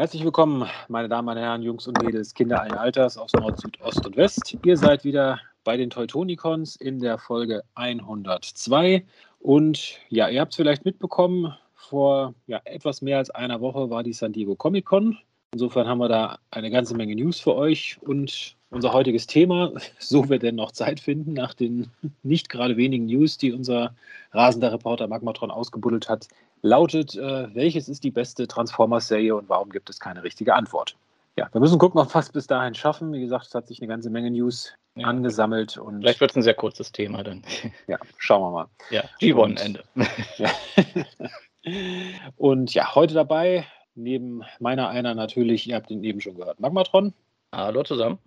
Herzlich willkommen, meine Damen, meine Herren, Jungs und Mädels, Kinder allen Alters aus Nord, Süd, Ost und West. Ihr seid wieder bei den Teutonicons in der Folge 102. Und ja, ihr habt es vielleicht mitbekommen, vor ja, etwas mehr als einer Woche war die San Diego Comic Con. Insofern haben wir da eine ganze Menge News für euch und unser heutiges Thema, so wir denn noch Zeit finden, nach den nicht gerade wenigen News, die unser rasender Reporter Magmatron ausgebuddelt hat, lautet, äh, welches ist die beste Transformers-Serie und warum gibt es keine richtige Antwort? Ja, wir müssen gucken, ob wir es bis dahin schaffen. Wie gesagt, es hat sich eine ganze Menge News ja, angesammelt. Und vielleicht wird es ein sehr kurzes Thema dann. Ja, schauen wir mal. Ja, G1-Ende. Ja. und ja, heute dabei, neben meiner einer natürlich, ihr habt ihn eben schon gehört, Magmatron. Hallo zusammen.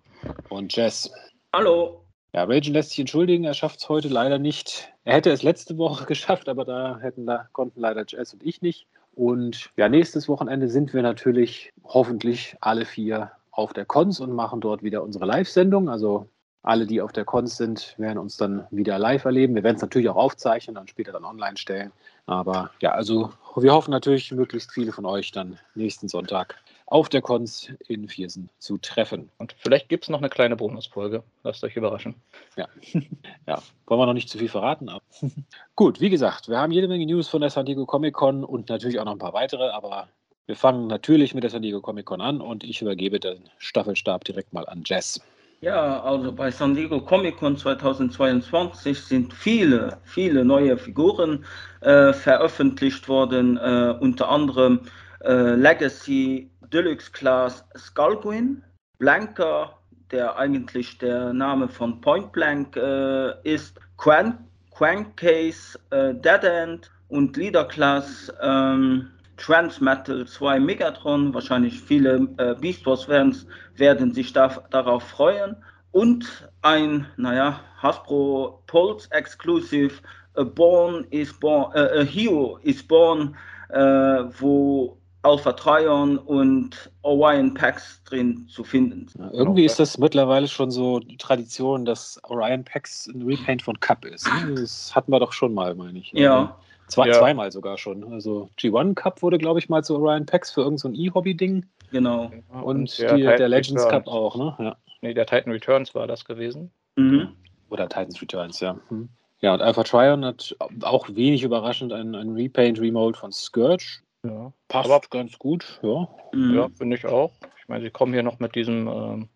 Und Jess. Hallo. Ja, Rachel lässt sich entschuldigen, er schafft es heute leider nicht. Er hätte es letzte Woche geschafft, aber da hätten, konnten leider Jess und ich nicht. Und ja, nächstes Wochenende sind wir natürlich hoffentlich alle vier auf der Cons und machen dort wieder unsere Live-Sendung. Also alle, die auf der Cons sind, werden uns dann wieder live erleben. Wir werden es natürlich auch aufzeichnen und später dann online stellen. Aber ja, also wir hoffen natürlich, möglichst viele von euch dann nächsten Sonntag auf der Cons in Viersen zu treffen. Und vielleicht gibt es noch eine kleine Bonusfolge. Lasst euch überraschen. Ja. ja, wollen wir noch nicht zu viel verraten. Aber Gut, wie gesagt, wir haben jede Menge News von der San Diego Comic Con und natürlich auch noch ein paar weitere, aber wir fangen natürlich mit der San Diego Comic Con an und ich übergebe den Staffelstab direkt mal an Jess. Ja, also bei San Diego Comic Con 2022 sind viele, viele neue Figuren äh, veröffentlicht worden, äh, unter anderem äh, Legacy Deluxe Class Skullgwin, Blanker, der eigentlich der Name von Point Blank äh, ist, Crank, Crankcase, äh, Dead End und Leader Class ähm, Transmetal 2 Megatron. Wahrscheinlich viele äh, Beast Wars Fans werden sich da, darauf freuen. Und ein, naja, Hasbro Pulse Exclusive A Born is Born, äh, A Hero is Born, äh, wo Alpha Trion und Orion Packs drin zu finden. Ja, irgendwie ist das mittlerweile schon so die Tradition, dass Orion Packs ein Repaint von Cup ist. Das hatten wir doch schon mal, meine ich. Ja. Zwei, ja. Zweimal sogar schon. Also G1 Cup wurde, glaube ich, mal zu Orion Packs für irgendein so E-Hobby-Ding. Genau. Und, und der, die, der Legends Returns. Cup auch, ne? Ja. Nee, der Titan Returns war das gewesen. Mhm. Oder Titans Returns, ja. Hm. Ja, und Alpha Trion hat auch wenig überraschend ein, ein Repaint, Remold von Scourge ja, passt aber ganz gut, ja. Mhm. Ja, finde ich auch. Ich meine, sie kommen hier noch mit diesem, ähm,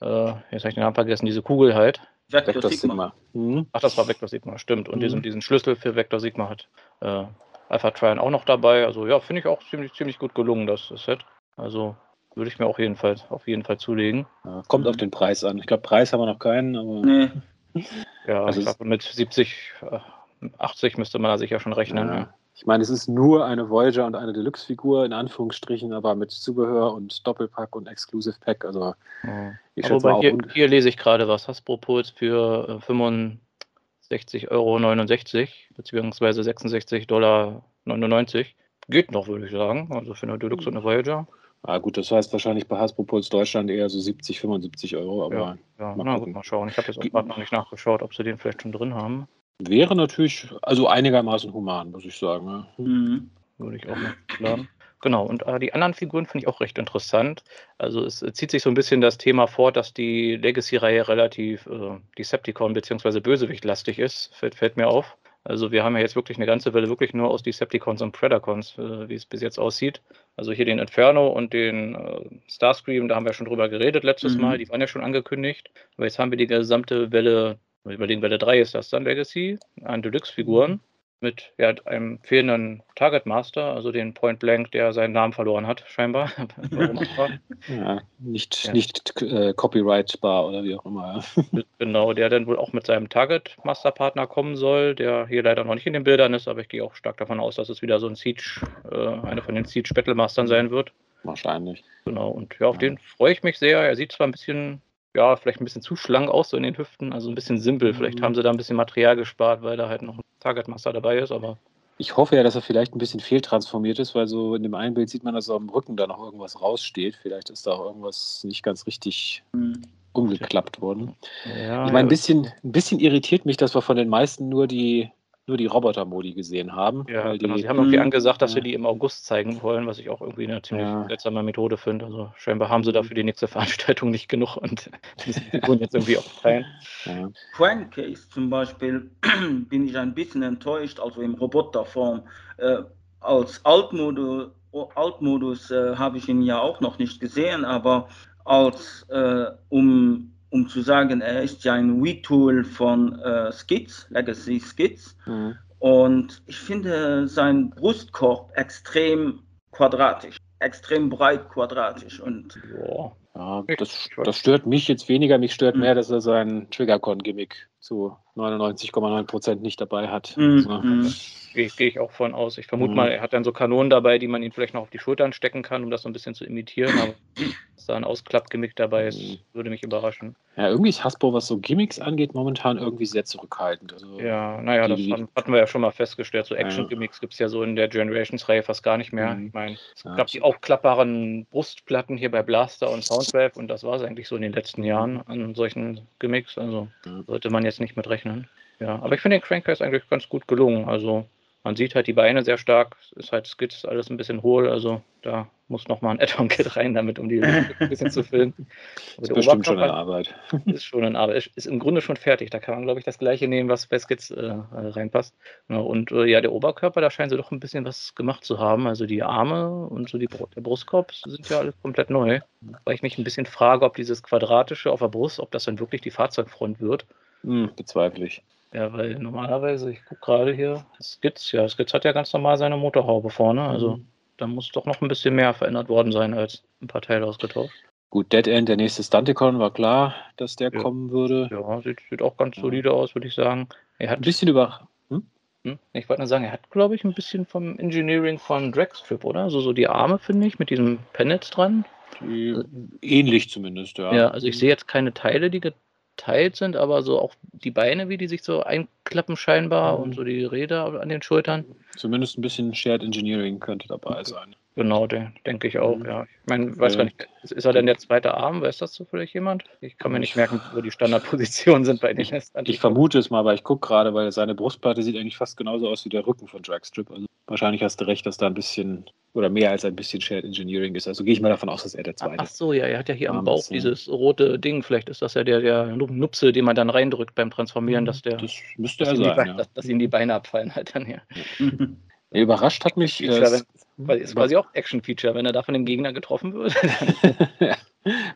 äh, jetzt habe ich den Namen vergessen, diese Kugel halt. Vector, Vector Sigma. Sigma. Mhm. Ach, das war Vector Sigma, stimmt. Und mhm. diesen, diesen Schlüssel für Vector Sigma hat äh, Alpha Tryon auch noch dabei. Also ja, finde ich auch ziemlich, ziemlich gut gelungen, das Set. Also würde ich mir auch jedenfalls, auf jeden Fall zulegen. Ja, kommt auf den Preis an. Ich glaube, Preis haben wir noch keinen, aber. Nee. Ja, also ich glaube, mit 70, 80 äh, müsste man da sicher schon rechnen. Ja. Ich meine, es ist nur eine Voyager und eine Deluxe-Figur, in Anführungsstrichen, aber mit Zubehör und Doppelpack und Exclusive Pack. Also, ja. ich schätze mal hier, hier, lese ich gerade was. Hasbro Puls für 65,69 äh, Euro, beziehungsweise 66,99 Dollar. Geht noch, würde ich sagen. Also für eine Deluxe und eine Voyager. Ah, gut, das heißt wahrscheinlich bei Hasbro Puls Deutschland eher so 70, 75 Euro. Aber ja, ja mal, na, gut, mal schauen. Ich habe jetzt auch gerade noch nicht nachgeschaut, ob sie den vielleicht schon drin haben. Wäre natürlich, also einigermaßen human, muss ich sagen. Mhm. Würde ich auch mal sagen. Genau, und äh, die anderen Figuren finde ich auch recht interessant. Also es äh, zieht sich so ein bisschen das Thema vor, dass die Legacy-Reihe relativ äh, Decepticon- bzw. Bösewicht-lastig ist, fällt, fällt, mir auf. Also wir haben ja jetzt wirklich eine ganze Welle wirklich nur aus Decepticons und Predacons, äh, wie es bis jetzt aussieht. Also hier den Inferno und den äh, Starscream, da haben wir schon drüber geredet letztes mhm. Mal, die waren ja schon angekündigt. Aber jetzt haben wir die gesamte Welle wir überlegen, Welle 3 ist das dann Legacy, an Deluxe-Figuren mhm. mit ja, einem fehlenden Target Master, also den Point Blank, der seinen Namen verloren hat, scheinbar. ja, nicht ja. nicht äh, copyrightbar oder wie auch immer. genau, der dann wohl auch mit seinem Target Master Partner kommen soll, der hier leider noch nicht in den Bildern ist, aber ich gehe auch stark davon aus, dass es wieder so ein Siege, äh, einer von den Siege Battle Mastern sein wird. Wahrscheinlich. Genau, und ja, auf ja. den freue ich mich sehr. Er sieht zwar ein bisschen ja, vielleicht ein bisschen zu schlank aus, so in den Hüften, also ein bisschen simpel. Vielleicht mhm. haben sie da ein bisschen Material gespart, weil da halt noch ein Target Master dabei ist, aber. Ich hoffe ja, dass er vielleicht ein bisschen fehltransformiert ist, weil so in dem einen Bild sieht man, dass am Rücken da noch irgendwas raussteht. Vielleicht ist da auch irgendwas nicht ganz richtig mhm. umgeklappt worden. Ja, ich meine, ein bisschen, ein bisschen irritiert mich, dass wir von den meisten nur die nur die Roboter-Modi gesehen haben. Ja, weil genau. die, Sie haben irgendwie Mhm. angesagt, dass Ja. sie die im August zeigen wollen, was ich auch irgendwie eine ziemlich Ja. seltsame Methode finde. Also scheinbar haben sie dafür die nächste Veranstaltung nicht genug und müssen die Figuren jetzt irgendwie aufteilen. ja. Crankcase zum Beispiel bin ich ein bisschen enttäuscht, also in Roboterform. Äh, als Altmodus, Altmodus äh, habe ich ihn ja auch noch nicht gesehen, aber als äh, um, um zu sagen, er ist ja ein Retool von äh, Skids, Legacy Skids. Mhm. Und ich finde seinen Brustkorb extrem quadratisch, extrem breit quadratisch. Und Ja. Ja, das, das stört mich jetzt weniger. Mich stört Mhm. mehr, dass er sein Triggercon-Gimmick zu 99,9% nicht dabei hat. Mhm. Also, Mhm. Gehe geh ich auch von aus. Ich vermute mal, er hat dann so Kanonen dabei, die man ihm vielleicht noch auf die Schultern stecken kann, um das so ein bisschen zu imitieren. Aber dass da ein Ausklappgimmick dabei ist, Mhm. würde mich überraschen. ja, irgendwie ist Hasbro, was so Gimmicks angeht, momentan irgendwie sehr zurückhaltend. Also, Ja, naja, das hatten wir ja schon mal festgestellt. So Action-Gimmicks gibt es ja so in der Generations-Reihe fast gar nicht mehr. Mhm. Ich meine, es Ja. gab die aufklappbaren Brustplatten hier bei Blaster und Soundwave und das war es eigentlich so in den letzten Jahren an solchen Gimmicks. Also sollte man jetzt nicht mit rechnen. Ja, aber ich finde den Crankcase eigentlich ganz gut gelungen. Also man sieht halt die Beine sehr stark, es ist halt Skits alles ein bisschen hohl, also da muss nochmal ein Add-on-Kit rein, damit um die ein bisschen zu füllen. Aber ist bestimmt schon eine Arbeit. ist schon in Arbeit. Ist, ist im Grunde schon fertig. Da kann man, glaube ich, das gleiche nehmen, was bei Skits äh, reinpasst. Und äh, ja, der Oberkörper, da scheinen sie doch ein bisschen was gemacht zu haben. Also die Arme und so die, der Brustkorb sind ja alles komplett neu. Weil ich mich ein bisschen frage, ob dieses Quadratische auf der Brust, ob das dann wirklich die Fahrzeugfront wird. Hm, bezweifle ich. Ja, weil normalerweise, ich gucke gerade hier, Skits, ja, Skits hat ja ganz normal seine Motorhaube vorne. Also Mhm. Da muss doch noch ein bisschen mehr verändert worden sein als ein paar Teile ausgetauscht. Gut, Dead End, der nächste Stunticon, war klar, dass der Ja. kommen würde. Ja, sieht, sieht auch ganz Ja. solide aus, würde ich sagen. Er hat Ein bisschen über. Hm? Hm? Ich wollte nur sagen, er hat, glaube ich, ein bisschen vom Engineering von Dragstrip, oder? Also so die Arme, finde ich, mit diesem Pennets dran. Die, ähnlich zumindest, ja. Ja. also ich sehe jetzt keine Teile, die geteilt sind, aber so auch die Beine, wie die sich so einklappen scheinbar Mhm. und so die Räder an den Schultern. Zumindest ein bisschen Shared Engineering könnte dabei sein. Genau, den denke ich auch, Mhm. ja. Ich meine, weiß Ja. gar nicht, ist, ist er denn der zweite Arm? Weiß das zufällig jemand? Ich kann mir nicht merken, wo die Standardpositionen sind bei den Ich, Nestantiken. ich vermute es mal, aber ich gucke gerade, weil seine Brustplatte sieht eigentlich fast genauso aus wie der Rücken von Dragstrip. Also wahrscheinlich hast du recht, dass da ein bisschen oder mehr als ein bisschen Shared Engineering ist. Also gehe ich mal davon aus, dass er der zweite ach so, ja, er hat ja hier am Bauch ist, dieses rote Ding. Vielleicht ist das ja der, der Nupse, den man dann reindrückt beim Transformieren, dass der Das müsste er sein. Beine, Ja. dass, dass ihm die Beine abfallen halt dann hier. Ja, Überrascht hat mich. äh, weil ist quasi auch Action-Feature, wenn er da von dem Gegner getroffen wird.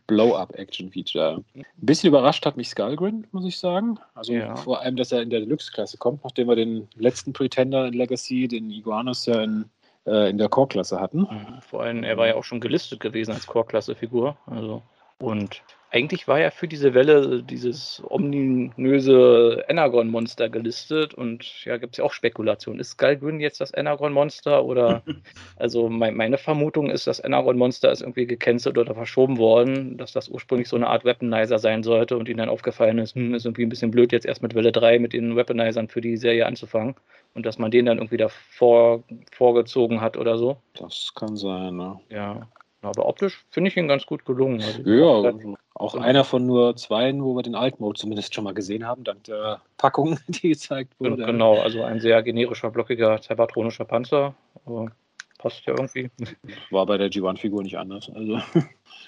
Blow-up-Action-Feature. Ein bisschen überrascht hat mich Skullgrin, muss ich sagen. Also Ja. vor allem, dass er in der Deluxe-Klasse kommt, nachdem wir den letzten Pretender in Legacy, den Iguanas, ja in, äh, in der Core-Klasse hatten. Vor allem, er war ja auch schon gelistet gewesen als Core-Klasse-Figur. Also, und eigentlich war ja für diese Welle dieses ominöse Energon-Monster gelistet. Und ja, gibt es ja auch Spekulationen. Ist Skullgrin jetzt das Energon-Monster? Oder also mein, meine Vermutung ist, das Energon-Monster ist irgendwie gecancelt oder verschoben worden, dass das ursprünglich so eine Art Weaponizer sein sollte und ihnen dann aufgefallen ist, hm, ist irgendwie ein bisschen blöd, jetzt erst mit Welle 3 mit den Weaponizern für die Serie anzufangen. Und dass man den dann irgendwie davor vorgezogen hat oder so. Das kann sein, ne? Ja, aber optisch finde ich ihn ganz gut gelungen. Also, Ja, also auch einer von nur zweien, wo wir den Alt-Mode zumindest schon mal gesehen haben, dank der Packung, die gezeigt wurde. Genau, also ein sehr generischer, blockiger, cybertronischer Panzer. Aber passt ja irgendwie. War bei der G1-Figur nicht anders. Also,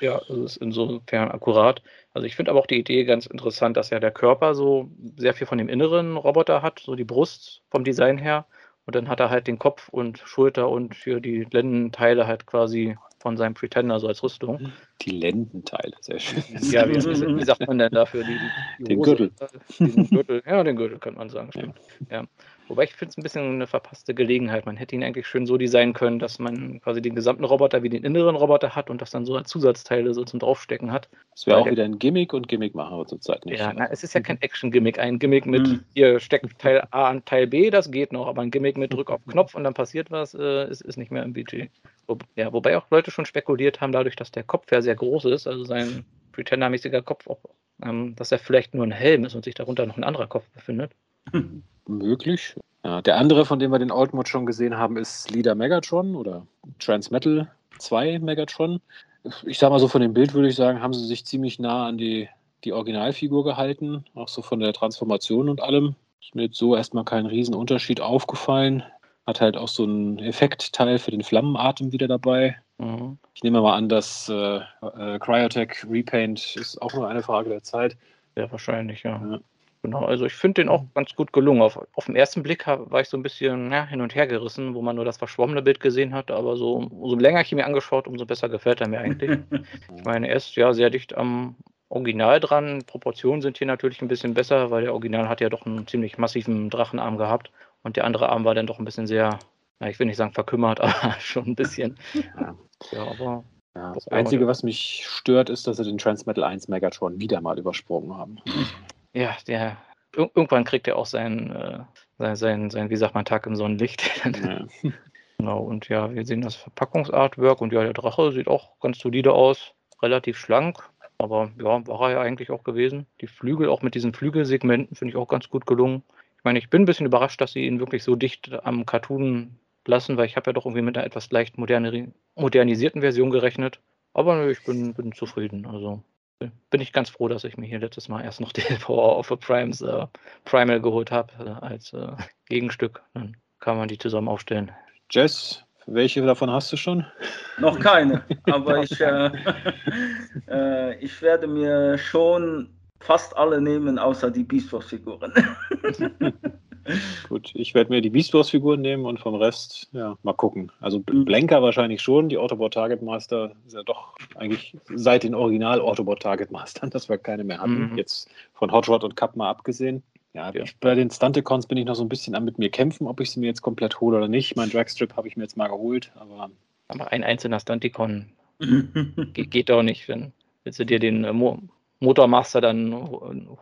Ja, es ist insofern akkurat. Also ich finde aber auch die Idee ganz interessant, dass ja der Körper so sehr viel von dem inneren Roboter hat, so die Brust vom Design her. Und dann hat er halt den Kopf und Schulter und für die Lendenteile halt quasi von seinem Pretender so als Rüstung. die Lendenteile, sehr schön. Ja, wie, wie, sagt man denn dafür? Die, die, die Den Hose, Gürtel. Den Gürtel. Ja, den Gürtel kann man sagen, stimmt. Ja. Wobei ich finde es ein bisschen eine verpasste Gelegenheit. Man hätte ihn eigentlich schön so designen können, dass man quasi den gesamten Roboter wie den inneren Roboter hat und das dann so als Zusatzteile so zum Draufstecken hat. Das wäre auch der- wieder ein Gimmick und Gimmick machen wir zurzeit nicht. Ja, na, es ist ja kein Action-Gimmick. Ein Gimmick mit Mhm. hier steckt Teil A an Teil B, das geht noch, aber ein Gimmick mit Drück auf Knopf und dann passiert was, äh, ist, ist nicht mehr im Budget. Wo, ja, wobei auch Leute schon spekuliert haben, dadurch, dass der Kopf ja sehr groß ist, also sein Pretender-mäßiger Kopf, auch, ähm, dass er vielleicht nur ein Helm ist und sich darunter noch ein anderer Kopf befindet. Möglich. Ja, der andere, von dem wir den Alt-Mode schon gesehen haben, ist Leader Megatron oder Transmetal 2 Megatron. Ich sag mal so, von dem Bild würde ich sagen, haben sie sich ziemlich nah an die, die Originalfigur gehalten, auch so von der Transformation und allem. Ist mir jetzt so erstmal kein Riesenunterschied aufgefallen. Hat halt auch so einen Effektteil für den Flammenatem wieder dabei. Mhm. Ich nehme mal an, dass äh, äh, Cryotech Repaint ist auch nur eine Frage der Zeit. Ja, wahrscheinlich, ja. ja. Genau, also ich finde den auch ganz gut gelungen. Auf, auf den ersten Blick war ich so ein bisschen ja, hin und her gerissen, wo man nur das verschwommene Bild gesehen hat, aber so umso länger ich ihn mir angeschaut, umso besser gefällt er mir eigentlich. ich meine, er ist ja sehr dicht am Original dran. Proportionen sind hier natürlich ein bisschen besser, weil der Original hat ja doch einen ziemlich massiven Drachenarm gehabt und der andere Arm war dann doch ein bisschen sehr, na, ich will nicht sagen verkümmert, aber schon ein bisschen. ja, aber ja, das Einzige, was mich stört, ist, dass sie den Transmetal 1 Megatron wieder mal übersprungen haben. Ja, der irgendwann kriegt er auch sein, äh, sein, sein, sein, wie sagt man, Tag im Sonnenlicht. Ja. genau, und ja, wir sehen das Verpackungsartwork und ja, der Drache sieht auch ganz solide aus, relativ schlank, aber ja, war er ja eigentlich auch gewesen. Die Flügel, auch mit diesen Flügelsegmenten, finde ich auch ganz gut gelungen. Ich meine, ich bin ein bisschen überrascht, dass sie ihn wirklich so dicht am Cartoon lassen, weil ich habe ja doch irgendwie mit einer etwas leicht modernisierten Version gerechnet. Aber ich bin, bin zufrieden. Also bin ich ganz froh, dass ich mir hier letztes Mal erst noch den Power of the Primes äh, Primal geholt habe äh, als äh, Gegenstück. Dann kann man die zusammen aufstellen. Jess, welche davon hast du schon? Noch keine, aber ich, äh, äh, ich werde mir schon fast alle nehmen, außer die Beast Wars-Figuren. Gut, ich werde mir die Beast Wars-Figuren nehmen und vom Rest, ja, mal gucken. Also mhm. Blenker wahrscheinlich schon, die Autobot Target Master ist ja doch eigentlich seit den Original Autobot Target Mastern, dass wir keine mehr hatten. Mhm. Jetzt von Hot Rod und Cup mal abgesehen. Ja, ja. Ich, bei den Stunticons bin ich noch so ein bisschen am mit mir kämpfen, ob ich sie mir jetzt komplett hole oder nicht. Mein Dragstrip habe ich mir jetzt mal geholt, aber. Aber ein einzelner Stunticon geht, geht doch nicht. Wenn, willst du dir den äh, Motormaster dann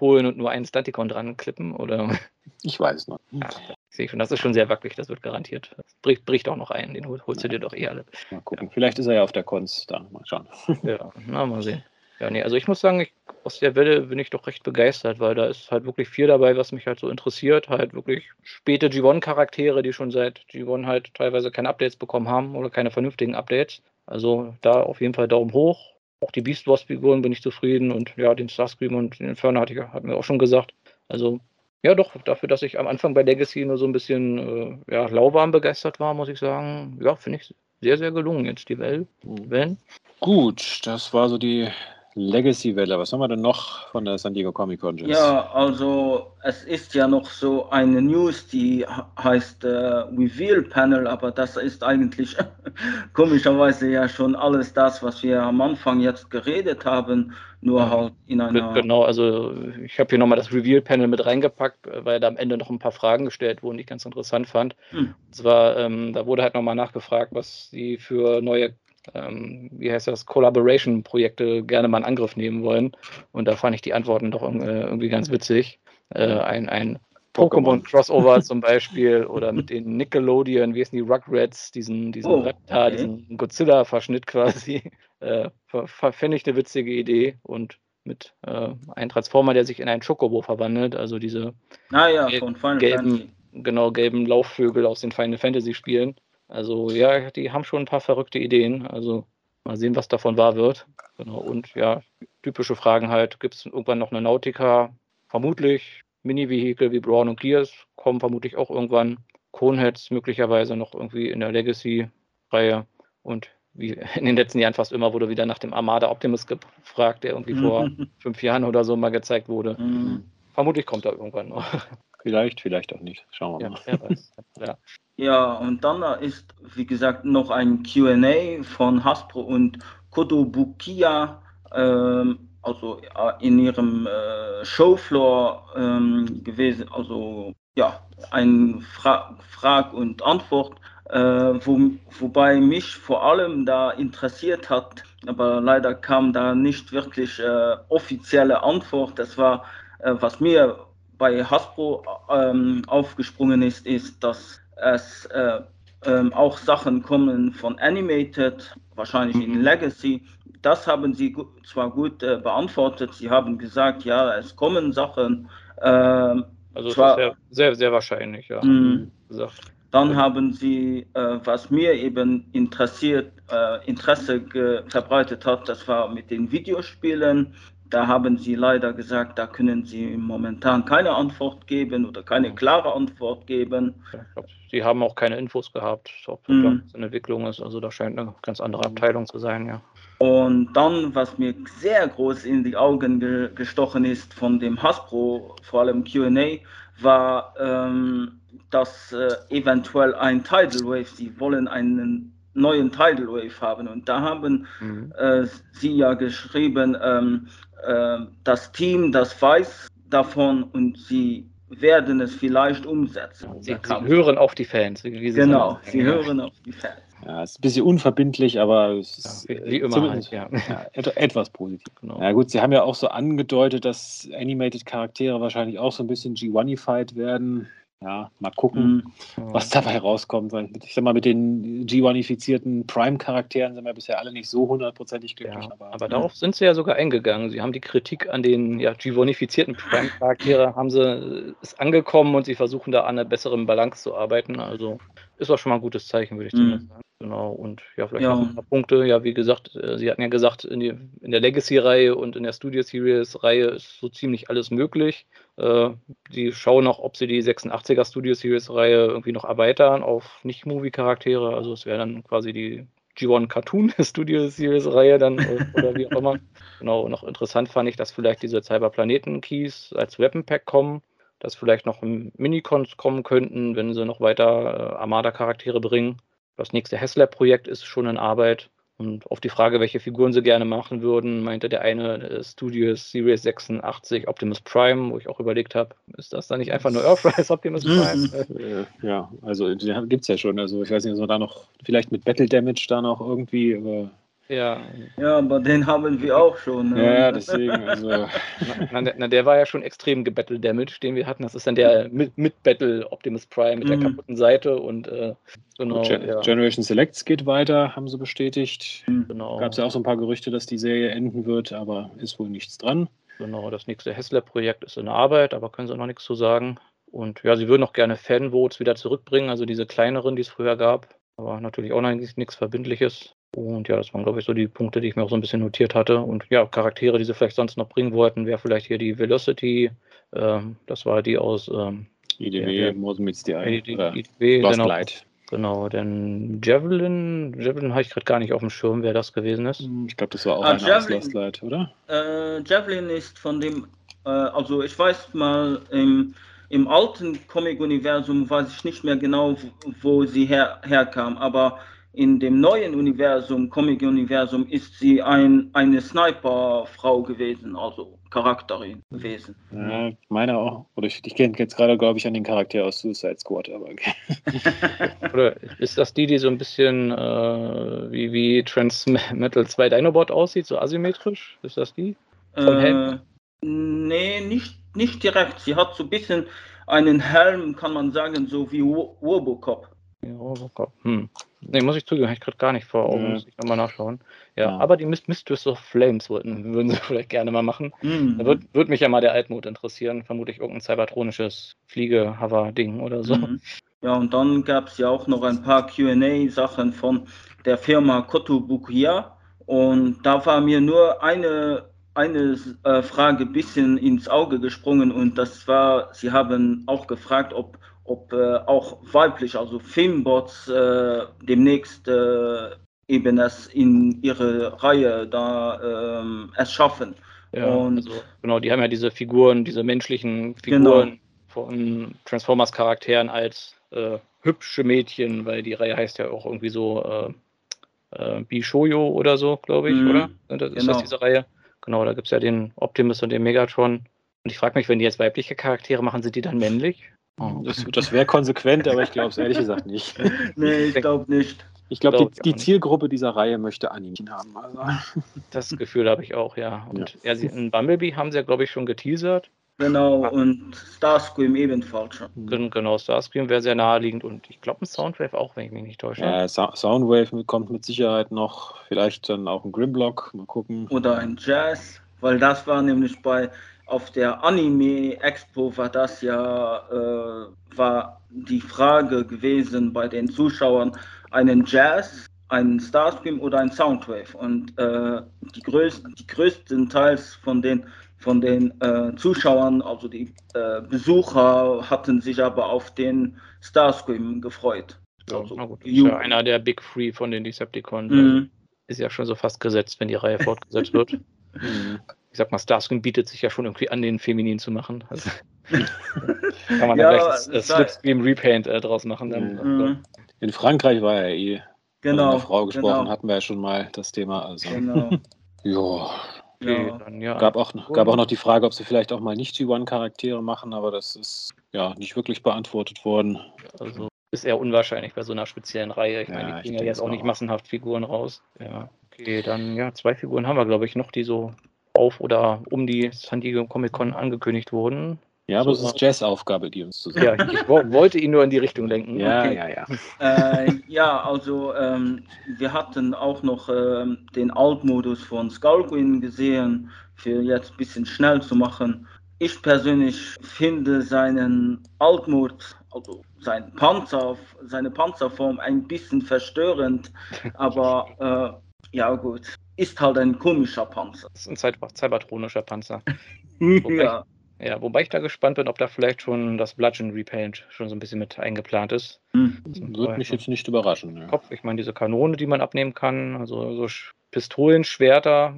holen und nur einen Stunticon dran klippen? Oder? Ich weiß noch. Ja, sehe ich schon. Das ist schon sehr wackelig, das wird garantiert. Das bricht, bricht auch noch ein, den holst du dir doch eh alle. Mal gucken. Ja. Vielleicht ist er ja auf der Cons da. Mal schauen. Ja, na, mal sehen. Ja, nee, also ich muss sagen, ich, aus der Welle bin ich doch recht begeistert, weil da ist halt wirklich viel dabei, was mich halt so interessiert. Halt wirklich späte G1-Charaktere, die schon seit G1 halt teilweise keine Updates bekommen haben oder keine vernünftigen Updates. Also da auf jeden Fall Daumen hoch. Auch die Beast Wars-Figuren bin ich zufrieden und ja, den Starscream und den Inferno hatte ich, hatten wir auch schon gesagt. Also ja, doch, dafür, dass ich am Anfang bei Legacy nur so ein bisschen äh, ja, lauwarm begeistert war, muss ich sagen, ja, finde ich sehr, sehr gelungen jetzt die Wellen. Mhm. Gut, das war so die Legacy-Welle. Was haben wir denn noch von der San Diego Comic Con? Ja, also es ist ja noch so eine News, die heißt äh, Reveal Panel, aber das ist eigentlich komischerweise ja schon alles das, was wir am Anfang jetzt geredet haben, nur halt in einer. Genau, also ich habe hier nochmal das Reveal Panel mit reingepackt, weil da am Ende noch ein paar Fragen gestellt wurden, die ich ganz interessant fand. Hm. Und zwar, ähm, da wurde halt nochmal nachgefragt, was sie für neue ähm, wie heißt das, Collaboration-Projekte gerne mal in Angriff nehmen wollen. Und da fand ich die Antworten doch äh, irgendwie ganz witzig. Äh, ein ein Pokémon-Crossover zum Beispiel oder mit den Nickelodeon, wie heißen die Rugrats, diesen, diesen, oh, okay. diesen Godzilla-Verschnitt quasi. Äh, Fände ich eine witzige Idee und mit äh, einem Transformer, der sich in einen Chocobo verwandelt, also diese ah, ja, gelben, gelben genau, gelben Laufvögel aus den Final Fantasy Spielen. Also ja, die haben schon ein paar verrückte Ideen. Also mal sehen, was davon wahr wird. Genau. Und ja, typische Fragen halt. Gibt es irgendwann noch eine Nautica? Vermutlich. Mini-Vehikel wie Braun und Gears kommen vermutlich auch irgendwann. Coneheads möglicherweise noch irgendwie in der Legacy-Reihe. Und wie in den letzten Jahren fast immer wurde wieder nach dem Armada Optimus gefragt, der irgendwie vor fünf Jahren oder so mal gezeigt wurde. Mhm. Vermutlich kommt er irgendwann noch. Vielleicht, vielleicht auch nicht. Schauen wir mal. Ja, ja. Ja, und dann ist, wie gesagt, noch ein QA von Hasbro und Kodobukia, ähm, also in ihrem äh, Showfloor ähm, gewesen. Also ja, ein Fra Frag und Antwort, äh, wo, wobei mich vor allem da interessiert hat, aber leider kam da nicht wirklich äh, offizielle Antwort. Das war, äh, was mir bei Hasbro ähm, aufgesprungen ist, ist, dass es äh, ähm, auch Sachen kommen von Animated, wahrscheinlich mhm. in Legacy. Das haben sie gu zwar gut äh, beantwortet. Sie haben gesagt, ja, es kommen Sachen. Äh, also zwar, sehr, sehr, sehr wahrscheinlich, ja. Mhm. Dann haben sie, äh, was mir eben interessiert, äh, Interesse verbreitet hat, das war mit den Videospielen. Da haben sie leider gesagt, da können sie momentan keine Antwort geben oder keine klare Antwort geben. sie haben auch keine Infos gehabt, ob das mhm. eine Entwicklung ist. Also da scheint eine ganz andere Abteilung zu sein, ja. Und dann, was mir sehr groß in die Augen ge gestochen ist von dem Hasbro, vor allem QA, war, ähm, dass äh, eventuell ein Tidal Wave, sie wollen einen neuen Tidal Wave haben. Und da haben mhm. äh, sie ja geschrieben, ähm, äh, das Team, das weiß davon und sie werden es vielleicht umsetzen. Sie, sie hören auf die Fans. genau, sie hören auf die Fans. Ja, ist ein bisschen unverbindlich, aber es ist ja, wie, wie immer halt, ja. ja. etwas positiv. Genau. Ja gut, sie haben ja auch so angedeutet, dass Animated-Charaktere wahrscheinlich auch so ein bisschen G1ified werden ja, mal gucken, mhm. was dabei rauskommt. Ich sag mal, mit den G1-ifizierten Prime-Charakteren sind wir bisher alle nicht so hundertprozentig glücklich. Ja, aber, aber darauf sind sie ja sogar eingegangen. Sie haben die Kritik an den ja, G1-ifizierten Prime-Charaktere, haben sie ist angekommen und sie versuchen da an einer besseren Balance zu arbeiten. Also ist auch schon mal ein gutes Zeichen, würde ich mhm. sagen. Genau, und ja, vielleicht ja. noch ein paar Punkte. Ja, wie gesagt, äh, Sie hatten ja gesagt, in, die, in der Legacy-Reihe und in der Studio Series-Reihe ist so ziemlich alles möglich. Äh, die schauen noch, ob sie die 86er Studio Series-Reihe irgendwie noch erweitern auf Nicht-Movie-Charaktere. Also es wäre dann quasi die G1 Cartoon Studio Series-Reihe dann äh, oder wie auch immer. Genau, noch interessant fand ich, dass vielleicht diese Cyberplaneten-Keys als Weapon Pack kommen dass vielleicht noch Minicons kommen könnten, wenn sie noch weiter äh, Armada-Charaktere bringen. Das nächste Hessler-Projekt ist schon in Arbeit. Und auf die Frage, welche Figuren sie gerne machen würden, meinte der eine äh, Studios Series 86 Optimus Prime, wo ich auch überlegt habe, ist das dann nicht einfach nur Earthrise Optimus Prime? Äh, ja, also gibt es ja schon. Also ich weiß nicht, ob wir da noch vielleicht mit Battle Damage da noch irgendwie, aber ja. Ja, aber den haben wir auch schon. Ne? Ja, deswegen. Also. na, na, der war ja schon extrem gebattle Damage, den wir hatten. Das ist dann der mit, mit Battle Optimus Prime mit mhm. der kaputten Seite und äh, genau. Gen ja. Generation Selects geht weiter, haben sie bestätigt. Mhm. Genau. Gab es ja auch so ein paar Gerüchte, dass die Serie enden wird, aber ist wohl nichts dran. Genau, das nächste Hessler-Projekt ist in Arbeit, aber können sie noch nichts zu sagen. Und ja, sie würden auch gerne Fanvotes wieder zurückbringen, also diese kleineren, die es früher gab. Aber natürlich auch noch nichts Verbindliches. Und ja, das waren, glaube ich, so die Punkte, die ich mir auch so ein bisschen notiert hatte. Und ja, Charaktere, die sie vielleicht sonst noch bringen wollten, wäre vielleicht hier die Velocity. Ähm, das war die aus ähm, IDW, Modern Meets the Eye. IDW, Lost genau, Light. Genau, denn Javelin, Javelin habe ich gerade gar nicht auf dem Schirm, wer das gewesen ist. Hm, ich glaube, das war auch ah, einer aus Lost Light, oder? Äh, Javelin ist von dem, äh, also ich weiß mal, im, im alten Comic-Universum weiß ich nicht mehr genau, wo, wo sie her, herkam, aber in dem neuen Universum, Comic-Universum, ist sie ein, eine Sniper-Frau gewesen, also Charakterin gewesen. Ja, ich meine auch. Oder ich, ich kenne jetzt gerade, glaube ich, an den Charakter aus Suicide Squad, aber okay. Oder ist das die, die so ein bisschen äh, wie, wie Transmetal 2 Dinobot aussieht, so asymmetrisch? Ist das die? Äh, nee, nicht, nicht direkt. Sie hat so ein bisschen einen Helm, kann man sagen, so wie Robocop. Ja, Robocop. Hm. Nee, muss ich zugeben, habe ich gerade gar nicht vor Augen. Mhm. Muss ich nochmal nachschauen. Ja, ja, aber die Mistress of Flames wollten, würden sie vielleicht gerne mal machen. Mhm. Da würde würd mich ja mal der Altmut interessieren. Vermutlich irgendein cybertronisches Fliege-Hover-Ding oder so. Mhm. Ja, und dann gab es ja auch noch ein paar QA-Sachen von der Firma Kotobukiya. Und da war mir nur eine, eine äh, Frage ein bisschen ins Auge gesprungen. Und das war, sie haben auch gefragt, ob ob äh, auch weiblich, also Fembots äh, demnächst äh, eben es in ihre Reihe da ähm, es schaffen. Ja, und also, genau, die haben ja diese Figuren, diese menschlichen Figuren genau. von Transformers-Charakteren als äh, hübsche Mädchen, weil die Reihe heißt ja auch irgendwie so äh, äh, Bishoyo oder so, glaube ich, mhm. oder? Ist genau. das diese Reihe? Genau, da gibt es ja den Optimus und den Megatron. Und ich frage mich, wenn die jetzt weibliche Charaktere machen, sind die dann männlich? Oh. Das, das wäre konsequent, aber ich glaube es ehrlich gesagt nicht. nee, ich glaube nicht. Ich glaube, glaub, die, die Zielgruppe dieser Reihe möchte Anime haben. Also. Das Gefühl habe ich auch, ja. Und ja. ja in Bumblebee haben sie ja, glaube ich, schon geteasert. Genau, und Starscream ebenfalls schon. Genau, Starscream wäre sehr naheliegend und ich glaube ein Soundwave auch, wenn ich mich nicht täusche. Ja, Soundwave kommt mit Sicherheit noch, vielleicht dann auch ein Grimlock, mal gucken. Oder ein Jazz, weil das war nämlich bei auf der Anime Expo war das ja äh, war die Frage gewesen bei den Zuschauern einen Jazz, einen Starscream oder ein Soundwave und äh, die größten die größten Teils von den von den äh, Zuschauern, also die äh, Besucher hatten sich aber auf den Starscream gefreut. Also, ja, gut, ja einer der Big Three von den Decepticons. Mhm. Ist ja schon so fast gesetzt, wenn die Reihe fortgesetzt wird. Mhm ich sag mal, Starscreen bietet sich ja schon irgendwie an, den feminin zu machen. Also, kann man ja, dann gleich das, das Slipstream Repaint äh, draus machen. Dann, mhm. In Frankreich war ja eh genau, eine Frau gesprochen, genau. hatten wir ja schon mal das Thema. Also. Genau. ja. Okay, ja. Dann, ja. Gab, auch, gab auch noch die Frage, ob sie vielleicht auch mal nicht G1-Charaktere machen, aber das ist ja nicht wirklich beantwortet worden. Also ist eher unwahrscheinlich bei so einer speziellen Reihe. Ich ja, meine, die kriegen ja jetzt auch nicht massenhaft Figuren raus. Ja. Okay, dann ja, zwei Figuren haben wir, glaube ich, noch, die so auf oder um die San Diego Comic Con angekündigt wurden. Ja, aber so, es ist Jazz-Aufgabe, die uns zu sagen. Ja, ich wollte ihn nur in die Richtung lenken. Ja, okay. ja, ja. Äh, ja, also ähm, wir hatten auch noch ähm, den Alt-Modus von Skullqueen gesehen, für jetzt ein bisschen schnell zu machen. Ich persönlich finde seinen Altmod, also sein Panzer, seine Panzerform ein bisschen verstörend, aber äh, ja gut ist halt ein komischer Panzer. Das ist ein cybertronischer Panzer. wobei, ja. Ich, ja, wobei ich da gespannt bin, ob da vielleicht schon das Bludgeon Repaint schon so ein bisschen mit eingeplant ist. Hm. Würde mich jetzt nicht überraschen. Ja. Kopf. Ich meine, diese Kanone, die man abnehmen kann, also so Pistolen, Schwerter,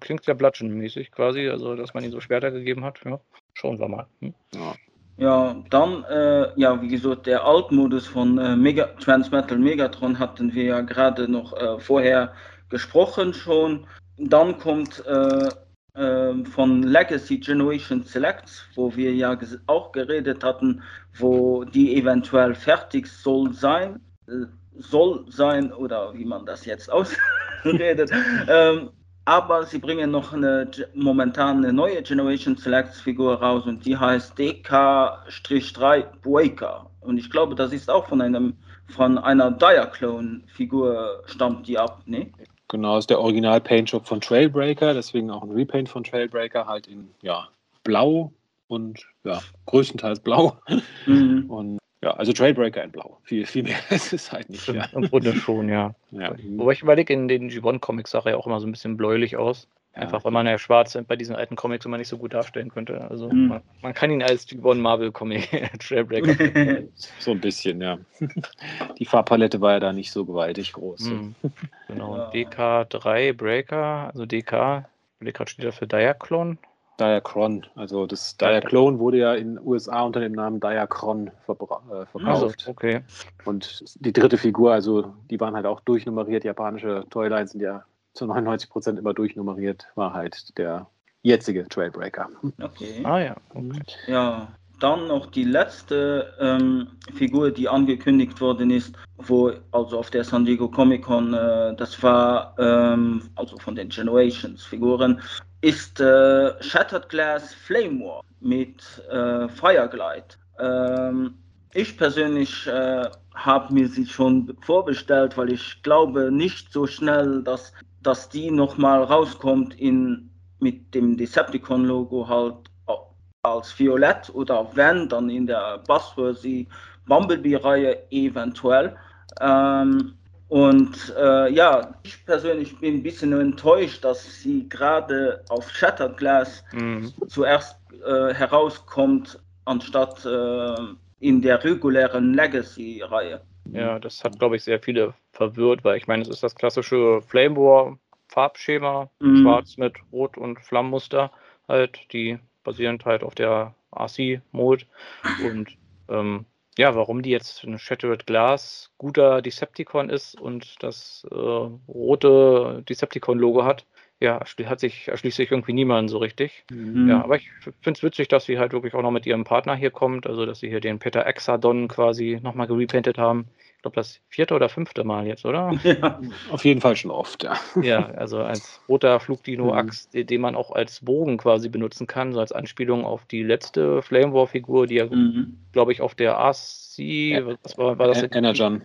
klingt ja Bludgeon-mäßig quasi, also dass man ihnen so Schwerter gegeben hat. Ja, schauen wir mal. Hm? Ja. Ja, dann, äh, ja, wie gesagt, der Altmodus von äh, Mega Transmetal Megatron hatten wir ja gerade noch äh, vorher gesprochen schon. Dann kommt äh, äh, von Legacy Generation Selects, wo wir ja auch geredet hatten, wo die eventuell fertig soll sein, äh, soll sein oder wie man das jetzt ausredet. ähm, aber sie bringen noch eine momentan eine neue Generation Selects Figur raus und die heißt DK-3 Breaker. Und ich glaube, das ist auch von einem von einer Diaclone Figur stammt die ab, ne? Genau, ist der Original Paint Job von Trailbreaker, deswegen auch ein Repaint von Trailbreaker, halt in ja, blau und ja, größtenteils blau. Mhm. Und ja, also Trailbreaker in blau. Viel, viel mehr ist es halt nicht. Ja. Im Grunde schon, ja. ja. Wobei ich überlege, in den G1-Comics sah er ja auch immer so ein bisschen bläulich aus. Einfach, weil man ja schwarz bei diesen alten Comics immer nicht so gut darstellen könnte. Also mhm. man, man, kann ihn als G1 Marvel Comic Trailbreaker. so ein bisschen, ja. Die Farbpalette war ja da nicht so gewaltig groß. Mhm. Genau. Ja. DK3 Breaker, also DK, gerade steht da für Diaclone. Diacron, also das Diaclone wurde ja in den USA unter dem Namen Diacron äh, verkauft. Also, okay. Und die dritte Figur, also die waren halt auch durchnummeriert, japanische Toylines sind ja zu 99 Prozent immer durchnummeriert, war halt der jetzige Trailbreaker. Okay. Ah ja. Okay. Ja, dann noch die letzte ähm, Figur, die angekündigt worden ist, wo also auf der San Diego Comic Con, äh, das war ähm, also von den Generations Figuren, ist äh, Shattered Glass Flame War mit äh, Fireglide. Ähm, ich persönlich äh, habe mir sie schon vorbestellt, weil ich glaube nicht so schnell, dass dass die noch mal rauskommt in mit dem Decepticon Logo halt als Violett oder wenn dann in der Bassversie Bumblebee Reihe eventuell ähm, und äh, ja ich persönlich bin ein bisschen enttäuscht dass sie gerade auf Shattered Glass mhm. zuerst äh, herauskommt anstatt äh, in der regulären Legacy Reihe ja, das hat, glaube ich, sehr viele verwirrt, weil ich meine, es ist das klassische Flame War Farbschema, mhm. schwarz mit Rot und Flammenmuster halt, die basierend halt auf der RC-Mode. Und ähm, ja, warum die jetzt ein Shattered Glass guter Decepticon ist und das äh, rote Decepticon-Logo hat, ja, hat sich, erschließt sich irgendwie niemand so richtig. Mhm. Ja, aber ich finde es witzig, dass sie halt wirklich auch noch mit ihrem Partner hier kommt, also dass sie hier den Peter Exadon quasi nochmal gerepainted haben. Ich glaube, das vierte oder fünfte Mal jetzt, oder? Ja, auf jeden Fall schon oft, ja. Ja, also als roter Flugdino-Axt, mhm. den man auch als Bogen quasi benutzen kann, so als Anspielung auf die letzte Flame War-Figur, die ja, mhm. glaube ich, auf der RC, was war, war das? Energon,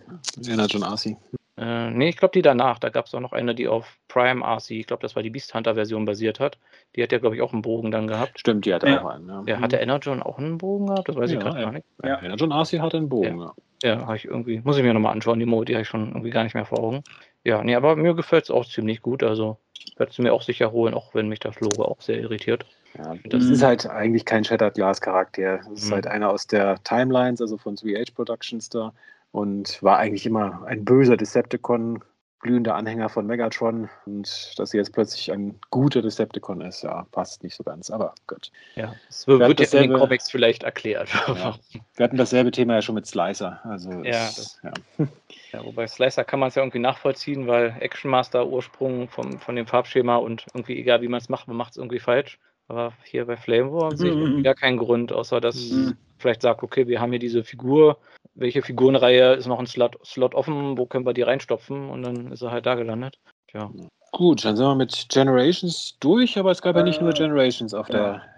Energon RC. Äh, nee, ich glaube die danach. Da gab es auch noch eine, die auf Prime RC, ich glaube, das war die Beast Hunter-Version basiert hat. die hat ja, glaube ich, auch einen Bogen dann gehabt. Stimmt, die hatte ja. auch einen. Ja, ja hatte Energon auch einen Bogen gehabt? Das weiß ich gerade gar nicht. Ja, Energon Arcee hatte einen Bogen, ja. Ja, habe ich irgendwie, muss ich mir nochmal anschauen, die Mode, die habe ich schon irgendwie gar nicht mehr vor Augen. Ja, nee, aber mir gefällt es auch ziemlich gut. Also werde es mir auch sicher holen, auch wenn mich das Logo auch sehr irritiert. Ja, das mhm. ist halt eigentlich kein Shattered Glass Charakter. Das ist mhm. halt einer aus der Timelines, also von 3H Productions da. Und war eigentlich immer ein böser Decepticon, glühender Anhänger von Megatron. Und dass sie jetzt plötzlich ein guter Decepticon ist, ja, passt nicht so ganz, aber gut. Ja, es wird, wird jetzt in den Comics vielleicht erklärt. Ja. Wir hatten dasselbe Thema ja schon mit Slicer. Also ja, es, ja. ja, wobei Slicer kann man es ja irgendwie nachvollziehen, weil Action Master Ursprung vom, von dem Farbschema und irgendwie egal wie man es macht, man macht es irgendwie falsch. Aber hier bei Flame War mhm. sehe ich mhm. gar keinen Grund, außer dass mhm. Vielleicht sagt, okay, wir haben hier diese Figur, welche Figurenreihe ist noch ein Slot, Slot offen, wo können wir die reinstopfen und dann ist er halt da gelandet. Ja. Gut, dann sind wir mit Generations durch, aber es gab äh, ja nicht nur äh, Generations auf ja.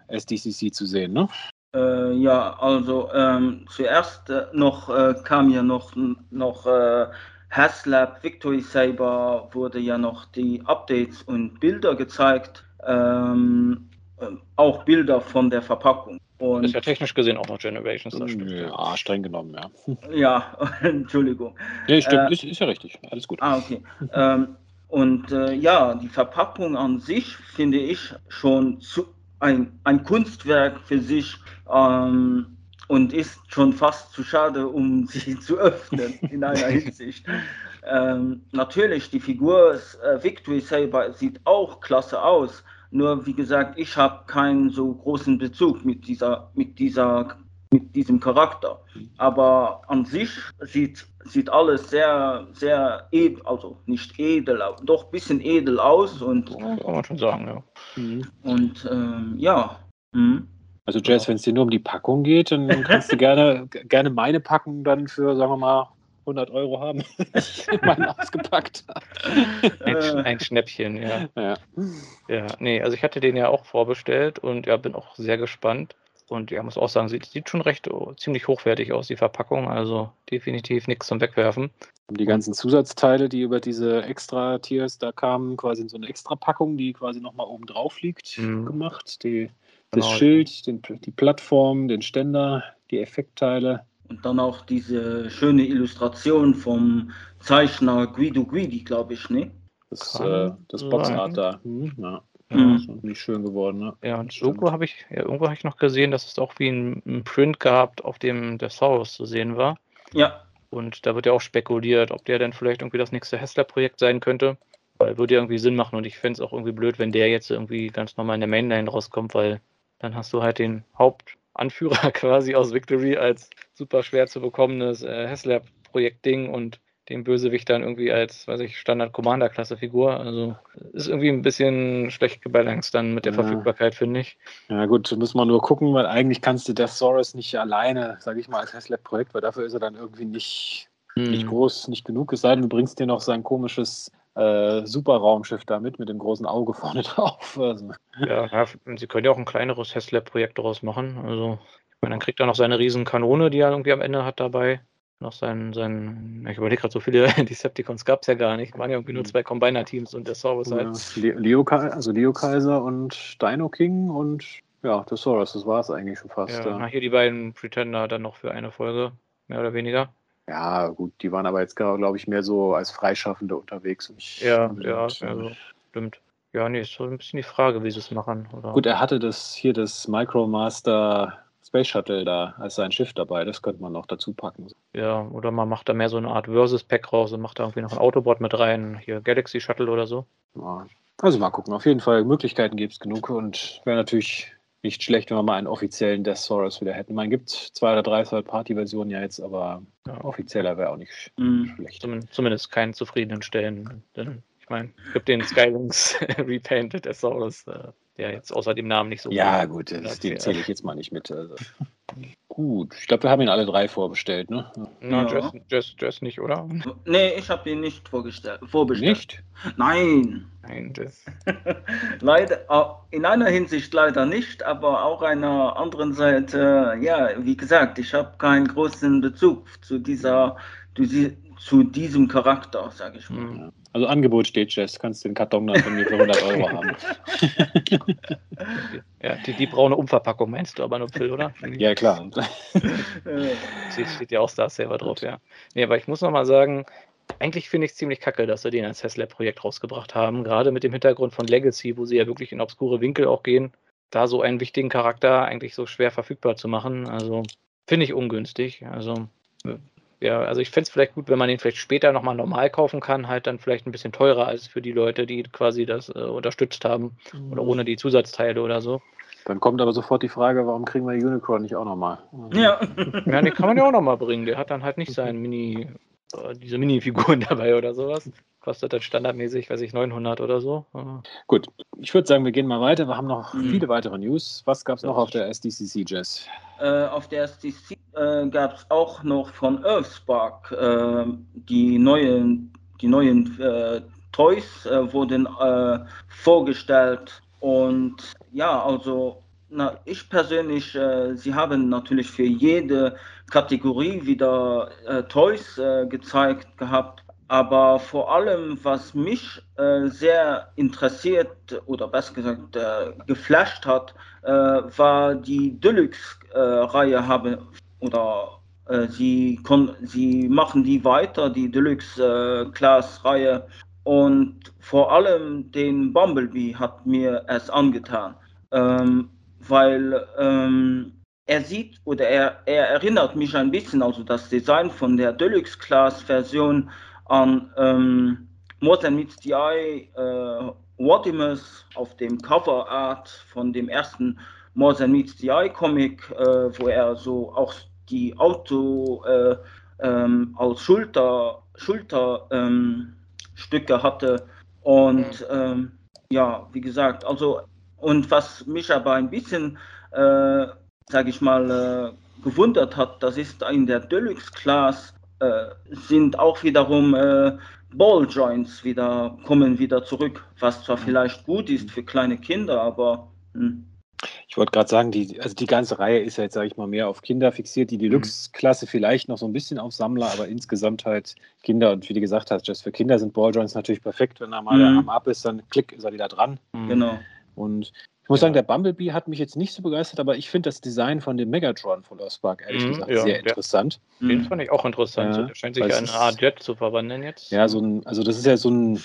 der SDCC zu sehen, ne? Äh, ja, also ähm, zuerst äh, noch äh, kam ja noch, noch äh, Haslab Victory Saber, wurde ja noch die Updates und Bilder gezeigt. Ähm, ähm, auch Bilder von der Verpackung. Und ist ja technisch gesehen auch noch Generations. Das stimmt. Ja, streng genommen, ja. Ja, Entschuldigung. Nee, stimmt, äh, ist, ist, ja richtig. Alles gut. Ah, okay. ähm, und äh, ja, die Verpackung an sich finde ich schon zu, ein, ein Kunstwerk für sich ähm, und ist schon fast zu schade, um sie zu öffnen in einer Hinsicht. Ähm, natürlich, die Figur äh, Victory Saber sieht auch klasse aus, nur wie gesagt, ich habe keinen so großen Bezug mit dieser, mit dieser, mit diesem Charakter. Aber an sich sieht, sieht alles sehr, sehr edel, also nicht edel, doch ein bisschen edel aus und. Ja, kann man schon sagen, ja. Mhm. Und ähm, ja. Mhm. Also Jazz, wenn es dir nur um die Packung geht, dann kannst du gerne, gerne meine Packung dann für, sagen wir mal, 100 Euro haben. meinen ausgepackt ein, ein, Schnäppchen, ja. ja. Ja, nee, also ich hatte den ja auch vorbestellt und ja, bin auch sehr gespannt. Und ja, muss auch sagen, sieht, sieht schon recht oh, ziemlich hochwertig aus, die Verpackung. Also definitiv nichts zum Wegwerfen. Die ganzen Zusatzteile, die über diese Extra-Tiers da kamen, quasi in so eine Extra-Packung, die quasi nochmal oben drauf liegt, mhm. gemacht. Die, das genau. Schild, den, die Plattform, den Ständer, die Effektteile. Und dann auch diese schöne Illustration vom Zeichner Guido Guidi, glaube ich, ne? Das, äh, das Boxart da. Hm, ja. Ja, mhm. nicht schön geworden. Ne? Ja, und irgendwo habe ich, ja, irgendwo habe ich noch gesehen, dass es auch wie ein, ein Print gehabt, auf dem der Saurus zu sehen war. Ja. Und da wird ja auch spekuliert, ob der denn vielleicht irgendwie das nächste Hessler-Projekt sein könnte. Weil würde ja irgendwie Sinn machen und ich fände es auch irgendwie blöd, wenn der jetzt irgendwie ganz normal in der Mainline rauskommt, weil dann hast du halt den Haupt, Anführer quasi aus Victory als super schwer zu bekommenes äh, Haslab-Projekt-Ding und den Bösewicht dann irgendwie als, weiß ich, Standard-Commander-Klasse-Figur. Also ist irgendwie ein bisschen schlecht gebalanced dann mit der ja. Verfügbarkeit, finde ich. Ja gut, muss man nur gucken, weil eigentlich kannst du Death Saurus nicht alleine, sage ich mal, als Haslab-Projekt, weil dafür ist er dann irgendwie nicht, hm. nicht groß, nicht genug. Es sei denn, du bringst dir noch sein komisches äh, Super-Raumschiff damit mit dem großen Auge vorne drauf. Also. Ja, ja, sie können ja auch ein kleineres Haslab-Projekt daraus machen. Also, meine, dann kriegt er noch seine riesen Kanone, die er irgendwie am Ende hat dabei. Noch sein, sein ich überlege gerade, so viele Decepticons gab es ja gar nicht. Waren ja irgendwie nur mhm. zwei Combiner-Teams und der Saurus halt. Ja, Leo, also Leo Kaiser und Dino King und ja, der Saurus, das war es eigentlich schon fast. Ja, ja. hier die beiden Pretender dann noch für eine Folge, mehr oder weniger. Ja, gut, die waren aber jetzt, glaube ich, mehr so als Freischaffende unterwegs. ja, ja, also, stimmt. Ja, nee, ist so ein bisschen die Frage, wie sie es machen. Oder? Gut, er hatte das hier das Micromaster Space Shuttle da als sein Schiff dabei, das könnte man noch dazu packen. Ja, oder man macht da mehr so eine Art Versus-Pack raus und macht da irgendwie noch ein Autobot mit rein, hier Galaxy Shuttle oder so. Ja. Also mal gucken, auf jeden Fall Möglichkeiten gibt es genug und wäre natürlich nicht schlecht, wenn wir mal einen offiziellen Death Saurus wieder hätten. Man gibt zwei oder drei Third-Party-Versionen ja jetzt, aber ja, offizieller wäre auch nicht mhm. schlecht. Zumindest keinen zufriedenen Stellen. Denn ich meine, es gibt den Skylinks Repainted Death Saurus, äh, der jetzt außer dem Namen nicht so Ja, gut, das, den zähle ich jetzt mal nicht mit. Also. Gut, ich glaube, wir haben ihn alle drei vorbestellt, ne? Na, ja. Jess, Jess, Jess nicht, oder? Nee, ich habe ihn nicht vorgestellt, vorbestellt. Nicht? Nein. Nein, Jess. leider, in einer Hinsicht leider nicht, aber auch einer anderen Seite, ja, wie gesagt, ich habe keinen großen Bezug zu dieser, zu diesem Charakter, sage ich mal. Mhm. Also Angebot steht, Jess. Kannst den Karton dann von mir für 100 Euro haben. ja, die, die braune Umverpackung meinst du aber nur, Phil, oder? Ja, klar. Sie steht ja auch Star Saver drauf, ja. Nee, aber ich muss noch mal sagen, eigentlich finde ich es ziemlich kacke, dass sie den als Tesla-Projekt rausgebracht haben. Gerade mit dem Hintergrund von Legacy, wo sie ja wirklich in obskure Winkel auch gehen, da so einen wichtigen Charakter eigentlich so schwer verfügbar zu machen. Also finde ich ungünstig. Also ja, also ich fände es vielleicht gut, wenn man den vielleicht später nochmal normal kaufen kann, halt dann vielleicht ein bisschen teurer als für die Leute, die quasi das äh, unterstützt haben oder ohne die Zusatzteile oder so. Dann kommt aber sofort die Frage, warum kriegen wir Unicorn nicht auch nochmal? Ja. ja, den kann man ja auch nochmal bringen. Der hat dann halt nicht seinen Mini, äh, diese Mini-Figuren dabei oder sowas. Kostet dann standardmäßig, weiß ich, 900 oder so. Gut, ich würde sagen, wir gehen mal weiter. Wir haben noch mhm. viele weitere News. Was gab es noch auf der SDCC, Jess? Äh, auf der SDCC äh, gab es auch noch von Earthspark äh, die neuen, die neuen äh, Toys äh, wurden äh, vorgestellt. Und ja, also na, ich persönlich, sie haben natürlich für jede Kategorie wieder Toys gezeigt gehabt aber vor allem, was mich äh, sehr interessiert oder besser gesagt äh, geflasht hat, äh, war die Deluxe-Reihe habe oder äh, sie, sie machen die weiter, die Deluxe-Class-Reihe. Und vor allem den Bumblebee hat mir es angetan, ähm, weil ähm, er sieht oder er, er erinnert mich ein bisschen, also das Design von der Deluxe-Class-Version an ähm, Than Meets the Eye äh, Wartimus auf dem Cover Art von dem ersten Than Meets the Eye Comic, äh, wo er so auch die Auto äh, ähm, als Schulter, Schulterstücke ähm, hatte. Und ähm, ja, wie gesagt, also und was mich aber ein bisschen, äh, sage ich mal, äh, gewundert hat, das ist in der Deluxe Class sind auch wiederum äh, Balljoints wieder kommen wieder zurück, was zwar vielleicht gut ist für kleine Kinder, aber hm. ich wollte gerade sagen, die, also die ganze Reihe ist ja jetzt, sage ich mal, mehr auf Kinder fixiert. Die Deluxe-Klasse mhm. vielleicht noch so ein bisschen auf Sammler, aber insgesamt halt Kinder. Und wie du gesagt hast, just für Kinder sind Balljoints natürlich perfekt. Wenn er mal mhm. am Ab ist, dann klick, ist er wieder dran. Genau. Und ich muss ja. sagen, der Bumblebee hat mich jetzt nicht so begeistert, aber ich finde das Design von dem Megatron von Earthspark ehrlich mhm, gesagt ja, sehr interessant. Den fand ich auch interessant. Ja, der scheint sich ja in eine Art Jet zu verwandeln jetzt. Ja, so ein, also das ist ja so ein,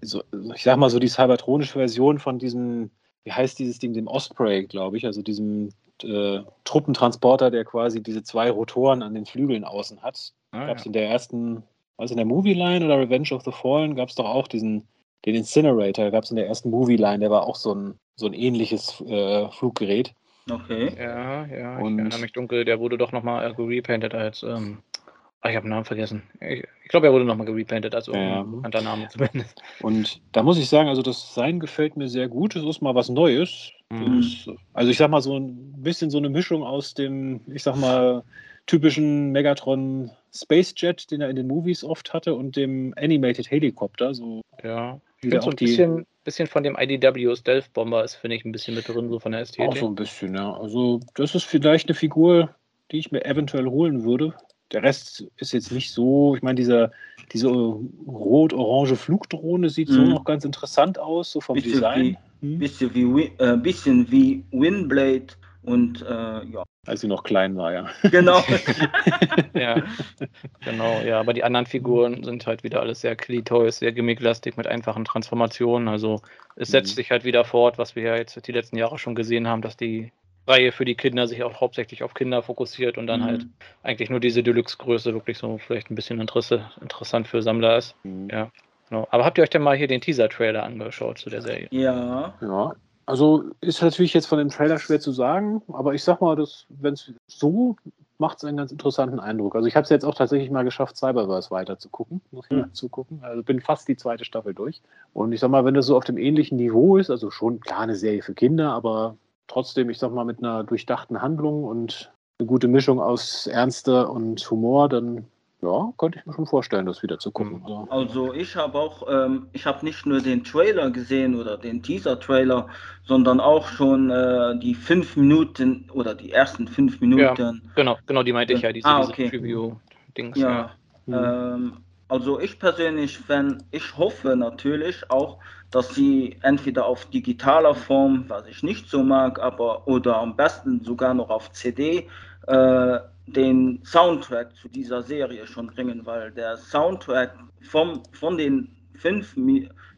so, ich sag mal so die cybertronische Version von diesem, wie heißt dieses Ding, dem Osprey, glaube ich, also diesem äh, Truppentransporter, der quasi diese zwei Rotoren an den Flügeln außen hat. Ah, gab es in der ersten, also in der Movie Line oder Revenge of the Fallen, gab es doch auch diesen den Incinerator gab es in der ersten Movie-Line, der war auch so ein, so ein ähnliches äh, Fluggerät. Okay. Ja, ja, und ich erinnere mich dunkel, der wurde doch nochmal äh, gerepainted als, ähm, ach, ich habe den Namen vergessen. Ich, ich glaube, er wurde nochmal gerepaintet, also ja. bekannter Name zumindest. Und da muss ich sagen, also das Design gefällt mir sehr gut. Es ist mal was Neues. Mhm. Ist, also ich sag mal, so ein bisschen so eine Mischung aus dem, ich sag mal, typischen Megatron Space Jet, den er in den Movies oft hatte, und dem Animated Helicopter. So ja, ich finde so ein bisschen, bisschen von dem IDW Stealth Bomber ist, finde ich, ein bisschen mit drin, so von der Ästhetik. Auch so ein bisschen, ja. Also, das ist vielleicht eine Figur, die ich mir eventuell holen würde. Der Rest ist jetzt nicht so, ich meine, diese, diese rot-orange Flugdrohne sieht mhm. so noch ganz interessant aus, so vom bisschen Design. Wie, hm? bisschen, wie, äh, bisschen wie Windblade und äh, ja. Als sie noch klein war, ja. Genau. ja, genau, ja. Aber die anderen Figuren sind halt wieder alles sehr Toys, sehr gimmicklastig mit einfachen Transformationen. Also es setzt mhm. sich halt wieder fort, was wir ja jetzt die letzten Jahre schon gesehen haben, dass die Reihe für die Kinder sich auch hauptsächlich auf Kinder fokussiert und dann mhm. halt eigentlich nur diese Deluxe-Größe wirklich so vielleicht ein bisschen Interesse, interessant für Sammler ist. Mhm. Ja. Genau. Aber habt ihr euch denn mal hier den Teaser-Trailer angeschaut zu der Serie? Ja. Ja, also ist natürlich jetzt von dem Trailer schwer zu sagen, aber ich sag mal, wenn es so macht es einen ganz interessanten Eindruck. Also ich habe es jetzt auch tatsächlich mal geschafft, Cyberverse weiter zu gucken, muss ich mhm. zugucken. Also bin fast die zweite Staffel durch. Und ich sag mal, wenn das so auf dem ähnlichen Niveau ist, also schon klar eine Serie für Kinder, aber trotzdem, ich sag mal, mit einer durchdachten Handlung und eine gute Mischung aus Ernste und Humor, dann ja, könnte ich mir schon vorstellen, das wieder zu gucken. Also, also ich habe auch, ähm, ich habe nicht nur den Trailer gesehen oder den Teaser-Trailer, sondern auch schon äh, die fünf Minuten oder die ersten fünf Minuten. Ja, genau, genau, die meinte ich ja, diese, ah, okay. Preview-Dings. Ja, ja. Ähm, Also ich persönlich, wenn ich hoffe natürlich auch, dass sie entweder auf digitaler Form, was ich nicht so mag, aber oder am besten sogar noch auf CD äh, den Soundtrack zu dieser Serie schon bringen, weil der Soundtrack vom, von den fünf,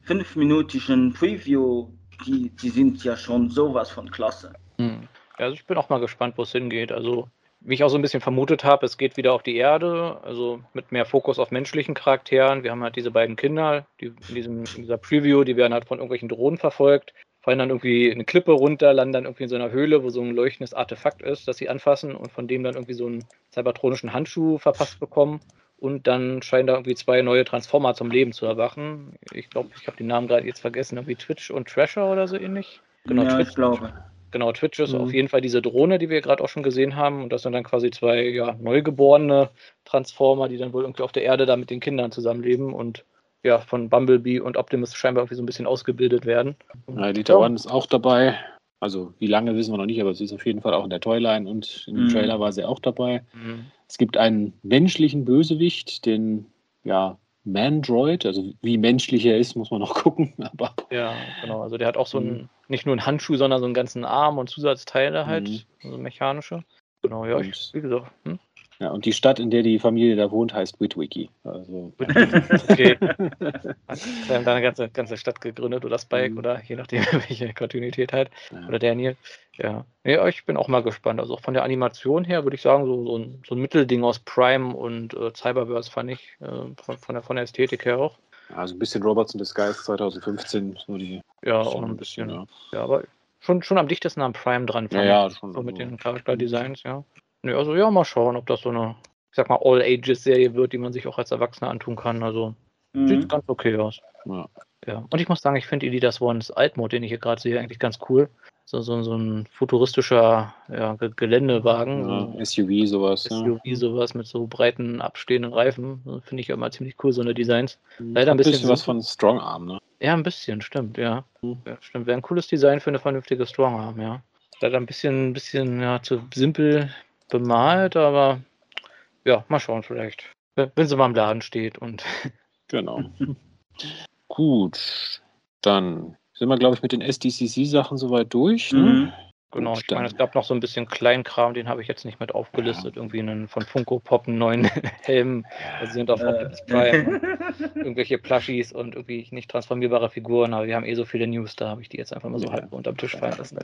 fünfminütigen Preview, die, die sind ja schon sowas von klasse. Hm. Also ich bin auch mal gespannt, wo es hingeht. Also wie ich auch so ein bisschen vermutet habe, es geht wieder auf die Erde, also mit mehr Fokus auf menschlichen Charakteren. Wir haben halt diese beiden Kinder, die in, diesem, in dieser Preview, die werden halt von irgendwelchen Drohnen verfolgt, fallen dann irgendwie eine Klippe runter, landen dann irgendwie in so einer Höhle, wo so ein leuchtendes Artefakt ist, das sie anfassen und von dem dann irgendwie so einen cybertronischen Handschuh verpasst bekommen. Und dann scheinen da irgendwie zwei neue Transformer zum Leben zu erwachen. Ich glaube, ich habe den Namen gerade jetzt vergessen, irgendwie Twitch und Trasher oder so ähnlich. Genau, ja, Twitch. ich glaube. Genau, Twitch ist mhm. auf jeden Fall diese Drohne, die wir gerade auch schon gesehen haben. Und das sind dann quasi zwei ja, neugeborene Transformer, die dann wohl irgendwie auf der Erde da mit den Kindern zusammenleben und ja, von Bumblebee und Optimus scheinbar irgendwie so ein bisschen ausgebildet werden. Ja, die Taiwan ist auch dabei. Also wie lange wissen wir noch nicht, aber sie ist auf jeden Fall auch in der Toyline und im mhm. Trailer war sie auch dabei. Mhm. Es gibt einen menschlichen Bösewicht, den ja, Mandroid, also wie menschlich er ist, muss man noch gucken. Aber ja, genau. Also der hat auch so einen, mhm. nicht nur einen Handschuh, sondern so einen ganzen Arm und Zusatzteile halt, mhm. also mechanische. Genau, ja, ich, wie gesagt. Hm? Ja, und die Stadt, in der die Familie da wohnt, heißt Witwiki. Also. okay. Sie haben da eine ganze, ganze Stadt gegründet oder Spike mhm. oder je nachdem, welche Kontinuität halt. Ja. Oder Daniel. Ja. ja, ich bin auch mal gespannt. Also auch von der Animation her würde ich sagen, so, so, ein, so ein Mittelding aus Prime und äh, Cyberverse fand ich äh, von, von, der, von der Ästhetik her auch. Also ein bisschen Robots in Disguise 2015, so die. Ja, auch ein bisschen. Ja. ja, aber schon, schon am dichtesten am Prime dran. Ja, ja, schon. So mit den Charakterdesigns, ja. Nee, also ja, mal schauen, ob das so eine, ich sag mal, All-Ages-Serie wird, die man sich auch als Erwachsener antun kann. Also mhm. sieht ganz okay aus. Ja. ja. Und ich muss sagen, ich finde Elidas Ones Altmode, den ich hier gerade sehe, eigentlich ganz cool. So, so, so ein futuristischer ja, Geländewagen. Ja, SUV, sowas. SUV, ja. sowas mit so breiten, abstehenden Reifen. Finde ich immer ziemlich cool, so eine Designs. Mhm. Leider ein bisschen, bisschen was von Strongarm, ne? Ja, ein bisschen, stimmt, ja. Mhm. ja stimmt. Wäre ein cooles Design für eine vernünftige Strongarm, ja. Leider ein bisschen, bisschen ja, zu simpel bemalt, aber ja, mal schauen vielleicht. Wenn sie mal im Laden steht und. Genau. Gut, dann sind wir, glaube ich, mit den SDCC-Sachen soweit durch. Ne? Mhm. Genau, ich meine, es gab noch so ein bisschen Kleinkram, den habe ich jetzt nicht mit aufgelistet. Ja. Irgendwie einen von Funko Pop einen neuen Helm, basierend auf Optimus äh. Prime. irgendwelche Plushies und irgendwie nicht transformierbare Figuren, aber wir haben eh so viele News, da habe ich die jetzt einfach mal so ja. halb unterm Tisch fallen lassen.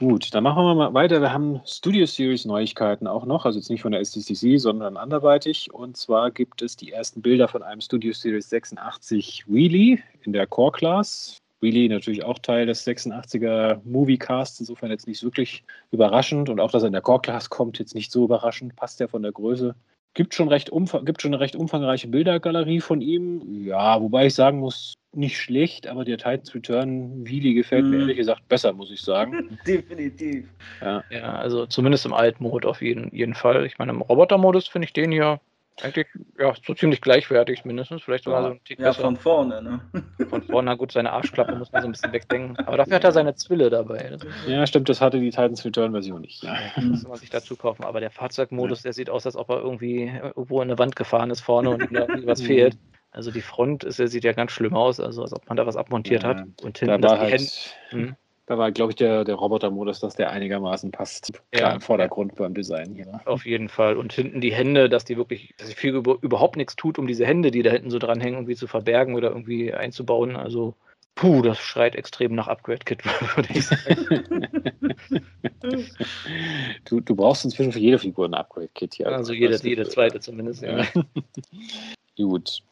Gut, dann machen wir mal weiter. Wir haben Studio Series Neuigkeiten auch noch, also jetzt nicht von der SDCC, sondern anderweitig. Und zwar gibt es die ersten Bilder von einem Studio Series 86 Wheelie in der Core Class. Wheelie natürlich auch Teil des 86er Movie Casts, insofern jetzt nicht wirklich überraschend. Und auch, dass er in der Core Class kommt, jetzt nicht so überraschend, passt ja von der Größe. Gibt schon, recht gibt schon eine recht umfangreiche Bildergalerie von ihm. Ja, wobei ich sagen muss, nicht schlecht, aber der Titans Return Wheelie gefällt mm. mir mhm. ehrlich gesagt besser, muss ich sagen. Definitiv. Ja. ja, also zumindest im Altmod auf jeden, jeden Fall. Ich meine, im Roboter-Modus finde ich den hier eigentlich ja, so ziemlich gleichwertig mindestens. Vielleicht sogar ja, so ein Tick Ja, von vorne, ne? Von vorne, na gut, seine Arschklappe muss man so ein bisschen wegdenken. Aber dafür hat er seine Zwille dabei. Ja, stimmt, das hatte die Titans Return-Version nicht. Ja. Das muss man sich dazu kaufen. Aber der Fahrzeugmodus, der sieht aus, als ob er irgendwie irgendwo in eine Wand gefahren ist vorne und ihm da was mhm. fehlt. Also die Front ist, sieht ja ganz schlimm aus, also als ob man da was abmontiert ja, hat. Und hinten da war halt, Hände, hm? Da war, glaube ich, der, der Roboter-Modus, dass der einigermaßen passt. Klar ja, im Vordergrund beim Design hier. Ne? Auf jeden Fall. Und hinten die Hände, dass die wirklich, dass die viel über, überhaupt nichts tut, um diese Hände, die da hinten so dranhängen, irgendwie zu verbergen oder irgendwie einzubauen. Also, puh, das schreit extrem nach Upgrade-Kit, würde ich sagen. du, du brauchst inzwischen für jede Figur ein Upgrade-Kit hier. Also, also jede, jede zweite zumindest, ja. Gut.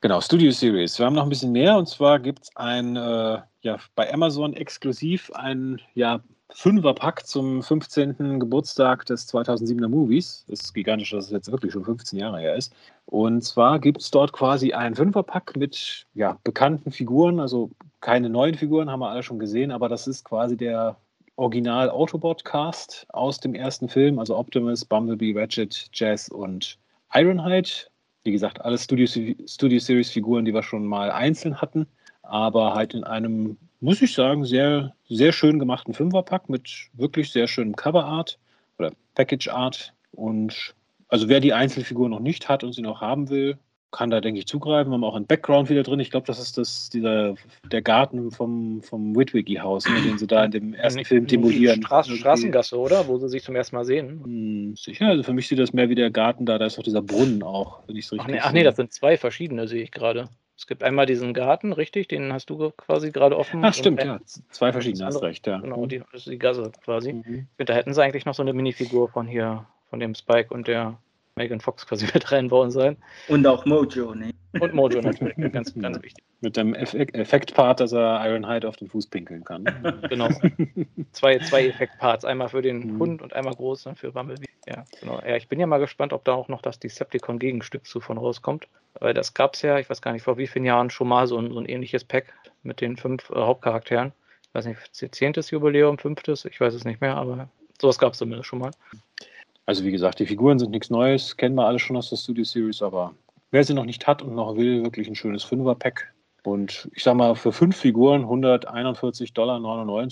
Genau, Studio Series. Wir haben noch ein bisschen mehr und zwar gibt es ein, äh, ja, bei Amazon exklusiv ein, ja, Fünferpack zum 15. Geburtstag des 2007er Movies. Das ist gigantisch, dass es jetzt wirklich schon 15 Jahre her ist. Und zwar gibt es dort quasi ein Fünferpack mit ja, bekannten Figuren, also keine neuen Figuren, haben wir alle schon gesehen, aber das ist quasi der Original Autobot-Cast aus dem ersten Film, also Optimus, Bumblebee, Ratchet, Jazz und Ironhide wie gesagt, alle Studio, Studio Series Figuren, die wir schon mal einzeln hatten, aber halt in einem, muss ich sagen, sehr, sehr schön gemachten Fünferpack mit wirklich sehr schönem Coverart oder Package Art. Und also wer die Einzelfiguren noch nicht hat und sie noch haben will, kann da, denke ich, zugreifen. Wir haben auch einen Background wieder drin. Ich glaube, das ist das, dieser, der Garten vom, vom Witwicky-Haus, ne, den sie da in dem ersten Nicht- Film demolieren. Straß, Irgendwie. Straßengasse, oder? Wo sie sich zum ersten Mal sehen. Hm, sicher, also für mich sieht das mehr wie der Garten da. Da ist doch dieser Brunnen auch, wenn ich es Ach richtig nee, ach nee, das sind zwei verschiedene, sehe ich gerade. Es gibt einmal diesen Garten, richtig, den hast du quasi gerade offen. Ach, stimmt, ja. Zwei verschiedene, hast recht, ja. Genau, die, das ist die Gasse quasi. Ich Mhm. finde, da hätten sie eigentlich noch so eine Minifigur von hier, von dem Spike und der Megan Fox quasi mit reinbauen sollen. Und auch Mojo, ne? Und Mojo natürlich, ganz, ganz wichtig. Mit dem Effek- Effektpart, dass er Ironhide auf den Fuß pinkeln kann. Genau. zwei, zwei Effektparts, einmal für den Mhm. Hund und einmal groß ne, für Bumblebee. Ja, genau. Ja, ich bin ja mal gespannt, ob da auch noch das Decepticon-Gegenstück zu von rauskommt. Weil das gab es ja, ich weiß gar nicht, vor wie vielen Jahren schon mal so ein, so ein ähnliches Pack mit den fünf äh, Hauptcharakteren. Ich weiß nicht, ze- zehntes Jubiläum, fünftes, ich weiß es nicht mehr, aber sowas gab es zumindest schon mal. Also wie gesagt, die Figuren sind nichts Neues, kennen wir alle schon aus der Studio Series, aber wer sie noch nicht hat und noch will, wirklich ein schönes Fünfer-Pack. Und ich sag mal, für fünf Figuren 141,99 Dollar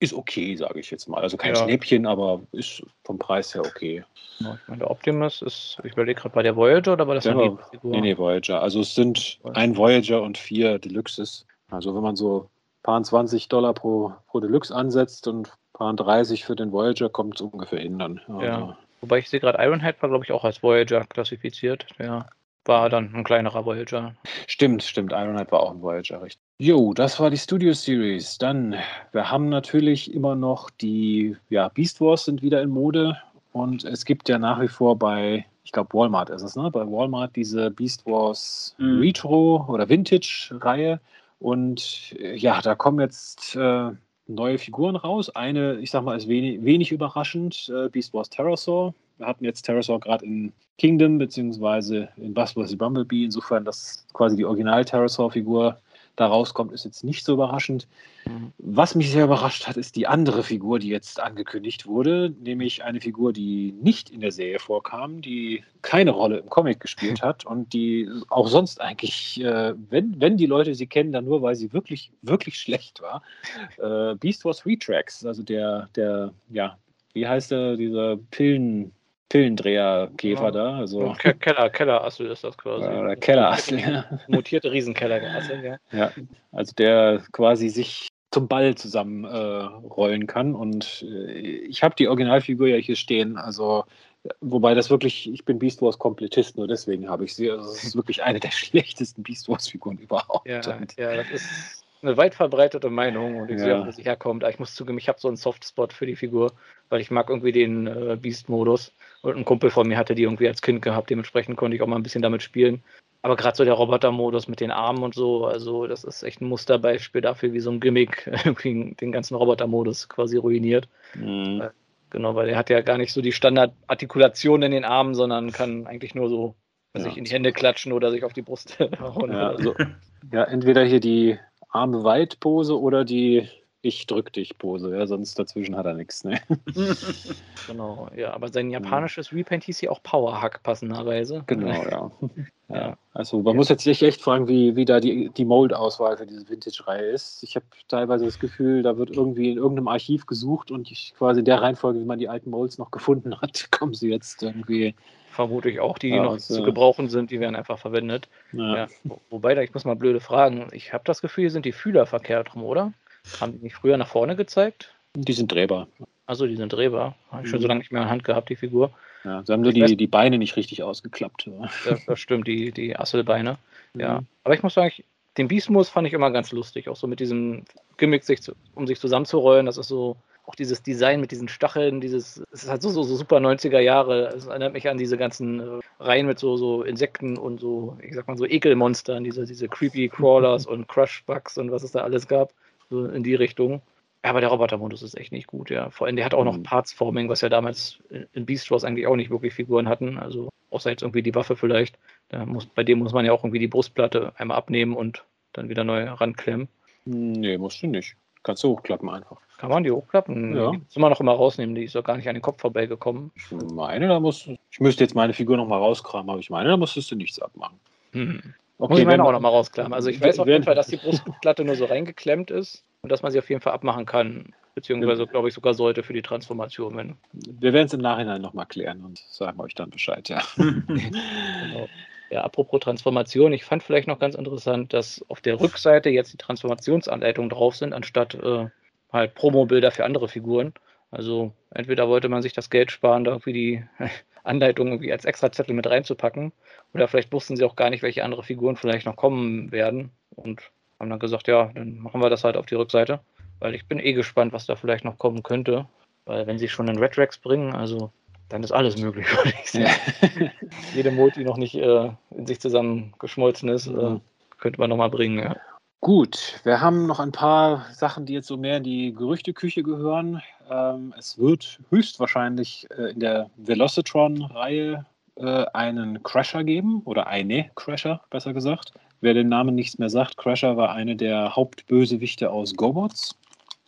ist okay, sage ich jetzt mal. Also kein Ja. Schnäppchen, aber ist vom Preis her okay. Genau, Ich meine, der Optimus ist, ich überlege gerade bei der Voyager oder war das eine war- Lieblingsfigur? Nee, nee, Voyager. Also es sind ein Voyager und vier Deluxes. Also wenn man so paar 20 Dollar pro, pro Deluxe ansetzt und 30 für den Voyager, kommt es ungefähr hin dann. Also, Ja. Wobei ich sehe gerade, Ironhead war, glaube ich, auch als Voyager klassifiziert. Der war dann ein kleinerer Voyager. Stimmt, stimmt. Ironhead war auch ein Voyager, richtig. Jo, das war die Studio Series. Dann, wir haben natürlich immer noch die, ja, Beast Wars sind wieder in Mode und es gibt ja nach wie vor bei, ich glaube, Walmart ist es, ne? Bei Walmart diese Beast Wars Mhm. Retro oder Vintage-Reihe und äh, ja, da kommen jetzt äh, neue Figuren raus. Eine, ich sag mal, ist wenig, wenig überraschend, äh, Beast Wars Terrorsaur. Wir hatten jetzt Terrorsaur gerade in Kingdom beziehungsweise in Buzz vs. Bumblebee. Insofern, dass quasi die Original-Terrorsaur-Figur da rauskommt, ist jetzt nicht so überraschend. Mhm. Was mich sehr überrascht hat, ist die andere Figur, die jetzt angekündigt wurde, nämlich eine Figur, die nicht in der Serie vorkam, die keine Rolle im Comic gespielt hat und die auch sonst eigentlich, äh, wenn, wenn die Leute sie kennen, dann nur, weil sie wirklich, wirklich schlecht war. Äh, Beast Wars Retracks, also der, der, ja, wie heißt der, dieser Pillen, Pillendreher-Käfer Ja. da? Also, Ke Keller, Kellerassel ist das quasi. oder Kellerassel, ja. Mutierte Riesenkellerrassel, ja. Ja, also der quasi sich zum Ball zusammen äh, kann. Und äh, ich habe die Originalfigur ja hier stehen. Also, wobei das wirklich, ich bin Beast Wars Komplettist, nur deswegen habe ich sie. Also, es ist wirklich eine der schlechtesten Beast Wars-Figuren überhaupt. Ja, ja, das ist eine weit verbreitete Meinung und ich Ja. sehe auch, wo sie herkommt. Aber ich muss zugeben, ich habe so einen Softspot für die Figur, weil ich mag irgendwie den äh, Beast-Modus. Und ein Kumpel von mir hatte die irgendwie als Kind gehabt, dementsprechend konnte ich auch mal ein bisschen damit spielen. Aber gerade so der Roboter-Modus mit den Armen und so, also das ist echt ein Musterbeispiel dafür, wie so ein Gimmick irgendwie den ganzen Roboter-Modus quasi ruiniert. mh, Genau, weil er hat ja gar nicht so die Standardartikulation in den Armen, sondern kann eigentlich nur so Ja. sich in die Hände klatschen oder sich auf die Brust hauen. ja, also, ja, entweder hier die Arme weit Pose oder die Ich drück dich Pose. Ja, sonst dazwischen hat er nichts. Ne? Genau, ja, aber sein japanisches Repaint hieß ja auch Powerhack passenderweise. Genau, ja. Ja. ja. Also man muss jetzt sich echt fragen, wie, wie da die, die Mold-Auswahl für diese Vintage-Reihe ist. Ich habe teilweise das Gefühl, da wird irgendwie in irgendeinem Archiv gesucht und ich, quasi in der Reihenfolge, wie man die alten Molds noch gefunden hat, kommen sie jetzt irgendwie. Vermute ich auch, die, die Ja, noch also- zu gebrauchen sind, die werden einfach verwendet. Ja. Ja. Wo- Wobei, da ich muss mal blöde fragen. Ich habe das Gefühl, hier sind die Fühler verkehrt rum, oder? Haben die nicht früher nach vorne gezeigt? Die sind drehbar. Also die sind drehbar. Habe ich schon Mhm. so lange nicht mehr in der Hand gehabt, die Figur. Ja, sie haben weiß- die, die Beine nicht richtig ausgeklappt. Das, das stimmt, die, die Asselbeine. Ja. Mhm. Aber ich muss sagen, ich, den Beastmus fand ich immer ganz lustig. Auch so mit diesem Gimmick, sich zu, um sich zusammenzurollen. Das ist so, auch dieses Design mit diesen Stacheln, dieses, es ist halt so, so, so super 90er Jahre. Es erinnert mich an diese ganzen äh, Reihen mit so, so Insekten und so, ich sag mal so Ekelmonstern, diese, diese Creepy Crawlers und Crushbugs und was es da alles gab. So in die Richtung. Ja, aber der Robotermodus ist echt nicht gut, ja. Vor allem, der hat auch noch Mhm. Parts-Forming, was ja damals in- Beast Wars eigentlich auch nicht wirklich Figuren hatten. Also, außer jetzt irgendwie die Waffe vielleicht. Da muss, bei dem muss man ja auch irgendwie die Brustplatte einmal abnehmen und dann wieder neu ranklemmen. Nee, musst du nicht. Kannst du hochklappen einfach. Kann man die hochklappen? Ja. Die muss man noch immer rausnehmen, die ist doch gar nicht an den Kopf vorbeigekommen. Ich meine, da musst ich müsste jetzt meine Figur nochmal rauskramen, aber ich meine, da musstest du nichts abmachen. Hm. Okay, muss ich meine auch noch mal rausklappen. Also ich weiß auf jeden Fall, dass die Brustplatte nur so reingeklemmt ist und dass man sie auf jeden Fall abmachen kann. Beziehungsweise, glaube ich, sogar sollte für die Transformation. Wenn, Wir werden es im Nachhinein nochmal klären und sagen euch dann Bescheid, ja. genau. Ja, apropos Transformation, ich fand vielleicht noch ganz interessant, dass auf der Rückseite jetzt die Transformationsanleitungen drauf sind, anstatt äh, halt Promo-Bilder für andere Figuren. Also entweder wollte man sich das Geld sparen, da irgendwie die Anleitung irgendwie als Extrazettel mit reinzupacken, oder vielleicht wussten sie auch gar nicht, welche andere Figuren vielleicht noch kommen werden und haben dann gesagt, ja, dann machen wir das halt auf die Rückseite, weil ich bin eh gespannt, was da vielleicht noch kommen könnte, weil wenn sie schon einen Red Rex bringen, also dann ist alles möglich, würde ich sagen. Jede Mode, die noch nicht äh, in sich zusammengeschmolzen ist, äh, könnte man nochmal bringen. Ja. Gut, wir haben noch ein paar Sachen, die jetzt so mehr in die Gerüchteküche gehören. Ähm, es wird höchstwahrscheinlich äh, in der Velocitron-Reihe äh, einen Crasher geben oder eine Crasher, besser gesagt. Wer den Namen nichts mehr sagt, Crasher war eine der Hauptbösewichte aus GoBots.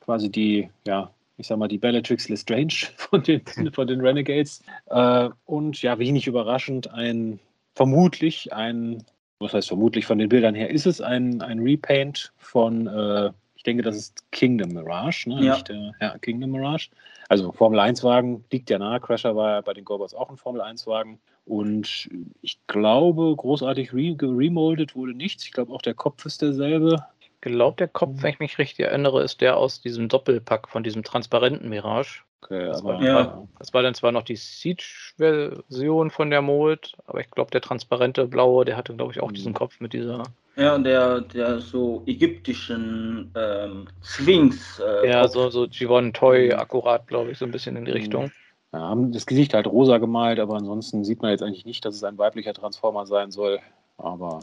Quasi die, ja, ich sag mal, die Bellatrix Lestrange von den, von den Renegades. Äh, und ja, wenig überraschend, ein vermutlich ein was heißt vermutlich von den Bildern her, ist es ein, ein Repaint von, äh, ich denke, das ist Kingdom Mirage, ne? Ja. Nicht, äh, ja, Kingdom Mirage. Also Formel 1-Wagen liegt ja nahe. Crasher war ja bei den Gorbers auch ein Formel 1-Wagen. Und ich glaube, großartig re remoldet wurde nichts. Ich glaube, auch der Kopf ist derselbe. Ich glaube, der Kopf, wenn ich mich richtig erinnere, ist der aus diesem Doppelpack von diesem transparenten Mirage. Okay, Das aber war, Ja. das war dann zwar noch die Siege-Version von der Mold, aber ich glaube, der transparente blaue, der hatte, glaube ich, auch Mhm. diesen Kopf mit dieser. Ja, der, der so ägyptischen ähm, Sphinx. Äh, Ja, so, so Giveon Toy Mhm. akkurat, glaube ich, so ein bisschen in die Mhm. Richtung. Ja, haben das Gesicht halt rosa gemalt, aber ansonsten sieht man jetzt eigentlich nicht, dass es ein weiblicher Transformer sein soll. Aber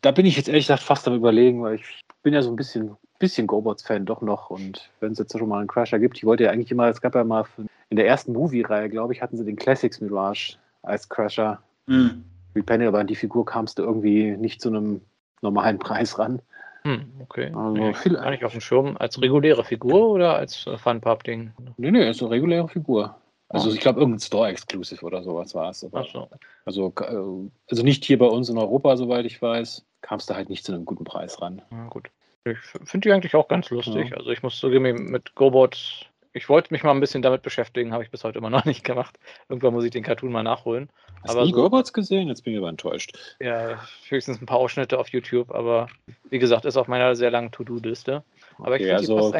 da bin ich jetzt ehrlich gesagt fast am überlegen, weil ich bin ja so ein bisschen, bisschen GoBots-Fan doch noch. Und wenn es jetzt schon mal einen Crasher gibt, ich wollte ja eigentlich immer, es gab ja mal für- in der ersten Movie-Reihe, glaube ich, hatten sie den Classics Mirage als Crasher. Hm. Repanel, aber an die Figur kamst du irgendwie nicht zu einem normalen Preis ran. Hm, okay. Also nee, viel- gar nicht auf dem Schirm. Als reguläre Figur oder als äh, Fun-Pub-Ding? Nee, nee, ist eine reguläre Figur. Also Ah. ich glaube, irgendein Store-Exclusive oder sowas war es. aber- Achso. Also, äh, also nicht hier bei uns in Europa, soweit ich weiß, kamst du halt nicht zu einem guten Preis ran. Ja, gut. Ich finde die eigentlich auch ganz lustig. Ja. Also ich muss zugeben, mit GoBot, ich wollte mich mal ein bisschen damit beschäftigen, habe ich bis heute immer noch nicht gemacht. Irgendwann muss ich den Cartoon mal nachholen. Hast Aber du nie so- GoBots gesehen? Jetzt bin ich aber enttäuscht. Ja, höchstens ein paar Ausschnitte auf YouTube, aber wie gesagt, ist auf meiner sehr langen To-Do-Liste. Aber ich Okay, finde die also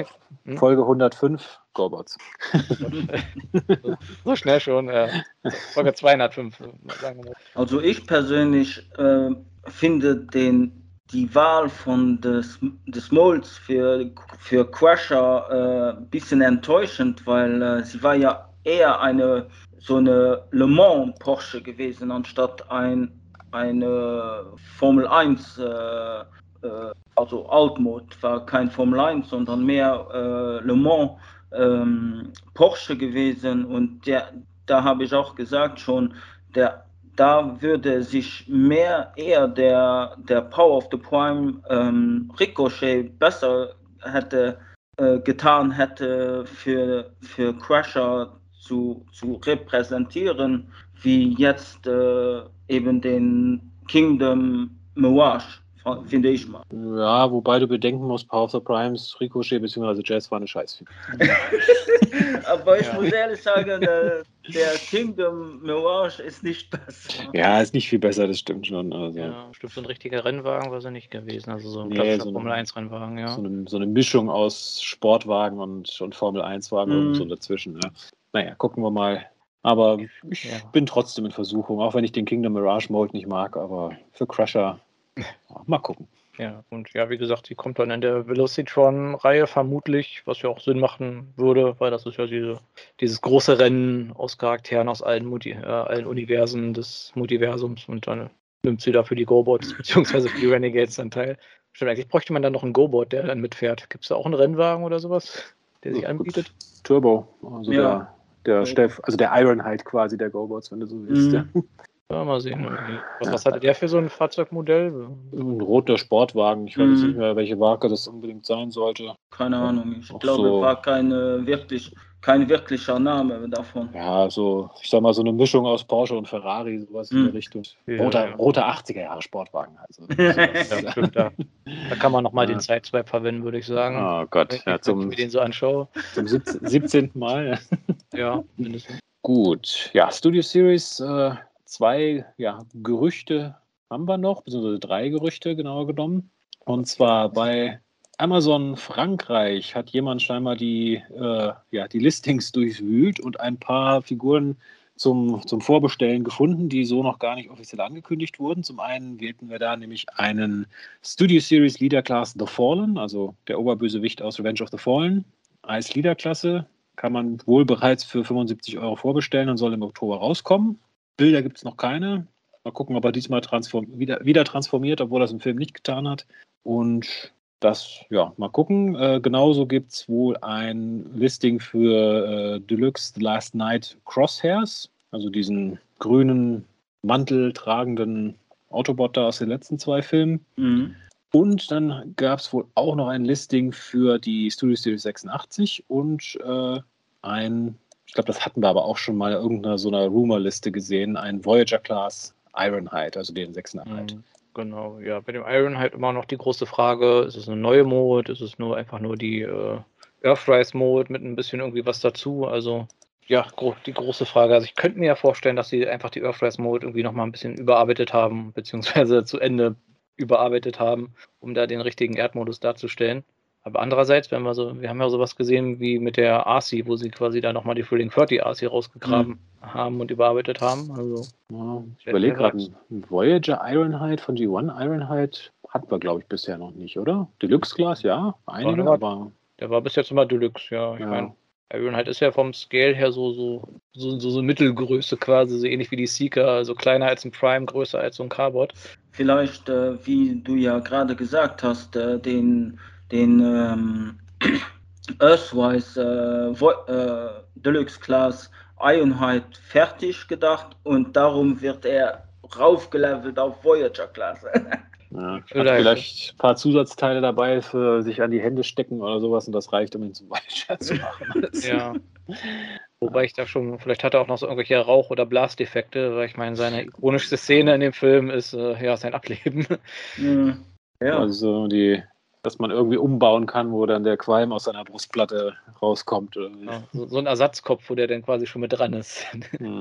Hm? Folge 105, GoBots. so, schnell schon. Äh, Folge 205, sagen wir mal. Also ich persönlich äh, finde den, die Wahl von des, des Molds für, für Crusher ein bisschen enttäuschend, weil äh, sie war ja eher eine so eine Le Mans Porsche gewesen, anstatt ein eine Formel 1 äh, äh, also Altmod war kein Formel 1, sondern mehr äh, Le Mans ähm, Porsche gewesen. Und der, da habe ich auch gesagt schon, der, da würde sich mehr eher der, der Power of the Prime ähm, Ricochet besser hätte äh, getan hätte für, für Crusher zu, zu repräsentieren, wie jetzt äh, eben den Kingdom Mirage, finde ich mal. Ja, wobei du bedenken musst, Power of the Primes, Ricochet bzw. Jazz war eine Scheißfigur. Aber ich Ja. muss ehrlich sagen, der, der Kingdom Mirage ist nicht besser. Ja, ist nicht viel besser, das stimmt schon. Also, Ja, stimmt, so ein richtiger Rennwagen war sie nicht gewesen. Also so ein Nee, klassischer so Formel 1 Rennwagen, ja. so, eine, so eine Mischung aus Sportwagen und, und Formel 1-Wagen, Mhm. irgend so dazwischen. Ja. Naja, gucken wir mal. Aber ich Ja. bin trotzdem in Versuchung, auch wenn ich den Kingdom Mirage Mode nicht mag, aber für Crusher, ja, mal gucken. Ja, und ja, wie gesagt, sie kommt dann in der Velocitron-Reihe vermutlich, was ja auch Sinn machen würde, weil das ist ja diese, dieses große Rennen aus Charakteren aus allen, Multi, äh, allen Universen des Multiversums und dann nimmt sie dafür die Go-Bots beziehungsweise für die Renegades dann teil. Stimmt, eigentlich bräuchte man dann noch einen Go-Bot, der dann mitfährt. Gibt es da auch einen Rennwagen oder sowas, der sich Ja, anbietet? Turbo, also Ja. der, der Steff, also der Ironhide quasi der Gobots, wenn du so willst. Ja. Mhm. Ja, mal sehen. Was, was hatte der für so ein Fahrzeugmodell? Ein roter Sportwagen, ich weiß Mhm. nicht mehr, welche Marke das unbedingt sein sollte. Keine Ahnung, ich Auch glaube, so- war keine wirklich, kein wirklicher Name davon. Ja, so, ich sag mal, so eine Mischung aus Porsche und Ferrari, sowas in Mhm. der Richtung. Ja, Roter, ja. roter 80er Jahre Sportwagen. Also, Ja, stimmt, da, da kann man nochmal Ja. den Sideswipe verwenden, würde ich sagen. oh Gott, Wenn ja, ich zum, mir den so anschaue. zum 17. 17. Mal. ja. Ja, mindestens. Gut, ja, Studio Series, äh, zwei ja, Gerüchte haben wir noch, beziehungsweise drei Gerüchte genauer genommen. Und zwar bei Amazon Frankreich hat jemand scheinbar die, äh, ja, die Listings durchwühlt und ein paar Figuren zum, zum Vorbestellen gefunden, die so noch gar nicht offiziell angekündigt wurden. Zum einen wählten wir da nämlich einen Studio Series Leader Class The Fallen, also der Oberbösewicht aus Revenge of the Fallen, als Leaderklasse. Kann man wohl bereits für 75 Euro vorbestellen und soll im Oktober rauskommen. Bilder gibt es noch keine. Mal gucken, ob er diesmal transform wieder, wieder transformiert, obwohl er es im Film nicht getan hat. Und das, ja, mal gucken. Äh, genauso gibt es wohl ein Listing für äh, Deluxe The Last Night Crosshairs, also diesen grünen Mantel tragenden Autobot da aus den letzten zwei Filmen. Mhm. Und dann gab es wohl auch noch ein Listing für die Studio Series 86 und äh, ein, ich glaube, das hatten wir aber auch schon mal in irgendeiner so einer Rumor-Liste gesehen, ein Voyager Class Ironhide, also den 86. Mhm. Genau, ja. Bei dem Iron halt immer noch die große Frage, ist es eine neue Mode, ist es nur einfach nur die äh, Earthrise Mode mit ein bisschen irgendwie was dazu? Also ja, gro die große Frage. Also ich könnte mir ja vorstellen, dass sie einfach die Earthrise Mode irgendwie nochmal ein bisschen überarbeitet haben, beziehungsweise zu Ende überarbeitet haben, um da den richtigen Erdmodus darzustellen. Aber andererseits, wenn wir so, wir haben ja sowas gesehen wie mit der RC, wo sie quasi da nochmal die Thrilling 30 RC rausgegraben mhm. haben und überarbeitet haben. Also, ja, ich überlege gerade, ein Voyager Ironhide von G1 Ironhide hatten wir, glaube ich, bisher noch nicht, oder? Deluxe Class, ja, einige, der war, aber. Der war bis jetzt immer Deluxe, ja. Ich ja. meine, Ironhide ist ja vom Scale her so, so, so, so, so Mittelgröße quasi, so ähnlich wie die Seeker, also kleiner als ein Prime, größer als so ein Carbot. Vielleicht, äh, wie du ja gerade gesagt hast, äh, den den ähm, Earthwise äh, äh, Deluxe Class Ironhide fertig gedacht und darum wird er raufgelevelt auf Voyager Klasse. Ja, vielleicht. vielleicht. ein paar Zusatzteile dabei für sich an die Hände stecken oder sowas und das reicht, um ihn zum Voyager zu machen. ja. Wobei ich da schon, vielleicht hat er auch noch so irgendwelche Rauch- oder Blasteffekte, weil ich meine, seine ikonischste Szene in dem Film ist äh, ja sein Ableben. Mhm. Ja. Also die dass man irgendwie umbauen kann, wo dann der Qualm aus seiner Brustplatte rauskommt. Ja, so, so, ein Ersatzkopf, wo der dann quasi schon mit dran ist. Hm.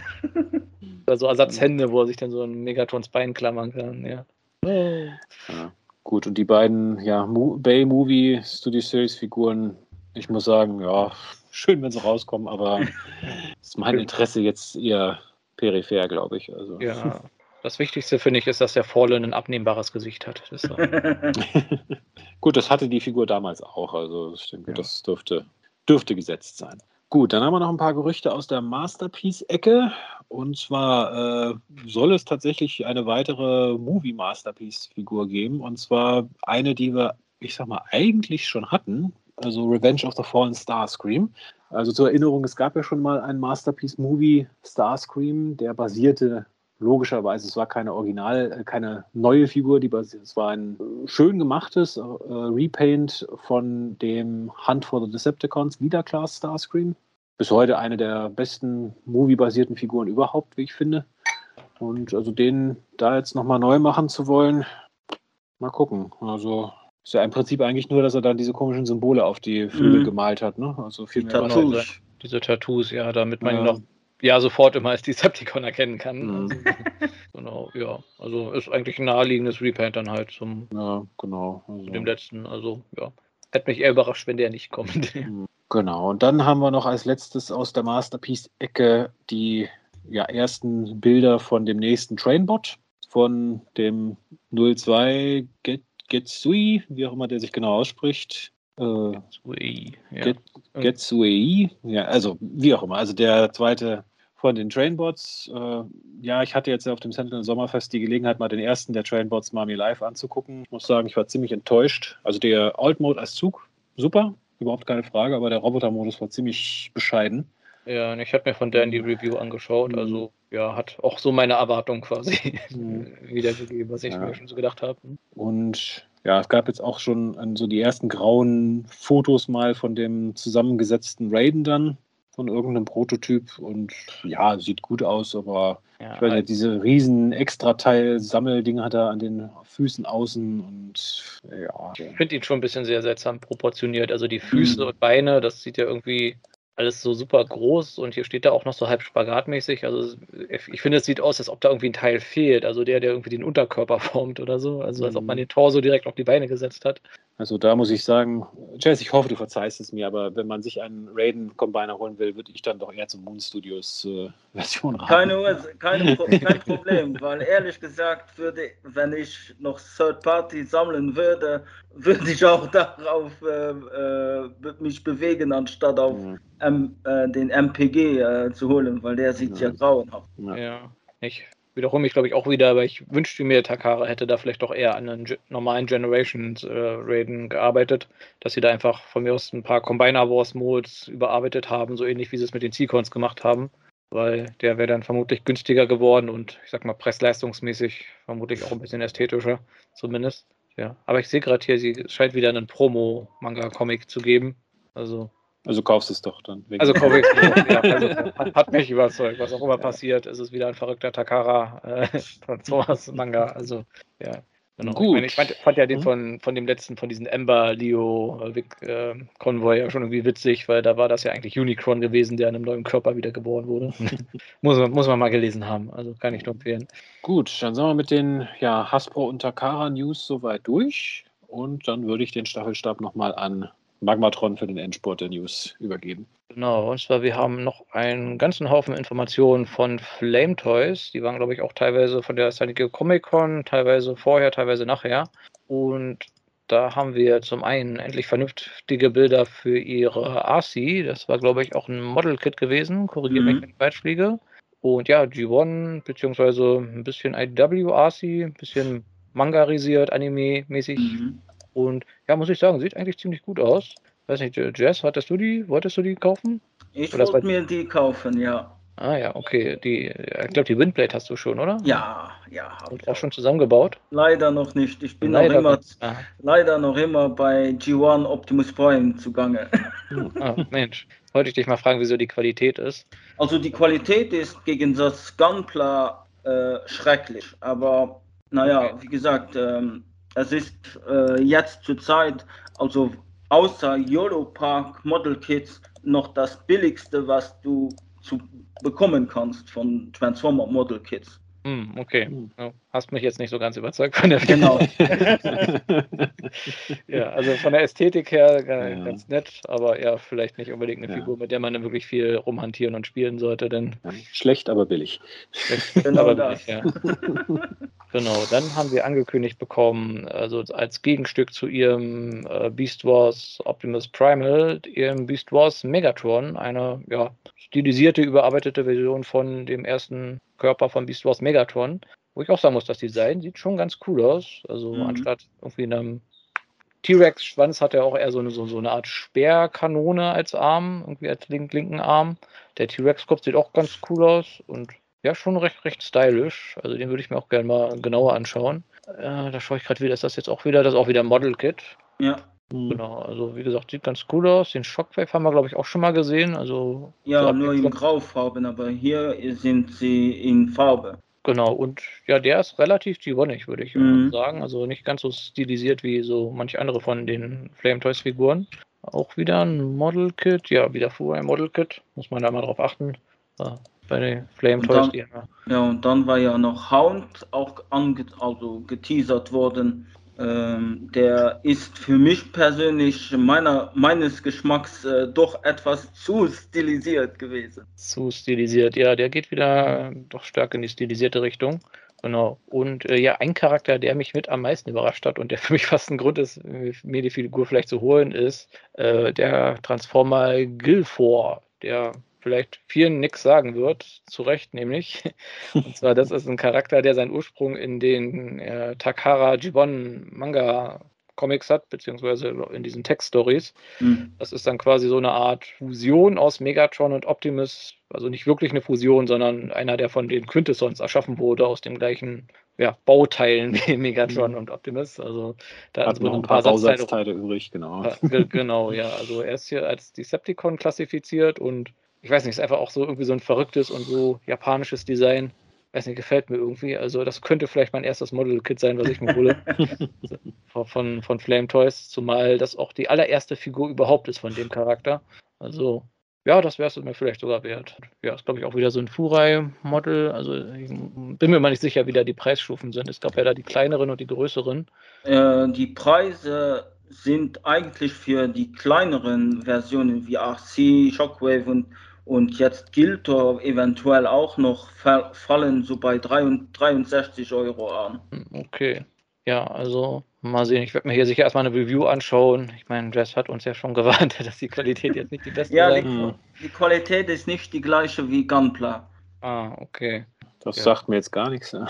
also Ersatzhände, wo er sich dann so ein Megatrons Bein klammern kann, ja. ja. Gut, und die beiden ja, Bay Movie Studio Series Figuren, ich muss sagen, ja, schön, wenn sie rauskommen, aber ist mein Interesse jetzt eher peripher, glaube ich. Also. Ja, das Wichtigste finde ich ist, dass der Fallen ein abnehmbares Gesicht hat. Das Gut, das hatte die Figur damals auch. Also ich denke, ja. das dürfte, dürfte gesetzt sein. Gut, dann haben wir noch ein paar Gerüchte aus der Masterpiece-Ecke. Und zwar äh, soll es tatsächlich eine weitere Movie-Masterpiece-Figur geben. Und zwar eine, die wir, ich sag mal, eigentlich schon hatten. Also Revenge of the Fallen Starscream. Also zur Erinnerung, es gab ja schon mal einen Masterpiece-Movie Starscream, der basierte logischerweise, es war keine Original, äh, keine neue Figur, die es war ein schön gemachtes äh, Repaint von dem Hunt for the Decepticons Leader Class Starscream. Bis heute eine der besten Movie-basierten Figuren überhaupt, wie ich finde. Und also den da jetzt nochmal neu machen zu wollen, mal gucken. Also ist ja im Prinzip eigentlich nur, dass er dann diese komischen Symbole auf die Flügel mhm. gemalt hat. Ne? Also viel mehr Tattoos. Diese Tattoos, ja, damit man ja. ihn noch ja sofort immer als Decepticon erkennen kann. Mhm. Also, genau, ja. Also ist eigentlich ein naheliegendes Repaint dann halt zum ja, genau. Also. dem letzten. Also ja. Hätte mich eher überrascht, wenn der nicht kommt. Mhm. Genau. Und dann haben wir noch als letztes aus der Masterpiece-Ecke die ja, ersten Bilder von dem nächsten Trainbot, von dem 02 Get Getsui, wie auch immer der sich genau ausspricht. Äh, Getsui, ja. Getsui, ja, also wie auch immer. Also der zweite von den Trainbots. Äh, ja, ich hatte jetzt auf dem Sentinel Sommerfest die Gelegenheit, mal den ersten der Trainbots mal mir live anzugucken. Ich muss sagen, ich war ziemlich enttäuscht. Also der Alt Mode als Zug, super, überhaupt keine Frage, aber der Roboter-Modus war ziemlich bescheiden. Ja, und ich habe mir von der in die Review angeschaut. Mhm. Also ja, hat auch so meine Erwartung quasi mhm. wiedergegeben, was ich ja. mir schon so gedacht habe. Und ja, es gab jetzt auch schon so die ersten grauen Fotos mal von dem zusammengesetzten Raiden dann von irgendeinem Prototyp und ja, sieht gut aus, aber ja, ich weiß nicht, diese riesen Extrateil-Sammelding hat er an den Füßen außen und ja. Ich finde ihn schon ein bisschen sehr seltsam proportioniert. Also die Füße mhm. und Beine, das sieht ja irgendwie alles so super groß und hier steht da auch noch so halb spagatmäßig. Also ich finde, es sieht aus, als ob da irgendwie ein Teil fehlt. Also der, der irgendwie den Unterkörper formt oder so. Also als ob man mhm. den Torso direkt auf die Beine gesetzt hat. Also da muss ich sagen, Jess, ich hoffe, du verzeihst es mir, aber wenn man sich einen Raiden Combiner holen will, würde ich dann doch eher zum Moon Studios äh, Version raten. Keine, keine, kein Problem, weil ehrlich gesagt würde, wenn ich noch Third Party sammeln würde, würde ich auch darauf äh, äh, mich bewegen, anstatt auf ja. M, äh, den MPG äh, zu holen, weil der sieht ja, ja grauenhaft. Ja, ja. ich wiederhole mich, glaube ich, auch wieder, aber ich wünschte mir, Takara hätte da vielleicht doch eher an einen normalen Generations äh, Raiden gearbeitet, dass sie da einfach von mir aus ein paar Combiner Wars Modes überarbeitet haben, so ähnlich wie sie es mit den Seacons gemacht haben, weil der wäre dann vermutlich günstiger geworden und ich sag mal pressleistungsmäßig vermutlich auch ein bisschen ästhetischer, zumindest. Ja, aber ich sehe gerade hier, sie scheint wieder einen Promo-Manga-Comic zu geben. Also also kaufst es doch dann. Also kauf ich es. ja, also hat, mich überzeugt. Was auch immer passiert, ist es wieder ein verrückter Takara äh, Transformers Manga. Also ja. Genau. Gut. Ich, meine, ich fand, fand, ja den von, von dem letzten, von diesem Ember Leo äh, äh, Convoy ja schon irgendwie witzig, weil da war das ja eigentlich Unicron gewesen, der in einem neuen Körper wieder geboren wurde. muss, man, muss man mal gelesen haben, also kann ich nur empfehlen. Gut, dann sind wir mit den ja, Hasbro und Takara News soweit durch und dann würde ich den Staffelstab nochmal an Magmatron für den Endsport der News übergeben. Genau, und zwar wir haben noch einen ganzen Haufen Informationen von Flame Toys. Die waren, glaube ich, auch teilweise von der San Diego Comic Con, teilweise vorher, teilweise nachher. Und da haben wir zum einen endlich vernünftige Bilder für ihre RC. Das war, glaube ich, auch ein Model-Kit gewesen. Korrigiere mich, mhm. wenn ich falsch fliege. Und ja, G1, beziehungsweise ein bisschen IDW RC, ein bisschen mangarisiert, anime-mäßig. Mhm. Und ja, muss ich sagen, sieht eigentlich ziemlich gut aus. Weiß nicht, Jess, hattest du die, wolltest du die kaufen? Ich wollte mir die kaufen, ja. Ah ja, okay. Die, ich glaube, die Windblade hast du schon, oder? Ja, ja. Und auch schon zusammengebaut? Leider noch nicht. Ich bin leider noch immer, ah. leider noch immer bei G1 Optimus Prime zugange. Ah, Mensch, wollte ich dich mal fragen, wieso die Qualität ist. Also die Qualität ist gegen das Gunpla äh, schrecklich, aber naja, okay. wie gesagt, ähm, es ist äh, jetzt zurzeit, also außer YOLO Park Model Kits, noch das billigste, was du zu bekommen kannst von Transformer Model Kits. Mm, okay, du hast mich jetzt nicht so ganz überzeugt von der Genau. ja, also von der Ästhetik her ja. ganz nett, aber ja, vielleicht nicht unbedingt eine ja. Figur, mit der man dann wirklich viel rumhantieren und spielen sollte. Denn Schlecht, aber billig. Schlecht, genau aber billig, ja. Genau, dann haben wir angekündigt bekommen, also als Gegenstück zu ihrem äh, Beast Wars Optimus Primal, ihrem Beast Wars Megatron, eine ja, stilisierte, überarbeitete Version von dem ersten Körper von Beast Wars Megatron. Wo ich auch sagen muss, das Design sieht schon ganz cool aus. Also mhm. anstatt irgendwie in einem T-Rex-Schwanz hat er auch eher so eine, so, so eine Art Speerkanone als Arm, irgendwie als link, linken Arm. Der T-Rex-Kopf sieht auch ganz cool aus und ja, schon recht, recht stylisch. Also den würde ich mir auch gerne mal genauer anschauen. Äh, da schaue ich gerade wieder, ist das jetzt auch wieder, das ist auch wieder Model Kit. Ja. Mhm. Genau, also wie gesagt, sieht ganz cool aus. Den Shockwave haben wir, glaube ich, auch schon mal gesehen. Also, ja, so nur in Graufarben, aber hier sind sie in Farbe. Genau, und ja, der ist relativ G1, würde ich mhm. sagen. Also nicht ganz so stilisiert wie so manche andere von den Flame Toys Figuren. Auch wieder ein Model Kit, ja, wieder vorher ein Model Kit, muss man da mal drauf achten. Ja, bei den Flame Toys. Dann, ja, und dann war ja noch Hound auch ange also geteasert worden. Ähm, der ist für mich persönlich meiner, meines Geschmacks äh, doch etwas zu stilisiert gewesen. Zu stilisiert, ja, der geht wieder doch stark in die stilisierte Richtung. Genau. Und äh, ja, ein Charakter, der mich mit am meisten überrascht hat und der für mich fast ein Grund ist, mir die Figur vielleicht zu holen, ist äh, der Transformer Gilfor, der vielleicht vielen nichts sagen wird, zu Recht nämlich. Und zwar, das ist ein Charakter, der seinen Ursprung in den äh, Takara Jibon Manga Comics hat, beziehungsweise in diesen Text-Stories. Mhm. Das ist dann quasi so eine Art Fusion aus Megatron und Optimus. Also nicht wirklich eine Fusion, sondern einer, der von den Quintessons erschaffen wurde, aus dem gleichen ja, Bauteilen wie Megatron mhm. und Optimus. Also da hat noch ein paar, paar Bausatzteile übrig, genau. genau, ja. Also er ist hier als Decepticon klassifiziert und ich weiß nicht, ist einfach auch so irgendwie so ein verrücktes und so japanisches Design. Weiß nicht, gefällt mir irgendwie. Also, das könnte vielleicht mein erstes Model-Kit sein, was ich mir hole. von, von Flame Toys, zumal das auch die allererste Figur überhaupt ist von dem Charakter. Also, ja, das wäre es mir vielleicht sogar wert. Ja, ist glaube ich auch wieder so ein Furai-Model. Also ich bin mir mal nicht sicher, wie da die Preisstufen sind. Es gab ja da die kleineren und die größeren. Äh, die Preise sind eigentlich für die kleineren Versionen wie RC, Shockwave und, und jetzt Giltor eventuell auch noch fallen so bei 63 Euro an. Hm, okay. Ja, also mal sehen. Ich werde mir hier sicher erstmal eine Review anschauen. Ich meine, Jess hat uns ja schon gewarnt, dass die Qualität jetzt nicht die beste ja, sein die, die Qualität ist nicht die gleiche wie Gunpla. Ah, okay. Das Ja. sagt mir jetzt gar nichts. Ne?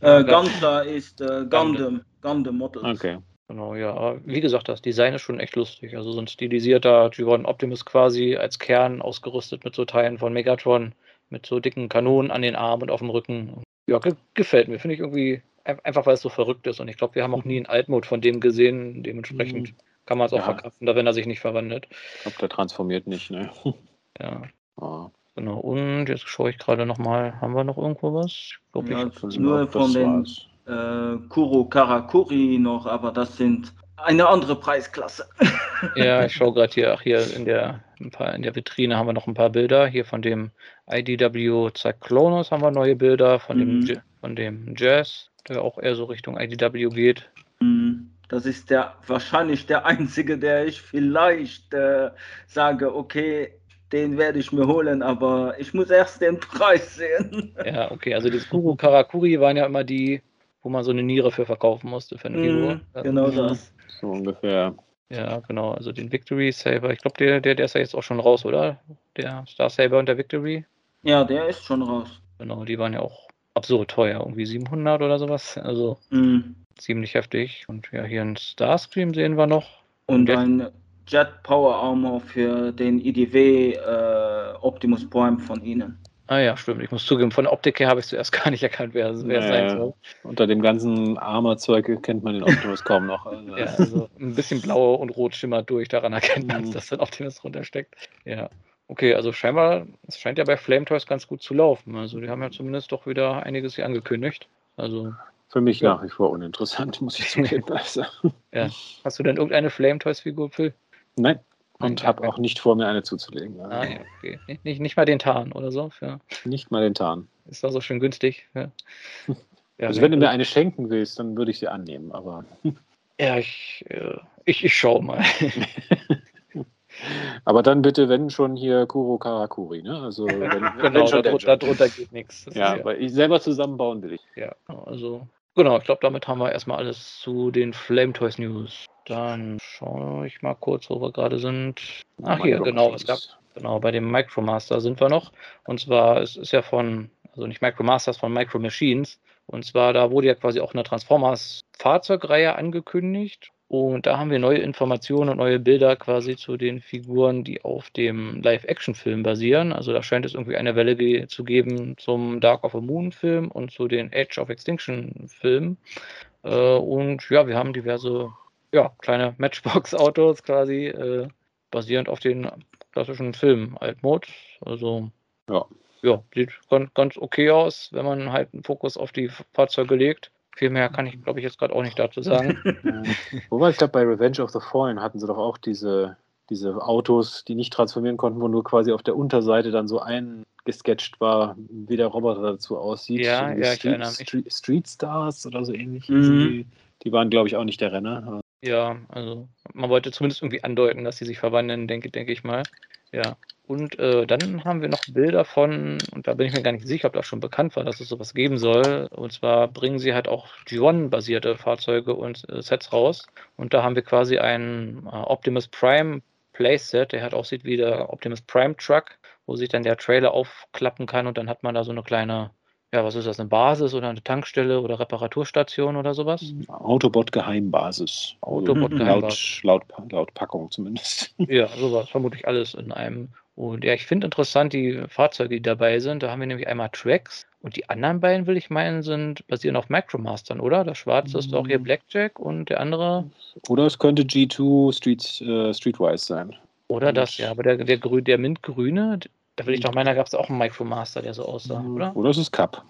Äh, Gunpla ist äh, Gundam, Gundam Models. Okay. Genau, ja. Aber wie gesagt, das Design ist schon echt lustig. Also so ein stilisierter G1 Optimus quasi als Kern ausgerüstet mit so Teilen von Megatron, mit so dicken Kanonen an den Armen und auf dem Rücken. Ja, ge gefällt mir. Finde ich irgendwie ein- einfach, weil es so verrückt ist. Und ich glaube, wir haben auch nie einen Altmode von dem gesehen. Dementsprechend kann man es auch Ja. verkraften, da wenn er sich nicht verwandelt. Ich glaube, der transformiert nicht. Ne? Ja, Ah, genau. Und jetzt schaue ich gerade nochmal, haben wir noch irgendwo was? Ich glaube, Ja, ich. nur von den war's. Äh, Kuro Karakuri noch, aber das sind eine andere Preisklasse. Ja, ich schaue gerade hier, ach hier in der, paar, in der Vitrine haben wir noch ein paar Bilder. Hier von dem IDW Cyclonus haben wir neue Bilder, von, dem, Mhm. Ja- von dem Jazz, der auch eher so Richtung IDW geht. Hm, Das ist der wahrscheinlich der einzige, der ich vielleicht äh, sage, okay, den werde ich mir holen, aber ich muss erst den Preis sehen. Ja, okay, also die Kuro Karakuri waren ja immer die, wo man so eine Niere für verkaufen musste für eine Figur. Hm, genau Ja. das. So ungefähr. Ja, genau, also den Victory Saber. Ich glaube, der, der, der ist ja jetzt auch schon raus, oder? Der Star Saber und der Victory. Ja, der ist schon raus. Genau, die waren ja auch absurd teuer, irgendwie 700 oder sowas. Also Hm. ziemlich heftig. Und ja, hier ein Starscream sehen wir noch. Und Jetzt- ein Jet Power Armor für den IDW äh, Optimus Prime von ihnen. Ah ja, stimmt. Ich muss zugeben, von der Optik her habe ich zuerst gar nicht erkannt, wer, wer es sein Naja. soll. Unter dem ganzen Armor-Zeug kennt man den Optimus kaum noch. Also, Ja, also ein bisschen blau und rot schimmert durch, daran erkennt man, Mhm. dass da ein Optimus drunter steckt. Ja. Okay, also scheinbar, es scheint ja bei Flame Toys ganz gut zu laufen. Also die haben ja zumindest doch wieder einiges hier angekündigt. Also, Für mich Ja. nach wie vor uninteressant, muss ich zugeben. Also, hast du denn irgendeine Flame Toys Figur, Phil? nein. Und habe auch nicht vor, mir eine zuzulegen. Also, Ah ja, okay. Nicht, nicht, nicht mal den Tarn oder so. Ja. Nicht mal den Tarn. Ist doch so schön günstig. Ja. Ja, Also wenn du mir eine schenken willst, dann würde ich sie annehmen. Aber, Ja, ich, äh, ich, ich schau mal. aber dann bitte, wenn schon hier Kuro Karakuri. Ne? Also wenn, genau, wenn darunter, der darunter geht nichts. Ja, weil ich selber zusammenbauen will ich. Ja, also genau, ich glaube, damit haben wir erstmal alles zu den Flame Toys News. Dann schaue ich mal kurz, wo wir gerade sind. Ach hier, genau, es gab genau bei dem Micromaster sind wir noch. Und zwar es ist ja von, also nicht Micromasters, von Micro Machines. Und zwar da wurde ja quasi auch eine Transformers Fahrzeugreihe angekündigt. Und da haben wir neue Informationen und neue Bilder quasi zu den Figuren, die auf dem Live-Action-Film basieren. Also da scheint es irgendwie eine Welle zu geben zum Dark of the Moon-Film und zu den Age of Extinction-Filmen. Äh, und ja, wir haben diverse ja, kleine Matchbox-Autos quasi äh, basierend auf den klassischen Film Altmod. Also Ja. ja, sieht ganz, ganz okay aus, wenn man halt einen Fokus auf die Fahrzeuge legt. Viel mehr kann ich, glaube ich, jetzt gerade auch nicht dazu sagen. Äh, Wobei ich glaube, bei Revenge of the Fallen hatten sie doch auch diese, diese Autos, die nicht transformieren konnten, wo nur quasi auf der Unterseite dann so eingesketcht war, wie der Roboter dazu aussieht. Ja, ja, ich Street. Street, Stars oder so ähnlich. Mhm. Die, die waren, glaube ich, auch nicht der Renner. Ja, also man wollte zumindest irgendwie andeuten, dass sie sich verwandeln, denke, denke ich mal. Ja. Und äh, dann haben wir noch Bilder von, und da bin ich mir gar nicht sicher, ob das schon bekannt war, dass es sowas geben soll. Und zwar bringen sie halt auch G1-basierte Fahrzeuge und äh, Sets raus. Und da haben wir quasi einen äh, Optimus Prime Playset, der halt aussieht wie der Optimus Prime Truck, wo sich dann der Trailer aufklappen kann und dann hat man da so eine kleine, ja, was ist das, eine Basis oder eine Tankstelle oder Reparaturstation oder sowas? Autobot Geheimbasis. Autobot Mhm. Geheimbasis. Laut, laut, laut Packung zumindest. Ja, sowas, vermutlich alles in einem. Und ja, ich finde interessant die Fahrzeuge, die dabei sind. Da haben wir nämlich einmal Tracks und die anderen beiden, will ich meinen, sind basieren auf Micromastern, oder? Das schwarze ist doch hier Mm. Blackjack und der andere. Oder es könnte G2 Street, äh, Streetwise sein. Oder Und- das, ja, aber der, der, grü der Mintgrüne, da will ich doch meinen, da gab es auch einen Micromaster, der so aussah, oder? Oder es ist Cup.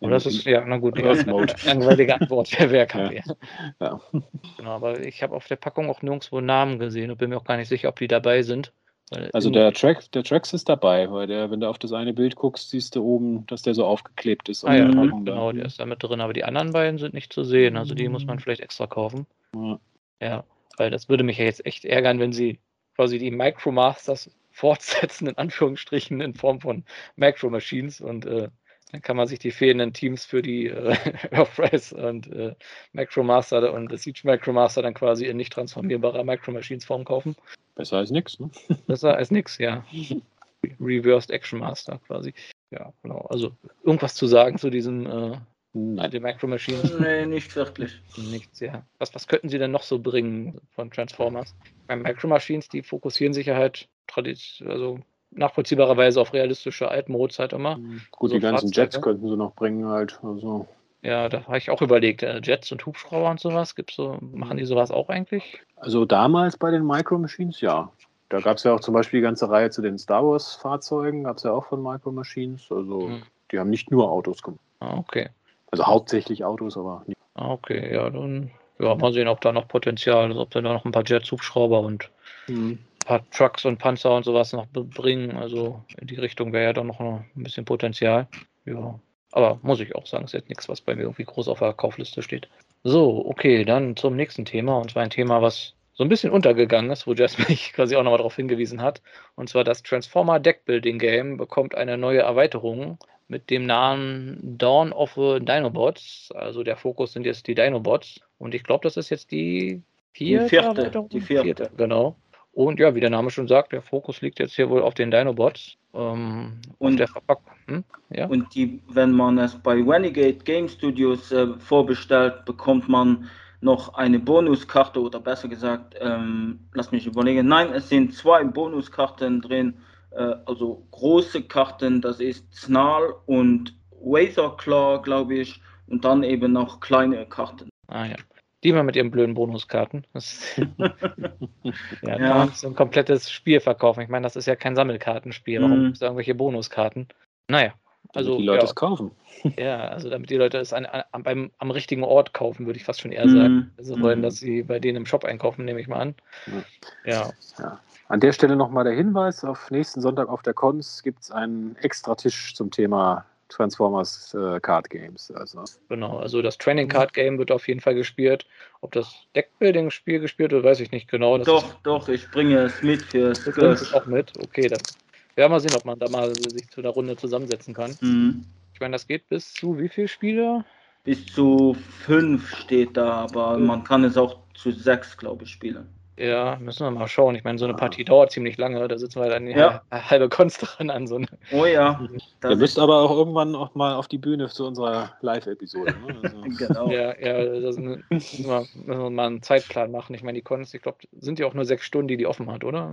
Oder ist, ja, na gut, Oder das Mode. langweilige Antwort, wer wer kann Ja. Ja. Genau, aber ich habe auf der Packung auch nirgendwo Namen gesehen und bin mir auch gar nicht sicher, ob die dabei sind. Also der Track, der Trax ist dabei, weil der, wenn du auf das eine Bild guckst, siehst du oben, dass der so aufgeklebt ist. Ah, ja, genau, der ist da mit drin, aber die anderen beiden sind nicht zu sehen. Also die muss man Mhm. vielleicht extra kaufen. Ja. Ja, weil das würde mich ja jetzt echt ärgern, wenn sie quasi die Micromasters fortsetzen, in Anführungsstrichen, in Form von Micro Machines und äh, dann kann man sich die fehlenden Teams für die äh, Earthrise und äh, Micromaster und das Siege Micromaster dann quasi in nicht transformierbarer Micro Machines Form kaufen. Besser als nichts, ne? Besser als nix, ja. Reversed Action Master quasi. Ja, genau. Also irgendwas zu sagen zu diesem äh, Nein. den Micro Machines? Nee, nicht wirklich. Nichts, ja. Was, was könnten sie denn noch so bringen von Transformers? Bei Micro Machines, die fokussieren sich ja halt also nachvollziehbarerweise auf realistische Altmodes halt immer. Gut, So die ganzen Fahrzeuge. Jets könnten sie noch bringen halt. Also, Ja, da habe ich auch überlegt, äh, Jets und Hubschrauber und sowas, gibt's so, machen die sowas auch eigentlich? also damals bei den Micro Machines, ja. Da gab es ja auch zum Beispiel die ganze Reihe zu den Star Wars-Fahrzeugen, gab es ja auch von Micro Machines. Also Hm. die haben nicht nur Autos gemacht. Ah, okay. Also hauptsächlich Autos, aber nicht. Ah, okay, ja, dann ja, mal sehen, ob da noch Potenzial ist, ob da noch ein paar Jets, Hubschrauber und ein paar Trucks und Panzer und sowas noch bringen. Also in die Richtung wäre ja dann noch ein bisschen Potenzial. Ja. Aber muss ich auch sagen, ist jetzt nichts, was bei mir irgendwie groß auf der Kaufliste steht. So, okay, dann zum nächsten Thema. Und zwar ein Thema, was so ein bisschen untergegangen ist, wo Jess mich quasi auch nochmal darauf hingewiesen hat. Und zwar das Transformer Deckbuilding Game bekommt eine neue Erweiterung mit dem Namen Dawn of the Dinobots. Also der Fokus sind jetzt die Dinobots. Und ich glaube, das ist jetzt die vierte, vierte, Erweiterung? die vierte. Genau. Und ja, wie der Name schon sagt, der Fokus liegt jetzt hier wohl auf den Dinobots. Ähm, Und- der Verpackung. Hm? Ja? Und die, wenn man es bei Renegade Game Studios äh, vorbestellt, bekommt man noch eine Bonuskarte oder besser gesagt, ähm, lass mich überlegen, nein, es sind zwei Bonuskarten drin, also große Karten, das ist Snarl und Razorclaw, glaube ich, und dann eben noch kleine Karten. Ah ja. Die mal mit ihren blöden Bonuskarten. Das, ja, Ja. man so ein komplettes Spiel verkaufen. Ich meine, das ist ja kein Sammelkartenspiel. Warum Mhm. irgendwelche Bonuskarten? Naja, also die Leute ja, es kaufen. ja, also damit die Leute es an, an, beim, am richtigen Ort kaufen, würde ich fast schon eher sagen. Mhm. Also wollen, Mhm. dass sie bei denen im Shop einkaufen, nehme ich mal an. Ja, An der Stelle nochmal der Hinweis: Auf nächsten Sonntag auf der Cons gibt es einen extra Tisch zum Thema Transformers äh, Card Games. Also, genau. Also das Training Card Game wird auf jeden Fall gespielt. Ob das Deckbuilding-Spiel gespielt wird, weiß ich nicht genau. Das Doch, ist, doch, ich bringe es mit fürs das bringt es auch mit. Okay, dann werden wir mal sehen, ob man da mal sich zu einer Runde zusammensetzen kann. Mhm. Ich meine, das geht bis zu wie viele Spieler? Bis zu fünf steht da, aber Mhm. man kann es auch zu sechs, glaube ich, spielen. Ja, müssen wir mal schauen. Ich meine, so eine Ah. Partie dauert ziemlich lange. Da sitzen wir dann Ja. halbe Konst dran an so eine. Oh ja. ihr das müsst aber auch irgendwann auch mal auf die Bühne zu unserer Live-Episode. Ne? Also, genau. Ja, ja, das müssen wir, müssen wir mal einen Zeitplan machen. Ich meine, die Konst, ich glaube, sind ja auch nur sechs Stunden, die die offen hat, oder?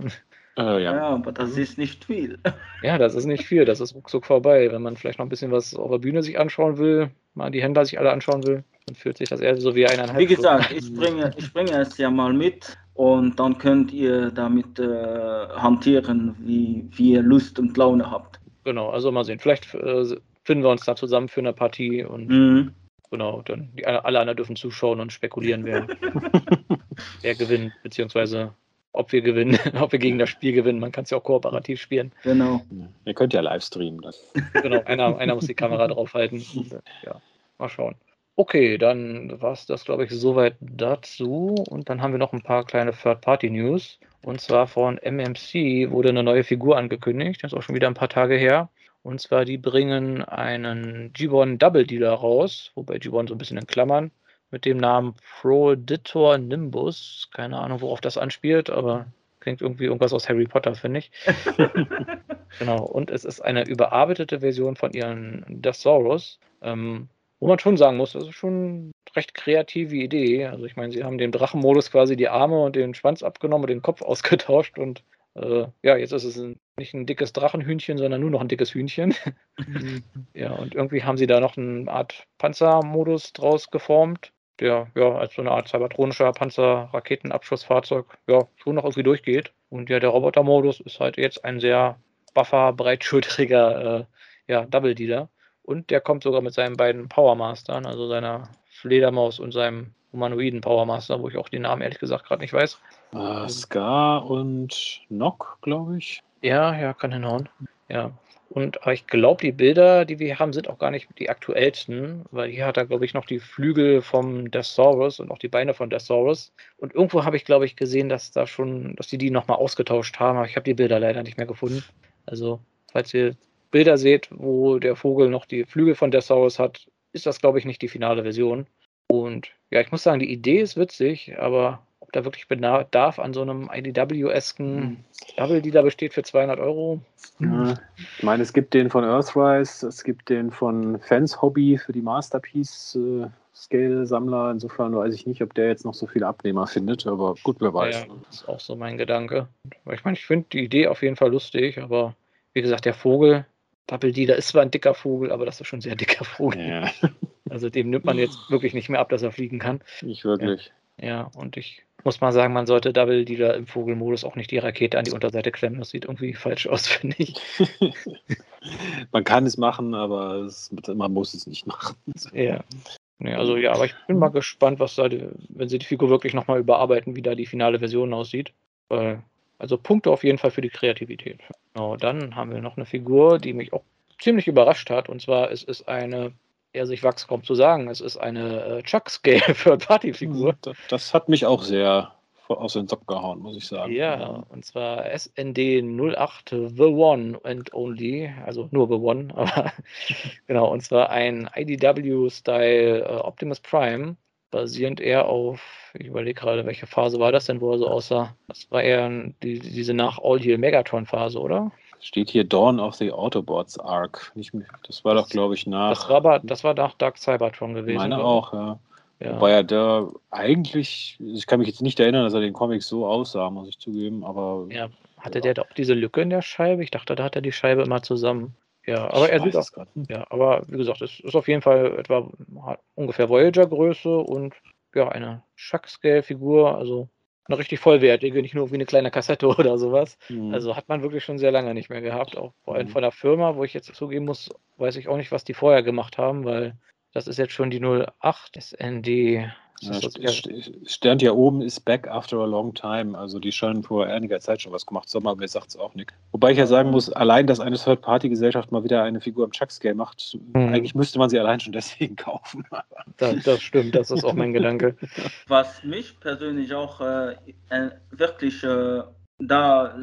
äh, Ja, ja. aber das ist nicht viel. Ja, das ist nicht viel. Das ist ruckzuck vorbei. Wenn man vielleicht noch ein bisschen was auf der Bühne sich anschauen will, mal die Händler sich alle anschauen will, dann fühlt sich das eher so wie eineinhalb Wie Stunden. gesagt, ich bringe, ich bringe es ja mal mit und dann könnt ihr damit äh, hantieren, wie, wie ihr Lust und Laune habt. Genau, also mal sehen. Vielleicht äh, finden wir uns da zusammen für eine Partie und Mhm. genau, dann die, alle anderen dürfen zuschauen und spekulieren, wer, wer gewinnt, beziehungsweise ob wir gewinnen, ob wir gegen das Spiel gewinnen. Man kann es ja auch kooperativ spielen. Genau. Ihr könnt ja live streamen. Das. Genau, einer, einer muss die Kamera draufhalten. Äh, ja, mal schauen. Okay, dann war es das, glaube ich, soweit dazu. Und dann haben wir noch ein paar kleine Third-Party-News. Und zwar von MMC wurde eine neue Figur angekündigt. Das ist auch schon wieder ein paar Tage her. Und zwar, die bringen einen G1 Double Dealer raus, wobei G1 so ein bisschen in Klammern, mit dem Namen Proditor Nimbus. Keine Ahnung, worauf das anspielt, aber klingt irgendwie irgendwas aus Harry Potter, finde ich. Genau, und es ist eine überarbeitete Version von ihren Deathsaurus, ähm, wo man schon sagen muss, das ist schon eine recht kreative Idee. Also ich meine, sie haben dem Drachenmodus quasi die Arme und den Schwanz abgenommen und den Kopf ausgetauscht und äh, ja, jetzt ist es ein, nicht ein dickes Drachenhühnchen, sondern nur noch ein dickes Hühnchen. ja, und irgendwie haben sie da noch eine Art Panzermodus draus geformt, der ja als so eine Art cybertronischer Panzer-Raketenabschussfahrzeug ja schon noch irgendwie durchgeht. Und ja, der Robotermodus ist halt jetzt ein sehr buffer, breitschultriger äh, ja, Double Dealer. Und der kommt sogar mit seinen beiden Powermastern, also seiner Fledermaus und seinem humanoiden Powermaster, wo ich auch den Namen ehrlich gesagt gerade nicht weiß. Äh, Ska und Nock, glaube ich. Ja, ja, kann hinhauen. Ja. Und aber ich glaube, die Bilder, die wir haben, sind auch gar nicht die aktuellsten, weil hier hat er, glaube ich, noch die Flügel vom Desaurus und auch die Beine von Desaurus. Und irgendwo habe ich, glaube ich, gesehen, dass da schon, dass die die nochmal ausgetauscht haben, aber ich habe die Bilder leider nicht mehr gefunden. Also, falls ihr Bilder seht, wo der Vogel noch die Flügel von Desaurus hat, ist das, glaube ich, nicht die finale Version. Und ja, ich muss sagen, die Idee ist witzig, aber ob da wirklich Bedarf an so einem IDW-esken mhm. Double, die da besteht für 200 Euro. Ja, ich meine, es gibt den von Earthrise, es gibt den von Fans Hobby für die Masterpiece. Äh, Scale-Sammler. Insofern weiß ich nicht, ob der jetzt noch so viele Abnehmer findet, aber gut, wer weiß. Ja, das ist auch so mein Gedanke. Ich meine, ich finde die Idee auf jeden Fall lustig, aber wie gesagt, der Vogel, Double D, da ist zwar ein dicker Vogel, aber das ist schon ein sehr dicker Vogel. Ja. Also dem nimmt man jetzt wirklich nicht mehr ab, dass er fliegen kann. Nicht wirklich. Ja, ja und ich muss mal sagen, man sollte Double Dealer im Vogelmodus auch nicht die Rakete an die Unterseite klemmen. Das sieht irgendwie falsch aus, finde ich. man kann es machen, aber es, man muss es nicht machen. Ja. Nee, also ja, aber ich bin mal gespannt, was da, die, wenn sie die Figur wirklich nochmal überarbeiten, wie da die finale Version aussieht. Also Punkte auf jeden Fall für die Kreativität. Genau, dann haben wir noch eine Figur, die mich auch ziemlich überrascht hat. Und zwar es ist eine er sich wachs kaum zu sagen. Es ist eine äh, Chuck-Scale Third-Party-Figur. Das, das, hat mich auch sehr aus den Sock gehauen, muss ich sagen. Ja, und zwar SND 08 The One and Only, also nur The One, aber genau, und zwar ein IDW-Style äh, Optimus Prime, basierend eher auf, ich überlege gerade, welche Phase war das denn, wo er so aussah? Das war eher die, diese nach All Heal Megatron-Phase, oder? Steht hier Dawn of the Autobots Arc. das war doch, glaube ich, nach. Das war, aber, das war nach Dark Cybertron gewesen. Meine auch, ja. ja. Wobei er da eigentlich, ich kann mich jetzt nicht erinnern, dass er den Comic so aussah, muss ich zugeben, aber. Ja, hatte ja. der doch diese Lücke in der Scheibe? Ich dachte, da hat er die Scheibe immer zusammen. Ja, aber ich er sieht auch. Ja, aber wie gesagt, es ist auf jeden Fall etwa ungefähr Voyager-Größe und ja, eine Chuck-Scale-Figur, also eine richtig vollwertige, nicht nur wie eine kleine Kassette oder sowas. Mhm. Also hat man wirklich schon sehr lange nicht mehr gehabt. Auch vor allem mhm. von der Firma, wo ich jetzt zugeben muss, weiß ich auch nicht, was die vorher gemacht haben, weil das ist jetzt schon die 08 SND ja, stand ja oben, ist back after a long time. Also die scheinen vor einiger Zeit schon was gemacht zu haben, aber mir sagt es auch nicht. Wobei ich ja sagen muss, allein, dass eine Third-Party-Gesellschaft mal wieder eine Figur im Chuck-Scale macht, mhm. eigentlich müsste man sie allein schon deswegen kaufen. Das, das, stimmt, das ist auch mein Gedanke. Was mich persönlich auch äh, wirklich äh, da,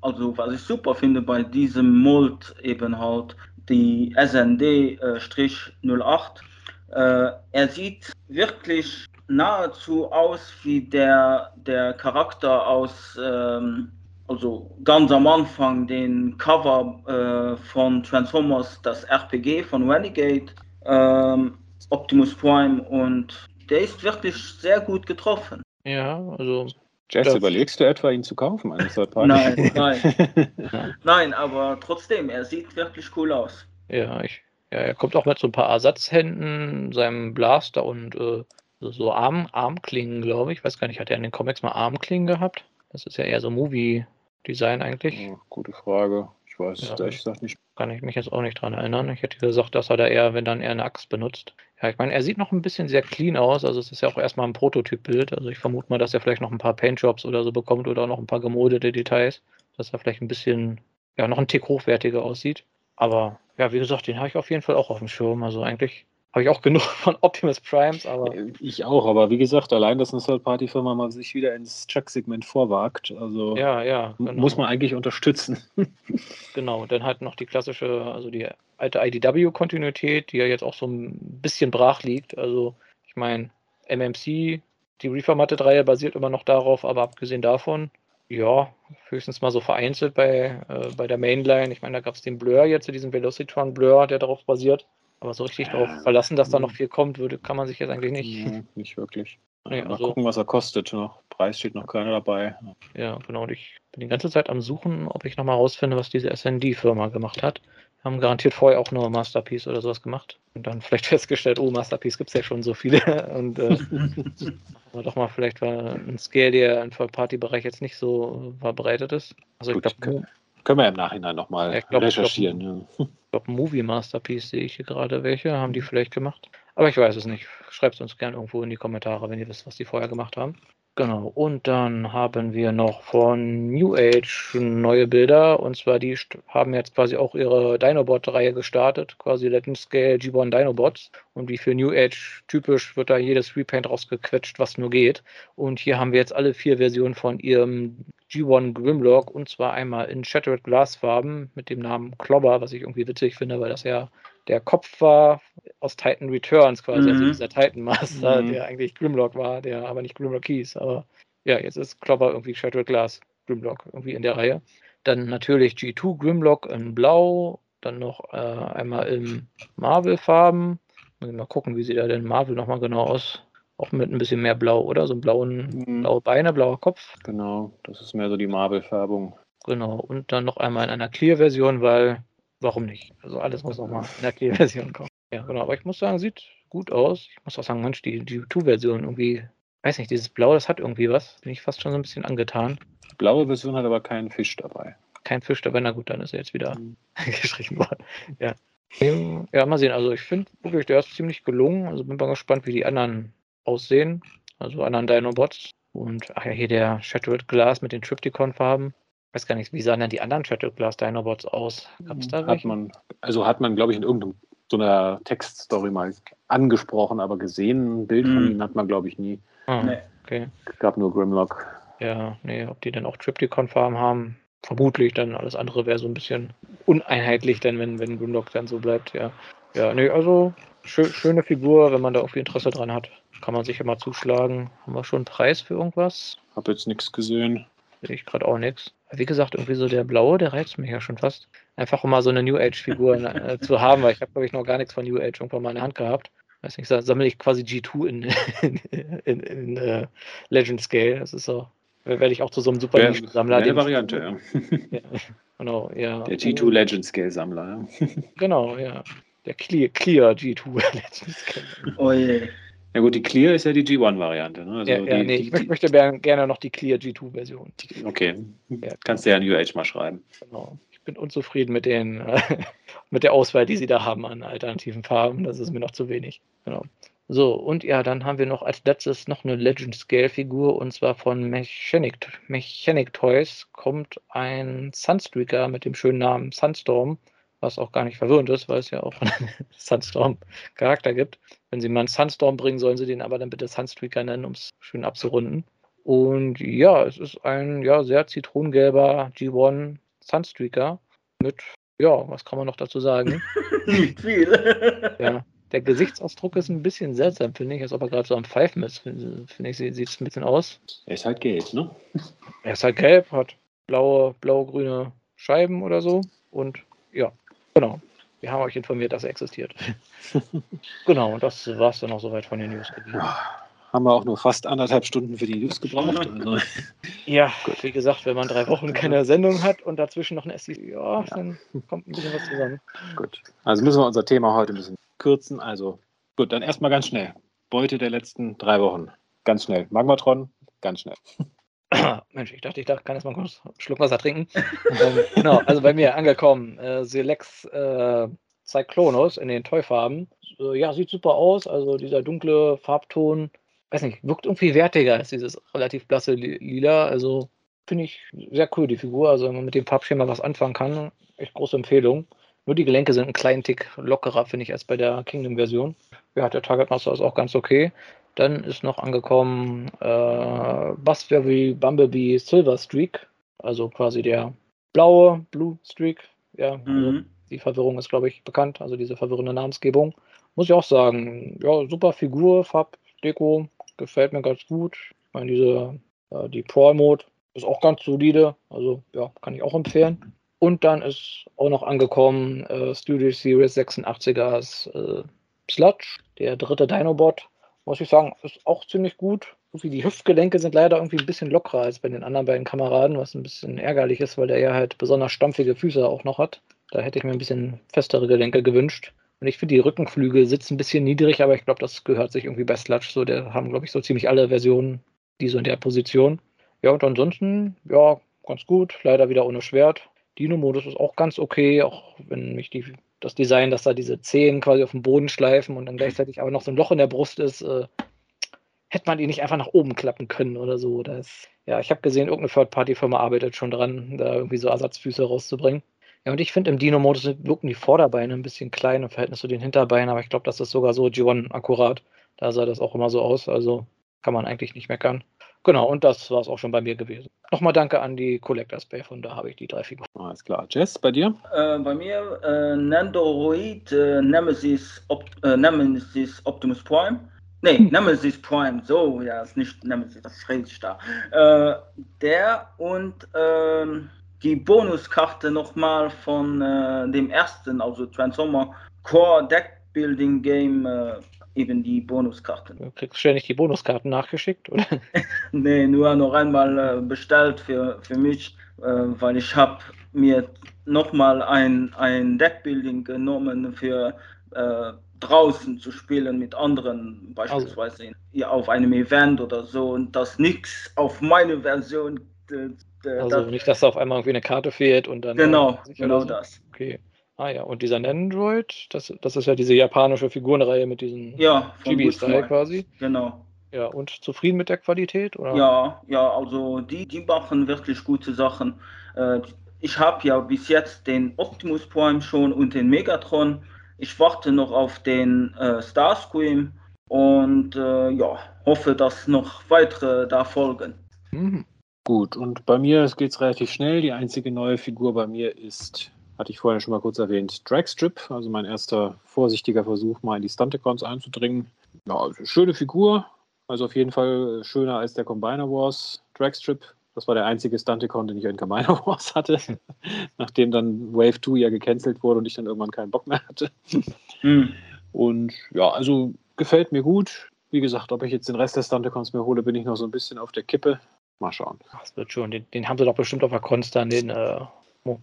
also was ich super finde bei diesem Mold eben halt, die SND-08, äh, er sieht wirklich nahezu aus wie der, der Charakter aus, ähm, also ganz am Anfang den Cover äh, von Transformers, das RPG von Renegade, ähm, Optimus Prime und der ist wirklich sehr gut getroffen. Ja, also. Jess, überlegst du etwa, ihn zu kaufen? nein, nein. nein, aber trotzdem, er sieht wirklich cool aus. Ja, ich ja, er kommt auch mit so ein paar Ersatzhänden, seinem Blaster und äh, so Arm, Armklingen, glaube ich. Ich weiß gar nicht, hat er in den Comics mal Armklingen gehabt? Das ist ja eher so Movie-Design eigentlich. Ja, gute Frage. Ich weiß ja, ehrlich gesagt nicht. Kann ich mich jetzt auch nicht dran erinnern. Ich hätte gesagt, dass er da eher, wenn dann eher eine Axt benutzt. Ja, ich meine, er sieht noch ein bisschen sehr clean aus. Also es ist ja auch erstmal ein Prototypbild. Also ich vermute mal, dass er vielleicht noch ein paar Paintjobs oder so bekommt oder noch ein paar gemoldete Details. Dass er vielleicht ein bisschen, ja, noch ein Tick hochwertiger aussieht. Aber ja, wie gesagt, den habe ich auf jeden Fall auch auf dem Schirm. Also eigentlich habe ich auch genug von Optimus Primes, aber. Ich auch, aber wie gesagt, allein, dass eine Third-Party-Firma mal sich wieder ins Chuck-Segment vorwagt, also ja, ja, genau. muss man eigentlich unterstützen. genau, dann halt noch die klassische, also die alte IDW-Kontinuität, die ja jetzt auch so ein bisschen brach liegt. Also, ich meine, MMC, die Reformatted-Reihe basiert immer noch darauf, aber abgesehen davon ja, höchstens mal so vereinzelt bei, äh, bei der Mainline. Ich meine, da gab es den Blur jetzt, diesen Velocitron Blur, der darauf basiert. Aber so richtig darauf verlassen, dass da noch viel kommt, würde, kann man sich jetzt eigentlich nicht. Nee, nicht wirklich. Nee, mal also, gucken, was er kostet. Noch. Preis steht noch keiner dabei. Ja, genau. Und ich bin die ganze Zeit am Suchen, ob ich nochmal rausfinde, was diese SND-Firma gemacht hat. Haben garantiert vorher auch nur Masterpiece oder sowas gemacht. Und dann vielleicht festgestellt, oh, Masterpiece gibt es ja schon so viele. Und äh, doch mal vielleicht war ein Scale, der im Voll-Party-Bereich jetzt nicht so verbreitet ist. Also Gut, ich glaube, können wir im Nachhinein nochmal ja, recherchieren. Ich glaube, ja. glaub, Movie Masterpiece sehe ich hier gerade welche, haben die vielleicht gemacht. Aber ich weiß es nicht. Schreibt es uns gerne irgendwo in die Kommentare, wenn ihr wisst, was die vorher gemacht haben. Genau, und dann haben wir noch von New Age neue Bilder. Und zwar, die haben jetzt quasi auch ihre Dinobot-Reihe gestartet, quasi Legend Scale G1 Dinobots. Und wie für New Age typisch wird da jedes Repaint rausgequetscht, was nur geht. Und hier haben wir jetzt alle vier Versionen von ihrem G1 Grimlock und zwar einmal in Shattered Glass Farben mit dem Namen Clobber, was ich irgendwie witzig finde, weil das ja der Kopf war aus Titan Returns quasi, also mhm. also dieser Titan Master, mhm. der eigentlich Grimlock war, der aber nicht Grimlock hieß. Aber ja, jetzt ist Clobber irgendwie Shattered Glass Grimlock irgendwie in der Reihe. Dann natürlich G2 Grimlock in Blau, dann noch äh, einmal in Marvel-Farben. Mal gucken, wie sieht da denn Marvel nochmal genau aus. Auch mit ein bisschen mehr Blau, oder? So blauen, mhm. blaue Beine, blauer Kopf. Genau, das ist mehr so die Marvel-Färbung. Genau, und dann noch einmal in einer Clear-Version, weil warum nicht? Also alles muss nochmal in der Clear-Version kommen. Ja, genau, aber ich muss sagen, sieht gut aus. Ich muss auch sagen, Mensch, die, die 2-Version irgendwie, weiß nicht, dieses Blau, das hat irgendwie was. Bin ich fast schon so ein bisschen angetan. Die blaue Version hat aber keinen Fisch dabei. Kein Fisch dabei, na gut, dann ist er jetzt wieder mhm. gestrichen worden. Ja. Ja, mal sehen. Also ich finde wirklich, der ist ziemlich gelungen. Also bin mal gespannt, wie die anderen aussehen. Also anderen Dinobots. Und ach ja, hier der Shattered Glass mit den Triptychon-Farben weiß gar nicht, wie sahen denn die anderen Shattered Glass Dinobots aus? Gab es da hat man, Also hat man, glaube ich, in irgendeiner so einer Textstory mal angesprochen, aber gesehen, ein Bild mm. von hm. ihnen hat man, glaube ich, nie. Ah, nee. okay. Es gab nur Grimlock. Ja, nee, ob die dann auch Triptychon-Farben haben, vermutlich dann alles andere wäre so ein bisschen uneinheitlich, dann wenn, wenn Grimlock dann so bleibt, ja. Ja, nee, also schö schöne Figur, wenn man da irgendwie Interesse dran hat, kann man sich immer zuschlagen. Haben wir schon einen Preis für irgendwas? Hab jetzt nichts gesehen. Sehe ich gerade auch nichts. Wie gesagt, irgendwie so der blaue, der reizt mich ja schon fast. Einfach um mal so eine New Age-Figur äh, zu haben, weil ich habe, glaube ich, noch gar nichts von New Age irgendwann mal in der Hand gehabt. Weiß nicht, sammle ich quasi G2 in, in, in, in uh, Legend Scale. Das ist so, werde ich auch zu so einem super Sammler. Eine Variante, ja. ja. Genau, ja. Der G2 Legend Scale Sammler, ja. Genau, ja. Der Clear, Clear G2 Legend Scale. Oh je. Ja gut, die Clear ist ja die G1-Variante. Ne? Also ja, ja, die, nee, die, ich möchte gerne noch die Clear G2-Version. Okay, ja, kannst du ja New Age mal schreiben. Genau. Ich bin unzufrieden mit, den, mit der Auswahl, die sie da haben an alternativen Farben. Das ist mir noch zu wenig. Genau. So, und ja, dann haben wir noch als letztes noch eine Legend Scale Figur und zwar von Mechanic, Mechanic Toys kommt ein Sunstreaker mit dem schönen Namen Sunstorm was auch gar nicht verwirrend ist, weil es ja auch einen Sunstorm-Charakter gibt. Wenn sie mal einen Sunstorm bringen, sollen sie den aber dann bitte Sunstreaker nennen, um es schön abzurunden. Und ja, es ist ein ja, sehr zitronengelber G1 Sunstreaker mit, ja, was kann man noch dazu sagen? Nicht viel. ja, der Gesichtsausdruck ist ein bisschen seltsam, finde ich, als ob er gerade so am Pfeifen ist. Finde ich, sieht es ein bisschen aus. Er ist halt gelb, ne? Er ist halt gelb, hat blaue, blau-grüne Scheiben oder so. Und ja, Genau. Wir haben euch informiert, dass er existiert. genau, und das war es dann auch soweit von den News. Ja, haben wir auch nur fast anderthalb Stunden für die News gebraucht. Also. Ja, Gut. wie gesagt, wenn man drei Wochen keine Sendung hat und dazwischen noch ein SC, ja, ja, dann kommt ein bisschen was zusammen. Gut, also müssen wir unser Thema heute ein bisschen kürzen. Also gut, dann erstmal ganz schnell. Beute der letzten drei Wochen. Ganz schnell. Magmatron, ganz schnell. Mensch, ich dachte, ich dachte, kann jetzt mal kurz einen Schluck Wasser trinken. ähm, genau, also bei mir angekommen, äh, Selex äh, Cyclonus in den Toyfarben. Äh, ja, sieht super aus. Also dieser dunkle Farbton, weiß nicht, wirkt irgendwie wertiger als dieses relativ blasse Lila. Also finde ich sehr cool, die Figur. Also wenn man mit dem Farbschema was anfangen kann, echt große Empfehlung. Nur die Gelenke sind einen kleinen Tick lockerer, finde ich, als bei der Kingdom-Version. Ja, der Target Master ist auch ganz okay. Dann ist noch angekommen äh, Buzzberry Bumblebee Silver Streak, also quasi der blaue Blue Streak. Ja, mhm. also die Verwirrung ist, glaube ich, bekannt, also diese verwirrende Namensgebung. Muss ich auch sagen, ja, super Figur, Farbdeko, gefällt mir ganz gut. Ich meine, diese, äh, die Pro Mode ist auch ganz solide, also ja, kann ich auch empfehlen. Und dann ist auch noch angekommen äh, Studio Series 86ers äh, Sludge, der dritte Dinobot muss ich sagen, ist auch ziemlich gut. Die Hüftgelenke sind leider irgendwie ein bisschen lockerer als bei den anderen beiden Kameraden, was ein bisschen ärgerlich ist, weil der ja halt besonders stampfige Füße auch noch hat. Da hätte ich mir ein bisschen festere Gelenke gewünscht. Und ich finde, die Rückenflügel sitzen ein bisschen niedrig, aber ich glaube, das gehört sich irgendwie bei Sludge so. Der haben, glaube ich, so ziemlich alle Versionen, die so in der Position. Ja, und ansonsten, ja, ganz gut. Leider wieder ohne Schwert. Dino-Modus ist auch ganz okay, auch wenn mich die das Design, dass da diese Zehen quasi auf dem Boden schleifen und dann gleichzeitig aber noch so ein Loch in der Brust ist, äh, hätte man die nicht einfach nach oben klappen können oder so. Das, ja, ich habe gesehen, irgendeine Third-Party-Firma arbeitet schon dran, da irgendwie so Ersatzfüße rauszubringen. Ja, und ich finde, im Dino-Modus wirken die Vorderbeine ein bisschen klein im Verhältnis zu den Hinterbeinen, aber ich glaube, das ist sogar so G1 akkurat. Da sah das auch immer so aus, also kann man eigentlich nicht meckern. Genau, und das war es auch schon bei mir gewesen. Nochmal danke an die Collectors Bay, von da habe ich die drei Figuren. Alles klar. Jess, bei dir? Äh, bei mir äh, Nandoroid äh, Nemesis, Op äh, Nemesis Optimus Prime. Nee, hm. Nemesis Prime, so, ja, ist nicht Nemesis, das ist richtig da. Äh, der und ähm, die Bonuskarte nochmal von äh, dem ersten, also Transformer Core Deck Building Game eben die Bonuskarten. Du kriegst ständig die Bonuskarten nachgeschickt, oder? nee, nur noch einmal äh, bestellt für, für mich, äh, weil ich habe mir nochmal ein, ein Deckbuilding genommen für äh, draußen zu spielen mit anderen, beispielsweise also. in, auf einem Event oder so und das nichts auf meine Version. also das, nicht, dass da auf einmal irgendwie eine Karte fehlt und dann. Genau, genau so. das. Okay. Ah ja, und dieser Nandroid, das, das ist ja diese japanische Figurenreihe mit diesen ja, Chibi-Style quasi. Genau. Ja, und zufrieden mit der Qualität? Oder? Ja, ja, also die, die machen wirklich gute Sachen. Äh, ich habe ja bis jetzt den Optimus Prime schon und den Megatron. Ich warte noch auf den äh, Starscream und äh, ja, hoffe, dass noch weitere da folgen. Mhm. Gut, und bei mir geht es relativ schnell. Die einzige neue Figur bei mir ist hatte ich vorher schon mal kurz erwähnt, Dragstrip, also mein erster vorsichtiger Versuch, mal in die Stunticons einzudringen. Ja, also schöne Figur, also auf jeden Fall schöner als der Combiner Wars Dragstrip. Das war der einzige Stunticon, den ich in Combiner Wars hatte, nachdem dann Wave 2 ja gecancelt wurde und ich dann irgendwann keinen Bock mehr hatte. Hm. Und ja, also gefällt mir gut. Wie gesagt, ob ich jetzt den Rest der Stunticons mir hole, bin ich noch so ein bisschen auf der Kippe. Mal schauen. Das wird schon. Den, den haben sie doch bestimmt auf der Konstanz, den äh,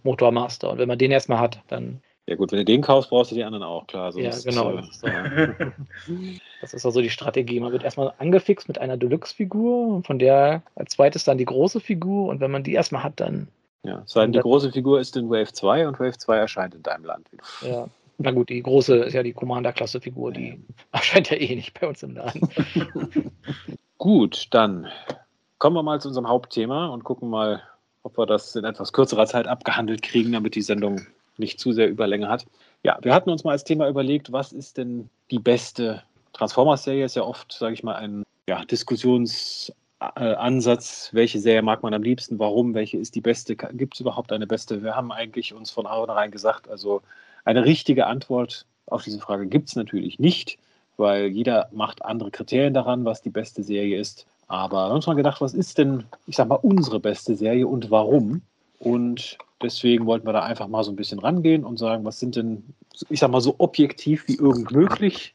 Motormaster. Und wenn man den erstmal hat, dann. Ja, gut, wenn du den kaufst, brauchst du die anderen auch, klar. Ja, genau. Äh, das ist also die Strategie. Man wird erstmal angefixt mit einer Deluxe-Figur, von der als zweites dann die große Figur. Und wenn man die erstmal hat, dann. Ja, sein die große Figur ist in Wave 2 und Wave 2 erscheint in deinem Land. Ja. Na gut, die große ist ja die Commander-Klasse-Figur, die ja. erscheint ja eh nicht bei uns im Laden. gut, dann kommen wir mal zu unserem Hauptthema und gucken mal, ob wir das in etwas kürzerer Zeit abgehandelt kriegen, damit die Sendung nicht zu sehr Überlänge hat. Ja, wir hatten uns mal als Thema überlegt, was ist denn die beste Transformers-Serie? Ist ja oft, sage ich mal, ein ja, Diskussionsansatz. Welche Serie mag man am liebsten? Warum? Welche ist die beste? Gibt es überhaupt eine beste? Wir haben eigentlich uns von vornherein gesagt, also eine richtige Antwort auf diese Frage gibt es natürlich nicht, weil jeder macht andere Kriterien daran, was die beste Serie ist. Aber wir haben uns mal gedacht, was ist denn, ich sag mal, unsere beste Serie und warum? Und deswegen wollten wir da einfach mal so ein bisschen rangehen und sagen, was sind denn, ich sag mal, so objektiv wie irgend möglich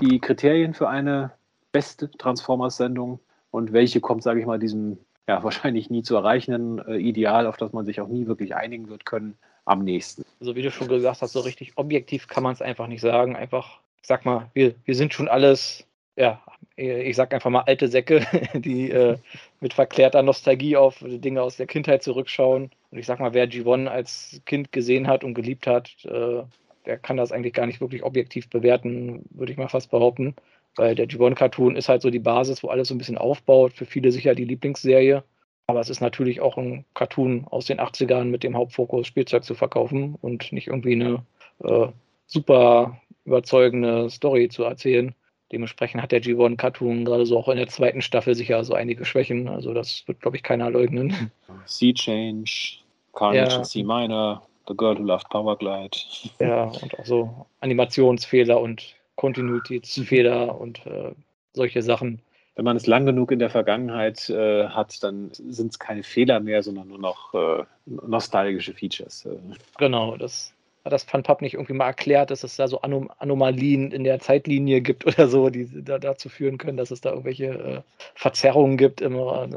die Kriterien für eine beste Transformers-Sendung und welche kommt, sage ich mal, diesem ja, wahrscheinlich nie zu erreichenden äh, Ideal, auf das man sich auch nie wirklich einigen wird können, am nächsten. Also wie du schon gesagt hast, so richtig objektiv kann man es einfach nicht sagen. Einfach, sag mal, wir, wir sind schon alles ja, ich sag einfach mal alte Säcke, die äh, mit verklärter Nostalgie auf Dinge aus der Kindheit zurückschauen. Und ich sag mal, wer G1 als Kind gesehen hat und geliebt hat, äh, der kann das eigentlich gar nicht wirklich objektiv bewerten, würde ich mal fast behaupten. Weil der G1-Cartoon ist halt so die Basis, wo alles so ein bisschen aufbaut. Für viele sicher die Lieblingsserie. Aber es ist natürlich auch ein Cartoon aus den 80ern mit dem Hauptfokus, Spielzeug zu verkaufen und nicht irgendwie eine äh, super überzeugende Story zu erzählen. Dementsprechend hat der G1 Cartoon gerade so auch in der zweiten Staffel sicher so einige Schwächen. Also das wird, glaube ich, keiner leugnen. Sea Change, Carnage ja. C Minor, The Girl Who Loved Powerglide. Ja, und auch so Animationsfehler und Kontinuitätsfehler und äh, solche Sachen. Wenn man es lang genug in der Vergangenheit äh, hat, dann sind es keine Fehler mehr, sondern nur noch äh, nostalgische Features. Äh. Genau, das hat das Funpub nicht irgendwie mal erklärt, dass es da so Anom Anomalien in der Zeitlinie gibt oder so, die da, dazu führen können, dass es da irgendwelche äh, Verzerrungen gibt im äh,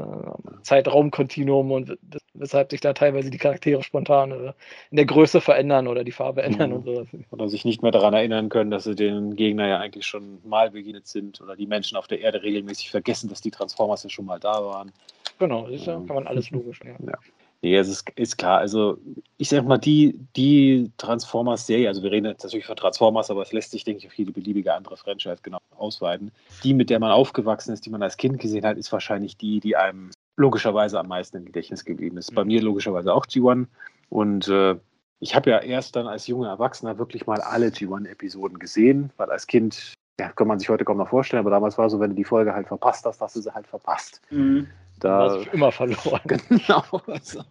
Zeitraumkontinuum und weshalb sich da teilweise die Charaktere spontan äh, in der Größe verändern oder die Farbe ändern mhm. und so. Oder sich nicht mehr daran erinnern können, dass sie den Gegner ja eigentlich schon mal begegnet sind oder die Menschen auf der Erde regelmäßig vergessen, dass die Transformers ja schon mal da waren. Genau, das ähm, kann man alles logisch. Ja. ja. Nee, es ist, ist klar. Also, ich sag mal, die, die Transformers-Serie, also wir reden jetzt natürlich von Transformers, aber es lässt sich, denke ich, auf jede beliebige andere Franchise genau ausweiten. Die, mit der man aufgewachsen ist, die man als Kind gesehen hat, ist wahrscheinlich die, die einem logischerweise am meisten im Gedächtnis geblieben ist. Bei mir logischerweise auch G1. Und äh, ich habe ja erst dann als junger Erwachsener wirklich mal alle G1-Episoden gesehen, weil als Kind, ja, kann man sich heute kaum noch vorstellen, aber damals war so, wenn du die Folge halt verpasst hast, hast du sie halt verpasst. Mhm. Da war sich immer verloren. Genau. Also,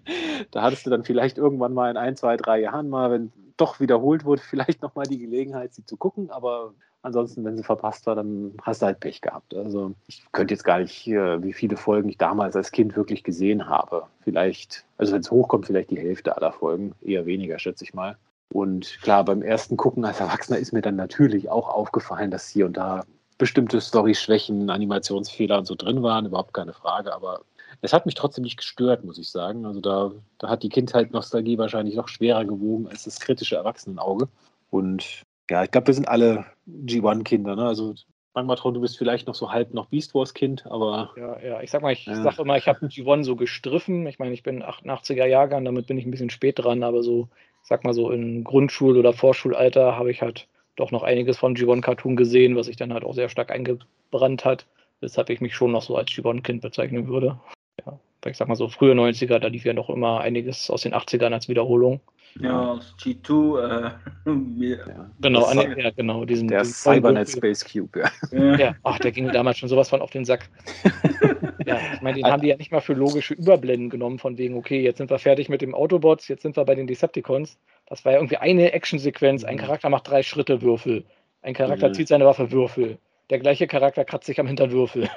da hattest du dann vielleicht irgendwann mal in ein, zwei, drei Jahren mal, wenn doch wiederholt wurde, vielleicht nochmal die Gelegenheit, sie zu gucken. Aber ansonsten, wenn sie verpasst war, dann hast du halt Pech gehabt. Also ich könnte jetzt gar nicht, wie viele Folgen ich damals als Kind wirklich gesehen habe. Vielleicht, also wenn es hochkommt, vielleicht die Hälfte aller Folgen, eher weniger, schätze ich mal. Und klar, beim ersten Gucken als Erwachsener ist mir dann natürlich auch aufgefallen, dass hier und da bestimmte Story-Schwächen, Animationsfehler und so drin waren, überhaupt keine Frage, aber es hat mich trotzdem nicht gestört, muss ich sagen. Also da, da hat die Kindheit-Nostalgie wahrscheinlich noch schwerer gewogen als das kritische Erwachsenenauge. Und ja, ich glaube, wir sind alle G1-Kinder. Ne? Also Magmatron, du bist vielleicht noch so halb noch Beast Wars-Kind, aber. Ja, ja, ich sag mal, ich ja. sag immer, ich habe G1 so gestriffen. Ich meine, ich bin 88er Jahrgang, damit bin ich ein bisschen spät dran, aber so, sag mal so, in Grundschul- oder Vorschulalter habe ich halt doch noch einiges von G1 Cartoon gesehen, was sich dann halt auch sehr stark eingebrannt hat, weshalb ich mich schon noch so als G1-Kind bezeichnen würde. Ja, ich sag mal so, frühe 90er, da lief ja noch immer einiges aus den 80ern als Wiederholung. Ja, aus G2. Äh, ja. Genau, an, ja, genau. Diesen, der Cybernet Space Cube, ja. ja. ach, der ging damals schon sowas von auf den Sack. ja, ich meine, den haben die ja nicht mal für logische Überblenden genommen, von wegen, okay, jetzt sind wir fertig mit dem Autobots, jetzt sind wir bei den Decepticons. Das war ja irgendwie eine Actionsequenz, ein. Charakter macht drei Schritte Würfel. Ein Charakter mhm. zieht seine Waffe Würfel. Der gleiche Charakter kratzt sich am Hintern Würfel.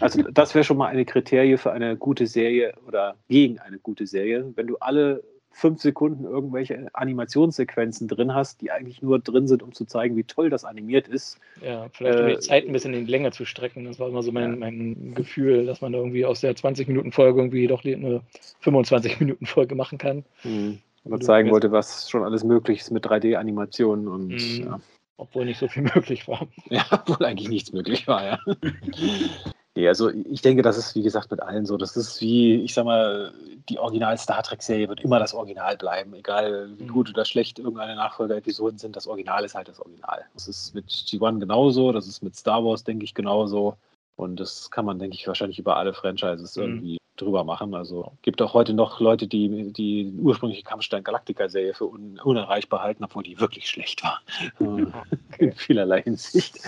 also das wäre schon mal eine Kriterie für eine gute Serie oder gegen eine gute Serie. Wenn du alle fünf Sekunden irgendwelche Animationssequenzen drin hast, die eigentlich nur drin sind, um zu zeigen, wie toll das animiert ist. Ja, vielleicht um die äh, Zeit ein bisschen in die Länge zu strecken. Das war immer so mein, ja. mein Gefühl, dass man da irgendwie aus der 20-Minuten-Folge irgendwie doch eine 25-Minuten-Folge machen kann. Mhm. Oder zeigen wollte, was schon alles möglich ist mit 3D-Animationen und mhm. ja. Obwohl nicht so viel möglich war. Ja, obwohl eigentlich nichts möglich war, ja. Nee, also ich denke, das ist wie gesagt mit allen so. Das ist wie, ich sag mal, die Original Star Trek-Serie wird immer das Original bleiben, egal wie mhm. gut oder schlecht irgendeine Nachfolger-Episoden sind. Das Original ist halt das Original. Das ist mit G1 genauso, das ist mit Star Wars, denke ich, genauso. Und das kann man, denke ich, wahrscheinlich über alle Franchises mhm. irgendwie drüber machen. Also gibt auch heute noch Leute, die die ursprüngliche Kampfstein Galactica-Serie für un unerreichbar halten, obwohl die wirklich schlecht war. In vielerlei Hinsicht.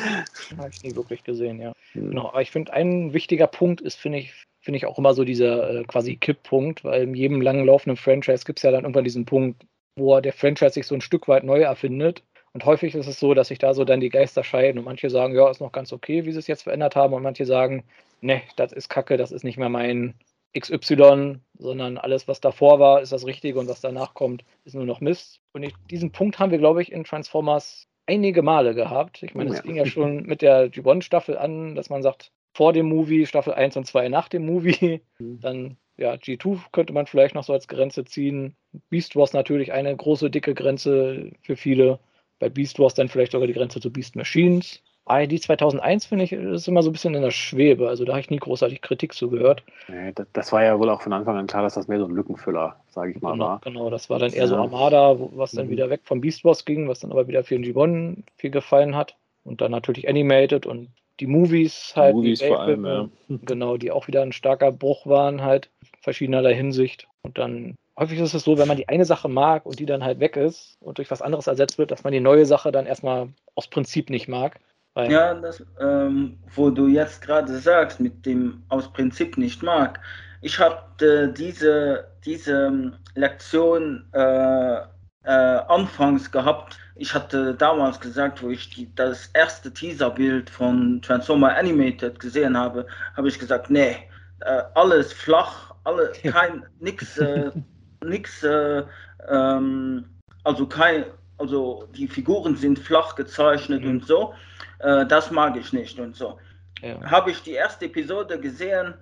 Habe ich nie wirklich gesehen, ja. Mhm. Genau, aber ich finde, ein wichtiger Punkt ist, finde ich, finde ich auch immer so dieser äh, quasi Kipppunkt, weil in jedem langen laufenden Franchise gibt es ja dann irgendwann diesen Punkt, wo der Franchise sich so ein Stück weit neu erfindet und häufig ist es so, dass sich da so dann die Geister scheiden und manche sagen, ja, ist noch ganz okay, wie sie es jetzt verändert haben und manche sagen, ne, das ist Kacke, das ist nicht mehr mein XY, sondern alles, was davor war, ist das Richtige und was danach kommt, ist nur noch Mist. Und ich, diesen Punkt haben wir, glaube ich, in Transformers einige Male gehabt. Ich meine, es oh ja. ging ja schon mit der G1-Staffel an, dass man sagt, vor dem Movie, Staffel 1 und 2 nach dem Movie. Mhm. Dann, ja, G2 könnte man vielleicht noch so als Grenze ziehen. Beast Wars natürlich eine große, dicke Grenze für viele. Bei Beast Wars dann vielleicht sogar die Grenze zu Beast Machines. ID 2001 finde ich ist immer so ein bisschen in der Schwebe. Also da habe ich nie großartig Kritik zugehört. Nee, das, das, war ja wohl auch von Anfang an klar, dass das mehr so ein Lückenfüller, sage ich mal, genau, war. Genau, das war dann eher so Armada, was dann mhm. wieder weg vom Beast Wars ging, was dann aber wieder für den G1 viel gefallen hat. Und dann natürlich Animated und die Movies halt. Movies vor allem, ja. Genau, die auch wieder ein starker Bruch waren halt, verschiedenerlei Hinsicht. Und dann häufig ist es so, wenn man die eine Sache mag und die dann halt weg ist und durch was anderes ersetzt wird, dass man die neue Sache dann erstmal aus Prinzip nicht mag. Ja, das, ähm, wo du jetzt gerade sagst, mit dem aus Prinzip nicht mag. Ich habe äh, diese, diese ähm, Lektion äh, äh, anfangs gehabt. Ich hatte damals gesagt, wo ich die, das erste Teaserbild von Transformer Animated gesehen habe, habe ich gesagt, nee, äh, alles flach, alle, kein, nix, äh, nix, äh, ähm, also kein, also die Figuren sind flach gezeichnet mhm. und so äh, das mag ich nicht und so. Ja. Habe ich die erste Episode gesehen,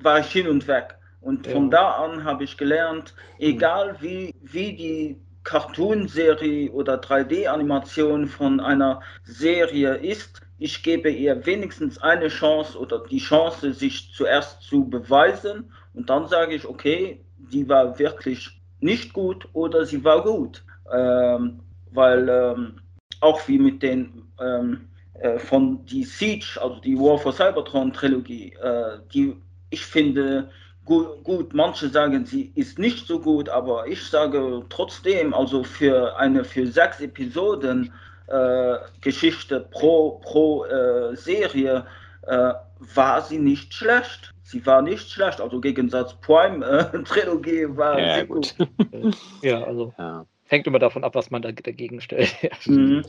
war ich hin und weg. Und ja. von da an habe ich gelernt, egal wie, wie die Cartoon-Serie oder 3D-Animation von einer Serie ist, ich gebe ihr wenigstens eine Chance oder die Chance, sich zuerst zu beweisen. Und dann sage ich, okay, die war wirklich nicht gut oder sie war gut. Ähm, weil ähm, auch wie mit den ähm, äh, von die Siege, also die War for Cybertron Trilogie, äh, die ich finde gut, gut, manche sagen, sie ist nicht so gut, aber ich sage trotzdem, also für eine für sechs Episoden äh, Geschichte pro, pro äh, Serie äh, war sie nicht schlecht. Sie war nicht schlecht, also Gegensatz Prime äh, Trilogie war ja, gut. gut. ja, also ja. hängt immer davon ab, was man da dagegen stellt. mhm.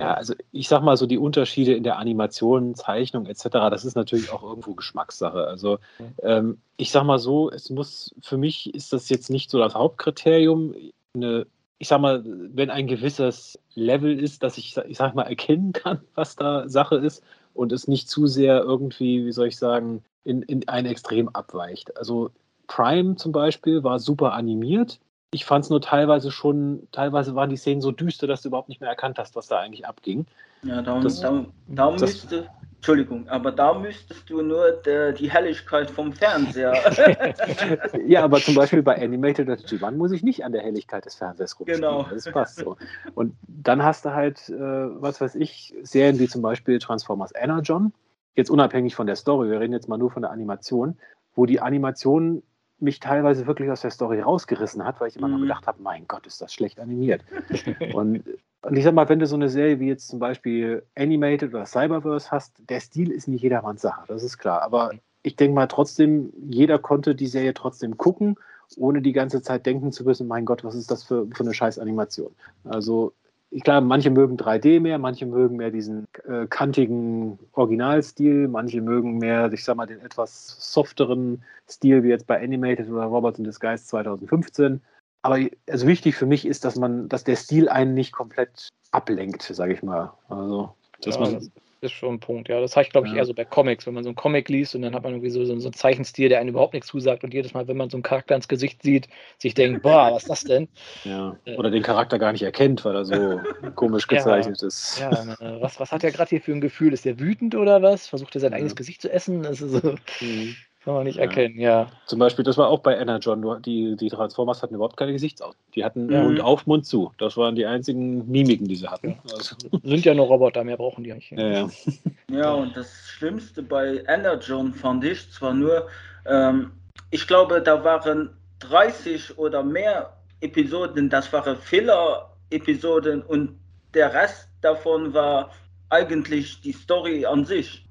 Ja, also ich sag mal so, die Unterschiede in der Animation, Zeichnung etc., das ist natürlich auch irgendwo Geschmackssache. Also ähm, ich sag mal so, es muss, für mich ist das jetzt nicht so das Hauptkriterium. Eine, ich sag mal, wenn ein gewisses Level ist, dass ich, ich sag mal, erkennen kann, was da Sache ist und es nicht zu sehr irgendwie, wie soll ich sagen, in, in ein Extrem abweicht. Also Prime zum Beispiel war super animiert, ich fand es nur teilweise schon, teilweise waren die Szenen so düster, dass du überhaupt nicht mehr erkannt hast, was da eigentlich abging. Ja, da, das, da, da das, müsste, Entschuldigung, aber da müsstest du nur der, die Helligkeit vom Fernseher. ja, aber zum Beispiel bei Animated G1 muss ich nicht an der Helligkeit des Fernsehers rumspielen. Genau. Das passt so. Und dann hast du halt, äh, was weiß ich, Serien wie zum Beispiel Transformers Energon, jetzt unabhängig von der Story, wir reden jetzt mal nur von der Animation, wo die Animation mich teilweise wirklich aus der Story rausgerissen hat, weil ich immer mhm. noch gedacht habe, mein Gott, ist das schlecht animiert. und, und ich sag mal, wenn du so eine Serie wie jetzt zum Beispiel Animated oder Cyberverse hast, der Stil ist nicht jedermanns Sache, das ist klar. Aber ich denke mal trotzdem, jeder konnte die Serie trotzdem gucken, ohne die ganze Zeit denken zu müssen, mein Gott, was ist das für, für eine scheiß Animation. Also ich glaube, manche mögen 3D mehr, manche mögen mehr diesen äh, kantigen Originalstil, manche mögen mehr, ich sag mal, den etwas softeren Stil, wie jetzt bei Animated oder Robots in Disguise 2015. Aber also wichtig für mich ist, dass man, dass der Stil einen nicht komplett ablenkt, sage ich mal. Also, dass ja, man ist schon ein Punkt, ja. Das habe ich, glaube ich, ja. eher so bei Comics, wenn man so einen Comic liest und dann hat man irgendwie so, so, so einen Zeichenstil, der einem überhaupt nichts zusagt und jedes Mal, wenn man so einen Charakter ins Gesicht sieht, sich denkt, boah, was ist das denn? Ja. Äh, Oder den Charakter gar nicht erkennt, weil er so komisch gezeichnet ja. ist. Ja, äh, was, was hat er gerade hier für ein Gefühl? Ist der wütend oder was? Versucht er sein eigenes Gesicht zu essen? Das ist so. Mhm. Kann man nicht ja. erkennen, ja. Zum Beispiel, das war auch bei Energon. Die, die Transformers hatten überhaupt keine Gesichtsaus. Die hatten ja. Mund auf, Mund zu. Das waren die einzigen Mimiken, die sie hatten. Also. Sind ja nur Roboter, mehr brauchen die eigentlich. Ja, ja. ja, und das Schlimmste bei Energon fand ich zwar nur, ähm, ich glaube, da waren 30 oder mehr Episoden, das waren Filler-Episoden und der Rest davon war eigentlich die Story an sich.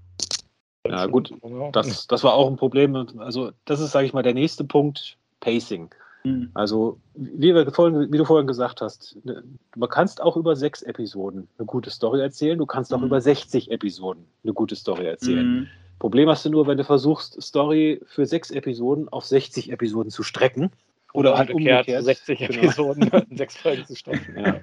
Ja, gut, das, das war auch ein Problem. Also, das ist, sage ich mal, der nächste Punkt: Pacing. Mhm. Also, wie, wir vorhin, wie du vorhin gesagt hast, ne, du kannst auch über sechs Episoden eine gute Story erzählen, du kannst auch mhm. über 60 Episoden eine gute Story erzählen. Mhm. Problem hast du nur, wenn du versuchst, Story für sechs Episoden auf 60 Episoden zu strecken. Oder halt umgekehrt, umgekehrt 60 genau. Episoden in sechs Folgen zu strecken. Ja.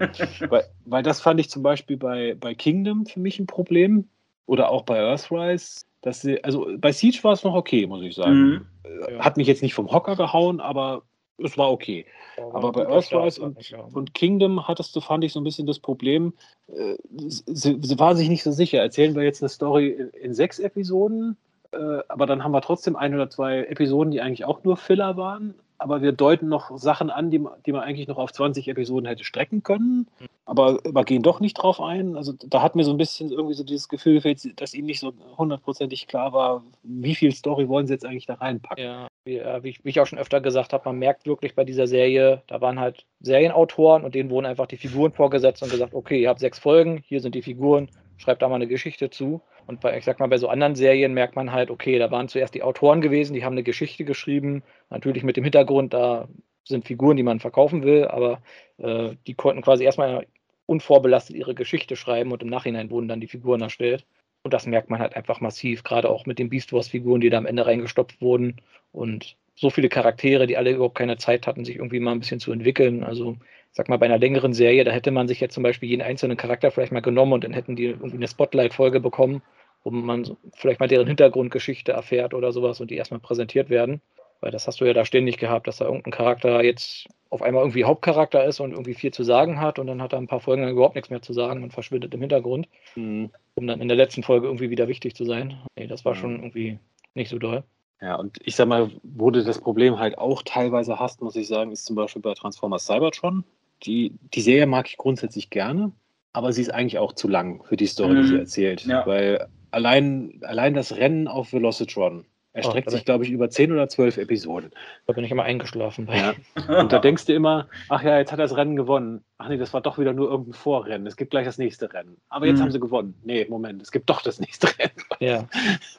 weil, weil das fand ich zum Beispiel bei, bei Kingdom für mich ein Problem. Oder auch bei Earthrise dass sie, also bei Siege war es noch okay, muss ich sagen. Mhm. Äh, hat mich jetzt nicht vom Hocker gehauen, aber es war okay. Ja, aber bei Earthrise und, und, Kingdom hattest du, fand ich, so ein bisschen das Problem, äh, sie, sie waren sich nicht so sicher. Erzählen wir jetzt eine Story in, in sechs Episoden, äh, aber dann haben wir trotzdem ein oder zwei Episoden, die eigentlich auch nur Filler waren aber wir deuten noch Sachen an, die, die man eigentlich noch auf 20 Episoden hätte strecken können, aber, aber gehen doch nicht drauf ein. Also da hat mir so ein bisschen irgendwie so dieses Gefühl gefällt, dass ihnen nicht so hundertprozentig klar war, wie viel Story wollen sie jetzt eigentlich da reinpacken. Ja, wie, äh, wie, ich, wie ich auch schon öfter gesagt habe, man merkt wirklich bei dieser Serie, da waren halt Serienautoren und denen wurden einfach die Figuren vorgesetzt und gesagt, okay, ihr habt sechs Folgen, hier sind die Figuren, schreibt da mal eine Geschichte zu. Und bei, ich sag mal, bei so anderen Serien merkt man halt, okay, da waren zuerst die Autoren gewesen, die haben eine Geschichte geschrieben, natürlich mit dem Hintergrund, da sind Figuren, die man verkaufen will, aber äh, die konnten quasi erstmal unvorbelastet ihre Geschichte schreiben und im Nachhinein wurden dann die Figuren erstellt. Und das merkt man halt einfach massiv, gerade auch mit den Beast Wars-Figuren, die da am Ende reingestopft wurden. Und so viele Charaktere, die alle überhaupt keine Zeit hatten, sich irgendwie mal ein bisschen zu entwickeln. Also sag mal, bei einer längeren Serie, da hätte man sich jetzt zum Beispiel jeden einzelnen Charakter vielleicht mal genommen und dann hätten die irgendwie eine Spotlight-Folge bekommen, wo man vielleicht mal deren Hintergrundgeschichte erfährt oder sowas und die erstmal präsentiert werden. Weil das hast du ja da ständig gehabt, dass da irgendein Charakter jetzt auf einmal irgendwie Hauptcharakter ist und irgendwie viel zu sagen hat und dann hat er ein paar Folgen lang überhaupt nichts mehr zu sagen und verschwindet im Hintergrund, mhm. um dann in der letzten Folge irgendwie wieder wichtig zu sein. Nee, das war schon irgendwie nicht so doll. Ja, und ich sag mal, wo du das Problem halt auch teilweise hast, muss ich sagen, ist zum Beispiel bei Transformers Cybertron. Die, die Serie mag ich grundsätzlich gerne, aber sie ist eigentlich auch zu lang für die Story, die sie Mhm. erzählt. Ja. Weil allein, allein das Rennen auf Velocitron erstreckt Oh, sich, glaube ich, über 10 oder 12 Episoden. Da bin ich immer eingeschlafen bei. Ja. Und da denkst du immer, ach ja, jetzt hat er das Rennen gewonnen. Ach nee, das war doch wieder nur irgendein Vorrennen. Es gibt gleich das nächste Rennen. Aber jetzt Mhm. haben sie gewonnen. Nee, Moment, es gibt doch das nächste Rennen. Ja.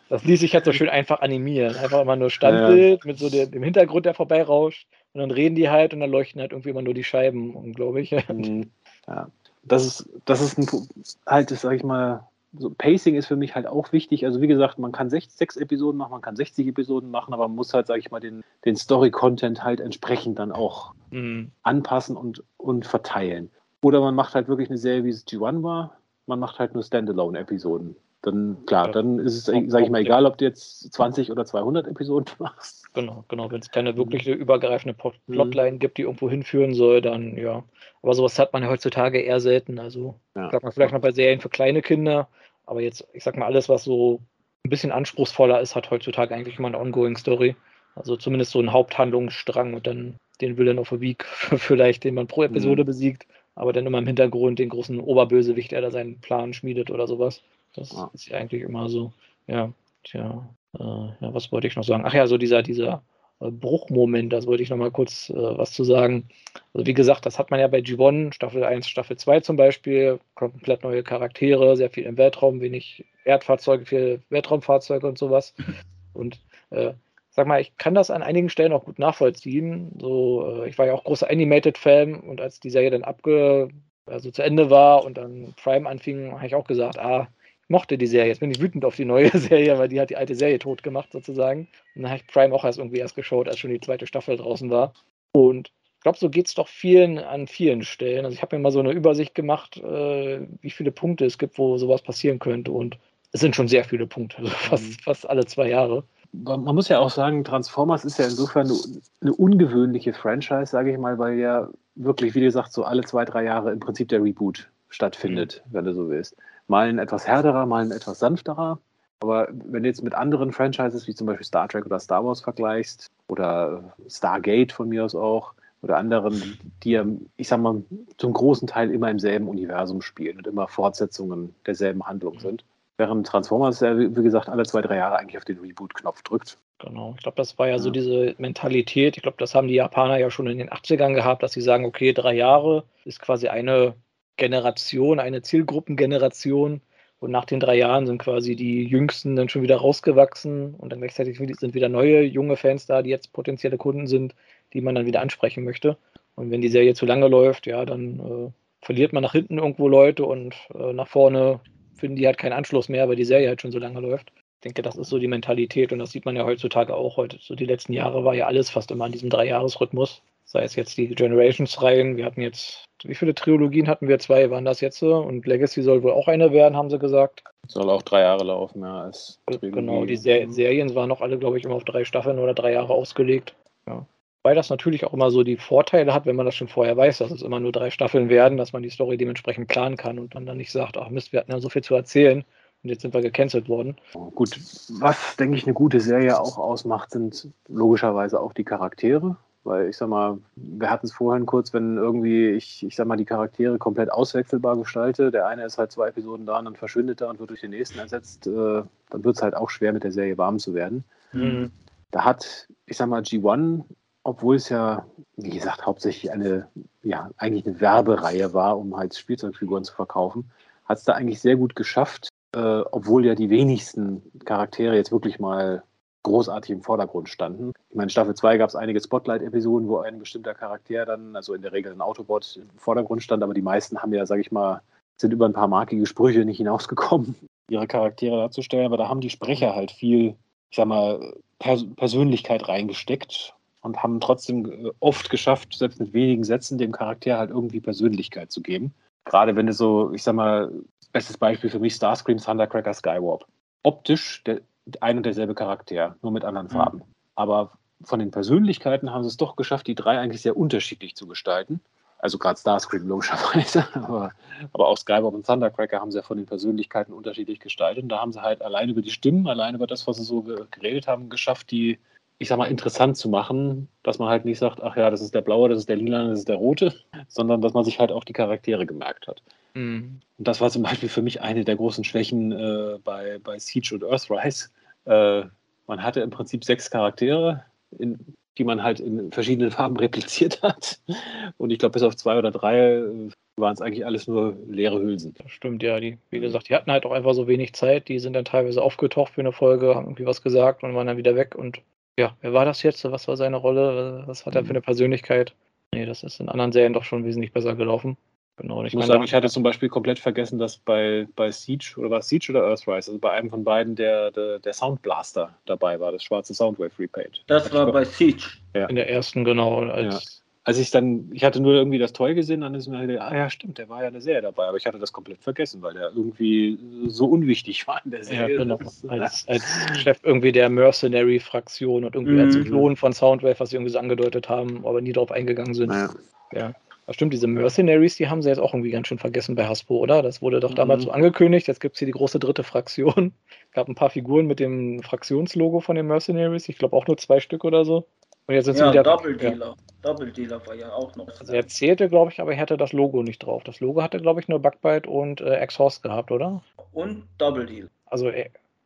Das ließ sich halt so schön einfach animieren. Einfach immer nur Standbild mit so dem Hintergrund, der vorbeirauscht. Und dann reden die halt und dann leuchten halt irgendwie immer nur die Scheiben, unglaublich. Mhm. Ja. Das ist, das ist ein, halt, das sag ich mal, so Pacing ist für mich halt auch wichtig. Also wie gesagt, man kann sechs, sechs Episoden machen, man kann 60 Episoden machen, aber man muss halt, sag ich mal, den, den Story-Content halt entsprechend dann auch Mhm. anpassen und, und verteilen. Oder man macht halt wirklich eine Serie, wie es G1 war, man macht halt nur Standalone-Episoden. Dann, klar, Ja. dann ist es, Auch- sag ich mal, egal, ob du jetzt 20 oder 200 Episoden machst. Genau, genau. Wenn es keine wirkliche übergreifende Plot- Mhm. Plotline gibt, die irgendwo hinführen soll, dann ja. Aber sowas hat man ja heutzutage eher selten. Also, Ja. sagt man vielleicht noch bei Serien für kleine Kinder, aber jetzt, ich sag mal, alles, was so ein bisschen anspruchsvoller ist, hat heutzutage eigentlich immer eine ongoing Story. Also zumindest so einen Haupthandlungsstrang und dann den Villain of a Week vielleicht, den man pro Episode Mhm. besiegt, aber dann immer im Hintergrund den großen Oberbösewicht, der da seinen Plan schmiedet oder sowas. Das Ja. ist ja eigentlich immer so. Ja, tja, äh, ja, was wollte ich noch sagen? Ach ja, so dieser, dieser äh, Bruchmoment, das wollte ich noch mal kurz äh, was zu sagen. Also wie gesagt, das hat man ja bei G1, Staffel 1, Staffel 2 zum Beispiel, komplett neue Charaktere, sehr viel im Weltraum, wenig Erdfahrzeuge, viel Weltraumfahrzeuge und sowas. Und äh, sag mal, ich kann das an einigen Stellen auch gut nachvollziehen. So, äh, ich war ja auch großer Animated-Fan und als die Serie dann abge, also zu Ende war und dann Prime anfing, habe ich auch gesagt, ah, mochte die Serie. Jetzt bin ich wütend auf die neue Serie, weil die hat die alte Serie tot gemacht sozusagen. Und dann habe ich Prime auch erst irgendwie erst geschaut, als schon die zweite Staffel draußen war. Und ich glaube, so geht es doch vielen an vielen Stellen. Also ich habe mir mal so eine Übersicht gemacht, äh, wie viele Punkte es gibt, wo sowas passieren könnte. Und es sind schon sehr viele Punkte, also fast, Mhm. fast alle zwei Jahre. Man muss ja auch sagen, Transformers ist ja insofern eine, eine ungewöhnliche Franchise, sage ich mal, weil ja wirklich, wie gesagt, so alle zwei, drei Jahre im Prinzip der Reboot stattfindet, wenn du so willst. Mal ein etwas härterer, mal ein etwas sanfterer. Aber wenn du jetzt mit anderen Franchises, wie zum Beispiel Star Trek oder Star Wars vergleichst, oder Stargate von mir aus auch, oder anderen, die ja, ich sag mal, zum großen Teil immer im selben Universum spielen und immer Fortsetzungen derselben Handlung sind. Während Transformers ja, wie gesagt, alle zwei, drei Jahre eigentlich auf den Reboot-Knopf drückt. Genau, ich glaube, das war ja, so Ja. diese Mentalität. Ich glaube, das haben die Japaner ja schon in den 80ern gehabt, dass sie sagen, okay, drei Jahre ist quasi eine Generation, eine Zielgruppengeneration. Und nach den drei Jahren sind quasi die Jüngsten dann schon wieder rausgewachsen und dann gleichzeitig sind wieder neue junge Fans da, die jetzt potenzielle Kunden sind, die man dann wieder ansprechen möchte. Und wenn die Serie zu lange läuft, ja, dann äh, verliert man nach hinten irgendwo Leute und äh, nach vorne finden die halt keinen Anschluss mehr, weil die Serie halt schon so lange läuft. Ich denke, das ist so die Mentalität und das sieht man ja heutzutage auch heute. So die letzten Jahre war ja alles fast immer an diesem Dreijahresrhythmus. Sei es jetzt die Generations-Reihen. Wir hatten jetzt, wie viele Trilogien hatten wir? Zwei waren das jetzt? Und Legacy soll wohl auch eine werden, haben sie gesagt. Soll auch drei Jahre laufen, ja. Als Genau, die Ser Serien waren noch alle, glaube ich, immer auf drei Staffeln oder drei Jahre ausgelegt. Ja. Weil das natürlich auch immer so die Vorteile hat, wenn man das schon vorher weiß, dass es immer nur drei Staffeln werden, dass man die Story dementsprechend planen kann und man dann nicht sagt, ach Mist, wir hatten ja so viel zu erzählen und jetzt sind wir gecancelt worden. Gut, was, denke ich, eine gute Serie auch ausmacht, sind logischerweise auch die Charaktere. Weil ich sag mal, wir hatten es vorhin kurz, wenn irgendwie ich, ich sag mal, die Charaktere komplett auswechselbar gestalte. Der eine ist halt zwei Episoden da und dann verschwindet er und wird durch den nächsten ersetzt. Äh, dann wird es halt auch schwer, mit der Serie warm zu werden. Mhm. Da hat, ich sag mal, G1, obwohl es ja, wie gesagt, hauptsächlich eine, ja, eigentlich eine Werbereihe war, um halt Spielzeugfiguren zu verkaufen, hat es da eigentlich sehr gut geschafft, äh, obwohl ja die wenigsten Charaktere jetzt wirklich mal großartig im Vordergrund standen. Ich meine, in Staffel 2 gab es einige Spotlight-Episoden, wo ein bestimmter Charakter dann, also in der Regel ein Autobot, im Vordergrund stand, aber die meisten haben ja, sag ich mal, sind über ein paar markige Sprüche nicht hinausgekommen, ihre Charaktere darzustellen, aber da haben die Sprecher halt viel, ich sag mal, Pers Persönlichkeit reingesteckt und haben trotzdem äh, oft geschafft, selbst mit wenigen Sätzen dem Charakter halt irgendwie Persönlichkeit zu geben. Gerade wenn du so, ich sag mal, bestes Beispiel für mich Starscream Thundercracker Skywarp. Optisch der, ein und derselbe Charakter, nur mit anderen Mhm. Farben. Aber von den Persönlichkeiten haben sie es doch geschafft, die drei eigentlich sehr unterschiedlich zu gestalten. Also gerade Starscream logischerweise, aber, aber auch Skywalk und Thundercracker haben sie ja von den Persönlichkeiten unterschiedlich gestaltet. Und da haben sie halt allein über die Stimmen, allein über das, was sie so geredet haben, geschafft, die, ich sag mal, interessant zu machen, dass man halt nicht sagt, ach ja, das ist der blaue, das ist der lila, das ist der rote, sondern dass man sich halt auch die Charaktere gemerkt hat. Mhm. Und das war zum Beispiel für mich eine der großen Schwächen äh, bei, bei Siege und Earthrise. Äh, man hatte im Prinzip sechs Charaktere, in, die man halt in verschiedenen Farben repliziert hat. Und ich glaube, bis auf zwei oder drei äh, waren es eigentlich alles nur leere Hülsen. Stimmt, ja. Die, wie gesagt, die hatten halt auch einfach so wenig Zeit. Die sind dann teilweise aufgetaucht für eine Folge, haben irgendwie was gesagt und waren dann wieder weg. Und ja, wer war das jetzt? Was war seine Rolle? Was hat er für eine Persönlichkeit? Nee, das ist in anderen Serien doch schon wesentlich besser gelaufen. Genau, ich, ich muss sagen, ich hatte zum Beispiel komplett vergessen, dass bei, bei Siege oder war Siege oder Earthrise, also bei einem von beiden der, der, der Soundblaster dabei war, das schwarze Soundwave Repaint. Das war bei Siege. Ja. In der ersten, genau. Als ja. Als ich dann, ich hatte nur irgendwie das Toy gesehen, dann ist mir halt, ah ja, stimmt, der war ja eine Serie dabei, aber ich hatte das komplett vergessen, weil der irgendwie so unwichtig war in der Serie. Ja, genau. Als, als Chef irgendwie der Mercenary-Fraktion und irgendwie mhm. als Klon von Soundwave, was sie irgendwie so angedeutet haben, aber nie darauf eingegangen sind. Ja. ja. Das stimmt, diese Mercenaries, die haben sie jetzt auch irgendwie ganz schön vergessen bei Hasbro, oder? Das wurde doch damals mhm. so angekündigt. Jetzt gibt es hier die große dritte Fraktion. Es gab ein paar Figuren mit dem Fraktionslogo von den Mercenaries. Ich glaube auch nur zwei Stück oder so. Und jetzt sind ja, wieder, Double Dealer. Ja. Double Dealer war ja auch noch. Also er zählte, glaube ich, aber er hatte das Logo nicht drauf. Das Logo hatte, glaube ich, nur Bugbyte und äh, Exhaust gehabt, oder? Und Double Deal. Also,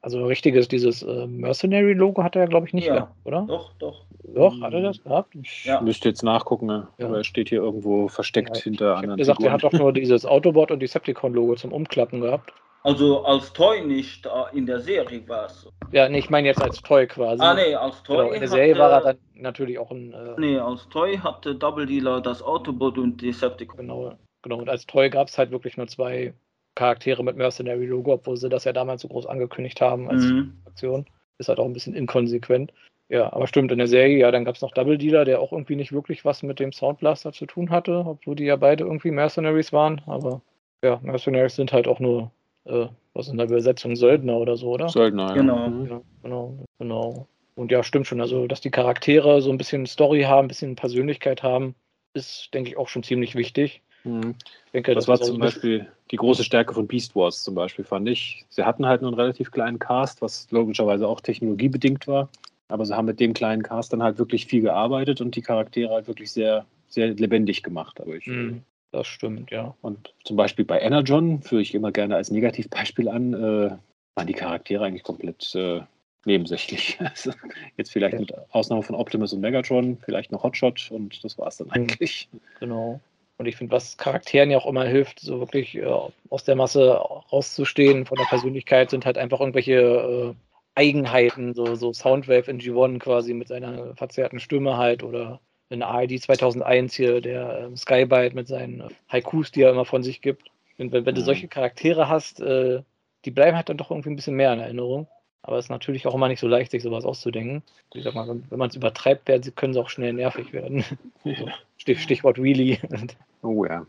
also richtiges, dieses äh, Mercenary-Logo hatte er, glaube ich, nicht ja, gehabt, oder? Doch, doch. Doch, hat er das gehabt? Ich ja. müsste jetzt nachgucken, ne? ja. aber er steht hier irgendwo versteckt ja, hinter ich anderen. Ich gesagt, er hat doch nur dieses Autobot und Decepticon-Logo zum Umklappen gehabt. Also als Toy nicht, äh, in der Serie war es. Ja, nee, ich meine jetzt als Toy quasi. Ah, nee, als Toy. Genau, in der Serie war er dann natürlich auch ein. Äh, nee, als Toy hatte Double Dealer das Autobot und Decepticon. Genau, genau. Und als Toy gab es halt wirklich nur zwei Charaktere mit Mercenary-Logo, obwohl sie das ja damals so groß angekündigt haben als mhm. Aktion. Ist halt auch ein bisschen inkonsequent. Ja, aber stimmt, in der Serie, ja, dann gab es noch Double Dealer, der auch irgendwie nicht wirklich was mit dem Soundblaster zu tun hatte, obwohl die ja beide irgendwie Mercenaries waren. Aber ja, Mercenaries sind halt auch nur, äh, was in der Übersetzung, Söldner oder so, oder? Söldner, ja. Genau. Ja, genau, genau. Und ja, stimmt schon. Also, dass die Charaktere so ein bisschen Story haben, ein bisschen Persönlichkeit haben, ist, denke ich, auch schon ziemlich wichtig. Mhm. Denke, das, das war zum Beispiel die große Stärke von Beast Wars zum Beispiel, fand ich. Sie hatten halt nur einen relativ kleinen Cast, was logischerweise auch technologiebedingt war. Aber sie haben mit dem kleinen Cast dann halt wirklich viel gearbeitet und die Charaktere halt wirklich sehr, sehr lebendig gemacht. Aber ich, mm, das stimmt, ja. Und zum Beispiel bei Energon führe ich immer gerne als Negativbeispiel an, äh, waren die Charaktere eigentlich komplett äh, nebensächlich. Also jetzt vielleicht ja. mit Ausnahme von Optimus und Megatron, vielleicht noch Hotshot und das war es dann mhm. eigentlich. Genau. Und ich finde, was Charakteren ja auch immer hilft, so wirklich äh, aus der Masse rauszustehen, von der Persönlichkeit, sind halt einfach irgendwelche äh, Eigenheiten, so, so Soundwave in G1 quasi mit seiner verzerrten Stimme halt oder in AID 2001 hier der ähm, Skybite mit seinen Haikus, die er immer von sich gibt. Und wenn, wenn du solche Charaktere hast, äh, die bleiben halt dann doch irgendwie ein bisschen mehr in Erinnerung. Aber es ist natürlich auch immer nicht so leicht, sich sowas auszudenken. Ich sag mal, wenn man es übertreibt, können sie auch schnell nervig werden. Ja. Stichwort Wheelie. Oh ja.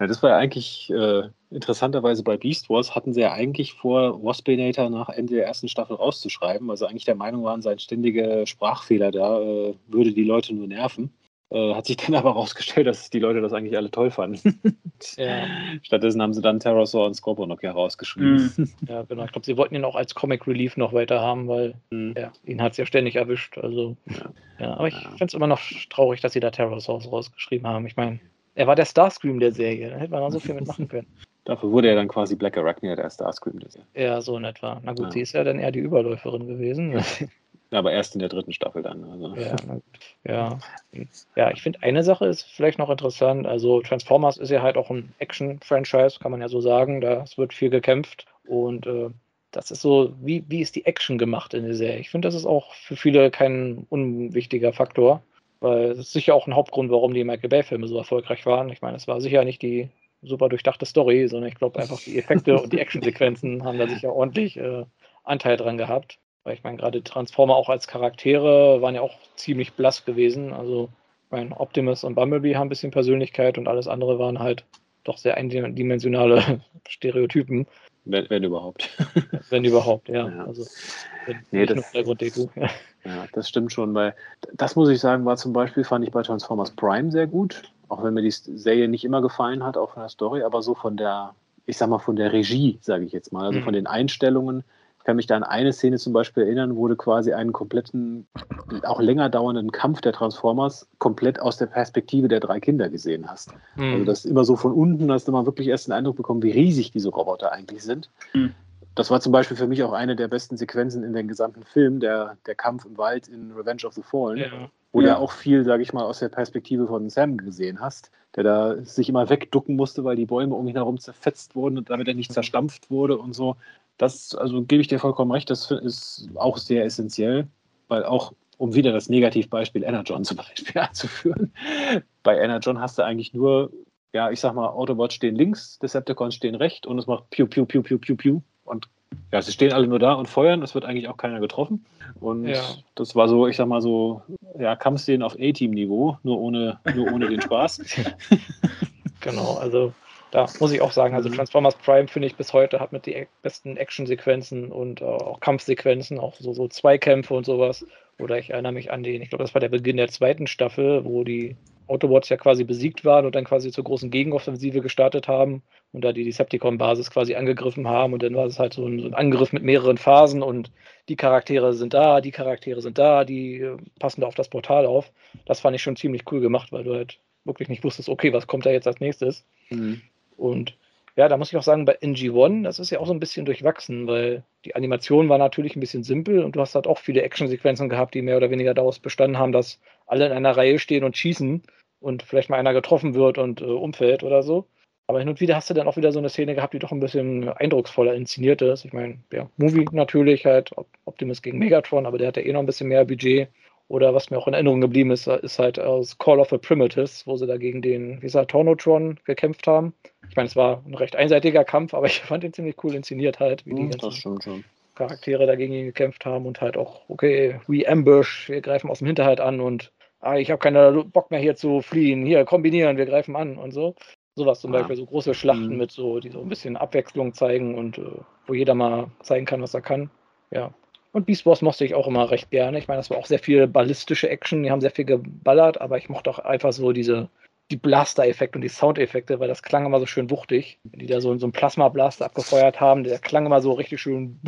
Ja, das war ja eigentlich äh, interessanterweise bei Beast Wars hatten sie ja eigentlich vor, Waspinator nach Ende der ersten Staffel rauszuschreiben. Also eigentlich der Meinung waren, sein ständiger Sprachfehler da äh, würde die Leute nur nerven. Äh, hat sich dann aber herausgestellt, dass die Leute das eigentlich alle toll fanden. ja. Stattdessen haben sie dann Terrorsaur und Scorponok herausgeschrieben. Mhm. Ja, genau. Ich glaube, sie wollten ihn auch als Comic Relief noch weiter haben, weil mhm. ja, ihn hat es ja ständig erwischt. Also, ja. aber ich finde es immer noch traurig, dass sie da Terrorsaur rausgeschrieben haben. Ich meine, er war der Starscream der Serie. Da hätte man auch so viel mitmachen können. Dafür wurde er dann quasi Black Arachnia der Starscream der Serie. Ja, so in etwa. Na gut, ja. sie ist ja dann eher die Überläuferin gewesen. Aber erst in der dritten Staffel dann. Also. Ja, ja. ja, ich finde, eine Sache ist vielleicht noch interessant. Also, Transformers ist ja halt auch ein Action-Franchise, kann man ja so sagen. Da wird viel gekämpft. Und äh, das ist so, wie, wie ist die Action gemacht in der Serie? Ich finde, das ist auch für viele kein unwichtiger Faktor. Weil es ist sicher auch ein Hauptgrund, warum die Michael Bay-Filme so erfolgreich waren. Ich meine, es war sicher nicht die super durchdachte Story, sondern ich glaube einfach die Effekte und die Actionsequenzen haben da sicher ordentlich äh, Anteil dran gehabt. Weil ich meine, gerade Transformer auch als Charaktere waren ja auch ziemlich blass gewesen. Also, ich meine, Optimus und Bumblebee haben ein bisschen Persönlichkeit und alles andere waren halt doch sehr eindimensionale Stereotypen. Wenn, wenn überhaupt. wenn überhaupt, ja. ja. Also, nee, das, ja. ja, das stimmt schon, weil das muss ich sagen, war zum Beispiel, fand ich bei Transformers Prime sehr gut. Auch wenn mir die Serie nicht immer gefallen hat, auch von der Story, aber so von der, ich sag mal, von der Regie, sage ich jetzt mal, also mhm. von den Einstellungen, ich kann mich da an eine Szene zum Beispiel erinnern, wo du quasi einen kompletten, auch länger dauernden Kampf der Transformers komplett aus der Perspektive der drei Kinder gesehen hast. Mhm. Also das immer so von unten, hast du mal wirklich erst den Eindruck bekommen, wie riesig diese Roboter eigentlich sind. Mhm. Das war zum Beispiel für mich auch eine der besten Sequenzen in dem gesamten Film, der, der Kampf im Wald in Revenge of the Fallen, ja. wo ja. du auch viel, sage ich mal, aus der Perspektive von Sam gesehen hast, der da sich immer wegducken musste, weil die Bäume um ihn herum zerfetzt wurden und damit er nicht zerstampft wurde und so. Das, also gebe ich dir vollkommen recht, das ist auch sehr essentiell, weil auch, um wieder das Negativbeispiel Energon zum Beispiel anzuführen, bei Energon hast du eigentlich nur, ja, ich sag mal, Autobots stehen links, Decepticons stehen rechts und es macht piu, piu, piu, piu, piu, piu und ja, sie stehen alle nur da und feuern, es wird eigentlich auch keiner getroffen. Und ja. das war so, ich sag mal so, ja, Kampfszenen auf A-Team-Niveau, nur ohne, nur ohne den Spaß. genau, also da muss ich auch sagen, also mhm. Transformers Prime finde ich bis heute hat mit die besten Actionsequenzen und äh, auch Kampfsequenzen, auch so, so Zweikämpfe und sowas. Oder ich erinnere mich an den, ich glaube, das war der Beginn der zweiten Staffel, wo die Autobots ja quasi besiegt waren und dann quasi zur großen Gegenoffensive gestartet haben und da die Decepticon-Basis quasi angegriffen haben. Und dann war es halt so ein, so ein, Angriff mit mehreren Phasen und die Charaktere sind da, die Charaktere sind da, die äh, passen da auf das Portal auf. Das fand ich schon ziemlich cool gemacht, weil du halt wirklich nicht wusstest, okay, was kommt da jetzt als nächstes. Mhm. Und ja, da muss ich auch sagen, bei NG1, das ist ja auch so ein bisschen durchwachsen, weil die Animation war natürlich ein bisschen simpel und du hast halt auch viele Actionsequenzen gehabt, die mehr oder weniger daraus bestanden haben, dass alle in einer Reihe stehen und schießen und vielleicht mal einer getroffen wird und äh, umfällt oder so. Aber hin und wieder hast du dann auch wieder so eine Szene gehabt, die doch ein bisschen eindrucksvoller inszeniert ist. Ich meine, ja, Movie natürlich halt, Optimus gegen Megatron, aber der hat ja eh noch ein bisschen mehr Budget. Oder was mir auch in Erinnerung geblieben ist, ist halt aus Call of the Primitives, wo sie da gegen den, wie gesagt, Tornotron gekämpft haben. Ich meine, es war ein recht einseitiger Kampf, aber ich fand ihn ziemlich cool inszeniert halt, wie die hm, ganzen Charaktere dagegen gekämpft haben und halt auch, okay, we ambush, wir greifen aus dem Hinterhalt an und ah, ich habe keinen Bock mehr hier zu fliehen, hier kombinieren, wir greifen an und so. Sowas zum ah. Beispiel, so große Schlachten mhm. mit so, die so ein bisschen Abwechslung zeigen und äh, wo jeder mal zeigen kann, was er kann. Ja, und Beast Wars mochte ich auch immer recht gerne. Ich meine, das war auch sehr viel ballistische Action. Die haben sehr viel geballert, aber ich mochte auch einfach so diese die Blaster-Effekte und die Soundeffekte, weil das klang immer so schön wuchtig. Wenn die da so, so einen Plasma-Blaster abgefeuert haben, der klang immer so richtig schön,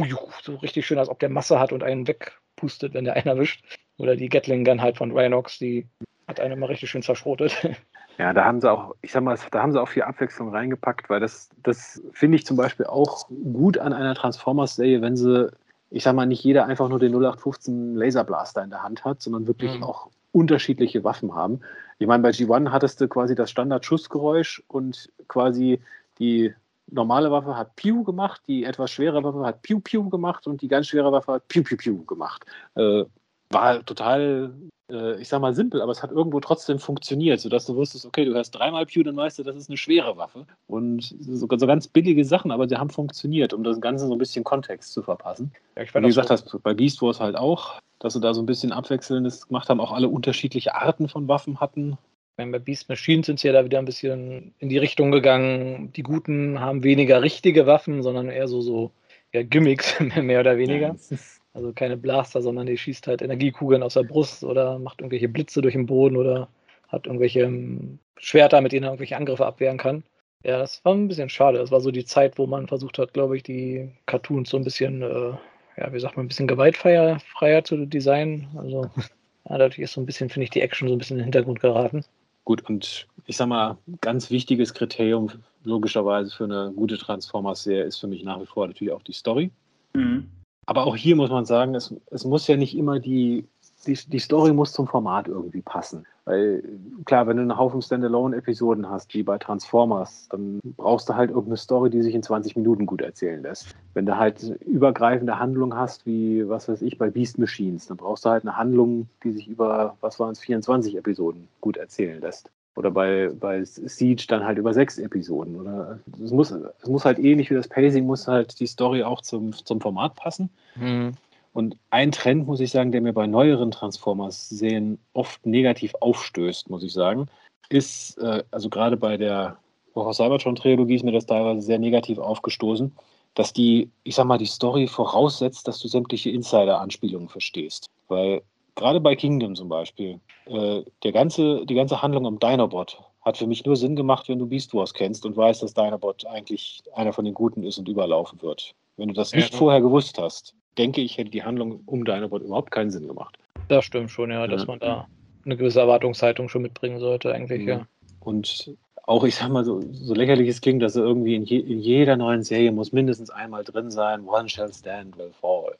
so richtig schön, als ob der Masse hat und einen wegpustet, wenn der einen erwischt. Oder die Gatling Gun halt von Rhinox, die hat einen immer richtig schön zerschrotet. Ja, da haben sie auch, ich sag mal, da haben sie auch viel Abwechslung reingepackt, weil das, das finde ich zum Beispiel auch gut an einer Transformers-Serie, wenn sie ich sag mal, nicht jeder einfach nur den 0815 Laserblaster in der Hand hat, sondern wirklich mhm. auch unterschiedliche Waffen haben. Ich meine, bei G1 hattest du quasi das Standard-Schussgeräusch und quasi die normale Waffe hat Piu gemacht, die etwas schwere Waffe hat Piu Piu gemacht und die ganz schwere Waffe hat Piu Piu Piu gemacht. Äh, war total äh, ich sag mal, simpel, aber es hat irgendwo trotzdem funktioniert, sodass du wusstest, okay, du hast dreimal Pew, dann weißt du, das ist eine schwere Waffe. Und so, so ganz billige Sachen, aber die haben funktioniert, um das Ganze so ein bisschen Kontext zu verpassen. Ja, Wie gesagt, das bei Beast Wars halt auch, dass sie da so ein bisschen Abwechselndes gemacht haben, auch alle unterschiedliche Arten von Waffen hatten. Bei Beast Machines sind sie ja da wieder ein bisschen in die Richtung gegangen. Die Guten haben weniger richtige Waffen, sondern eher so, so ja, Gimmicks, mehr oder weniger. Ja, also keine Blaster, sondern die schießt halt Energiekugeln aus der Brust oder macht irgendwelche Blitze durch den Boden oder hat irgendwelche ähm, Schwerter, mit denen er irgendwelche Angriffe abwehren kann. Ja, das war ein bisschen schade. Das war so die Zeit, wo man versucht hat, glaube ich, die Cartoons so ein bisschen, äh, ja, wie sagt man, ein bisschen gewaltfreier freier zu designen. Also ja, dadurch ist so ein bisschen, finde ich, die Action so ein bisschen in den Hintergrund geraten. Gut, und ich sag mal, ganz wichtiges Kriterium logischerweise für eine gute Transformers-Serie ist für mich nach wie vor natürlich auch die Story. Mhm. Aber auch hier muss man sagen, es, es muss ja nicht immer die, die, die Story muss zum Format irgendwie passen. Weil klar, wenn du einen Haufen Standalone-Episoden hast, wie bei Transformers, dann brauchst du halt irgendeine Story, die sich in 20 Minuten gut erzählen lässt. Wenn du halt übergreifende Handlung hast, wie, was weiß ich, bei Beast Machines, dann brauchst du halt eine Handlung, die sich über, was waren es, 24 Episoden gut erzählen lässt. Oder bei, bei Siege dann halt über sechs Episoden. Oder es muss, es muss halt ähnlich wie das Pacing, muss halt die Story auch zum, zum Format passen. Mhm. Und ein Trend, muss ich sagen, der mir bei neueren Transformers-Serien oft negativ aufstößt, muss ich sagen, ist, äh, also gerade bei der Horror Cybertron-Trilogie ist mir das teilweise sehr negativ aufgestoßen, dass die, ich sag mal, die Story voraussetzt, dass du sämtliche Insider-Anspielungen verstehst. Weil gerade bei Kingdom zum Beispiel, äh, der ganze, die ganze Handlung um Dinobot hat für mich nur Sinn gemacht, wenn du Beast Wars kennst und weißt, dass Dinobot eigentlich einer von den Guten ist und überlaufen wird. Wenn du das nicht ja. vorher gewusst hast, denke ich, hätte die Handlung um Dinobot überhaupt keinen Sinn gemacht. Das stimmt schon, ja, dass ja. man da eine gewisse Erwartungshaltung schon mitbringen sollte, eigentlich, ja. ja. Und auch, ich sag mal, so, so lächerlich es klingt, dass er irgendwie in, je, in, jeder neuen Serie muss mindestens einmal drin sein, One shall stand, will fall.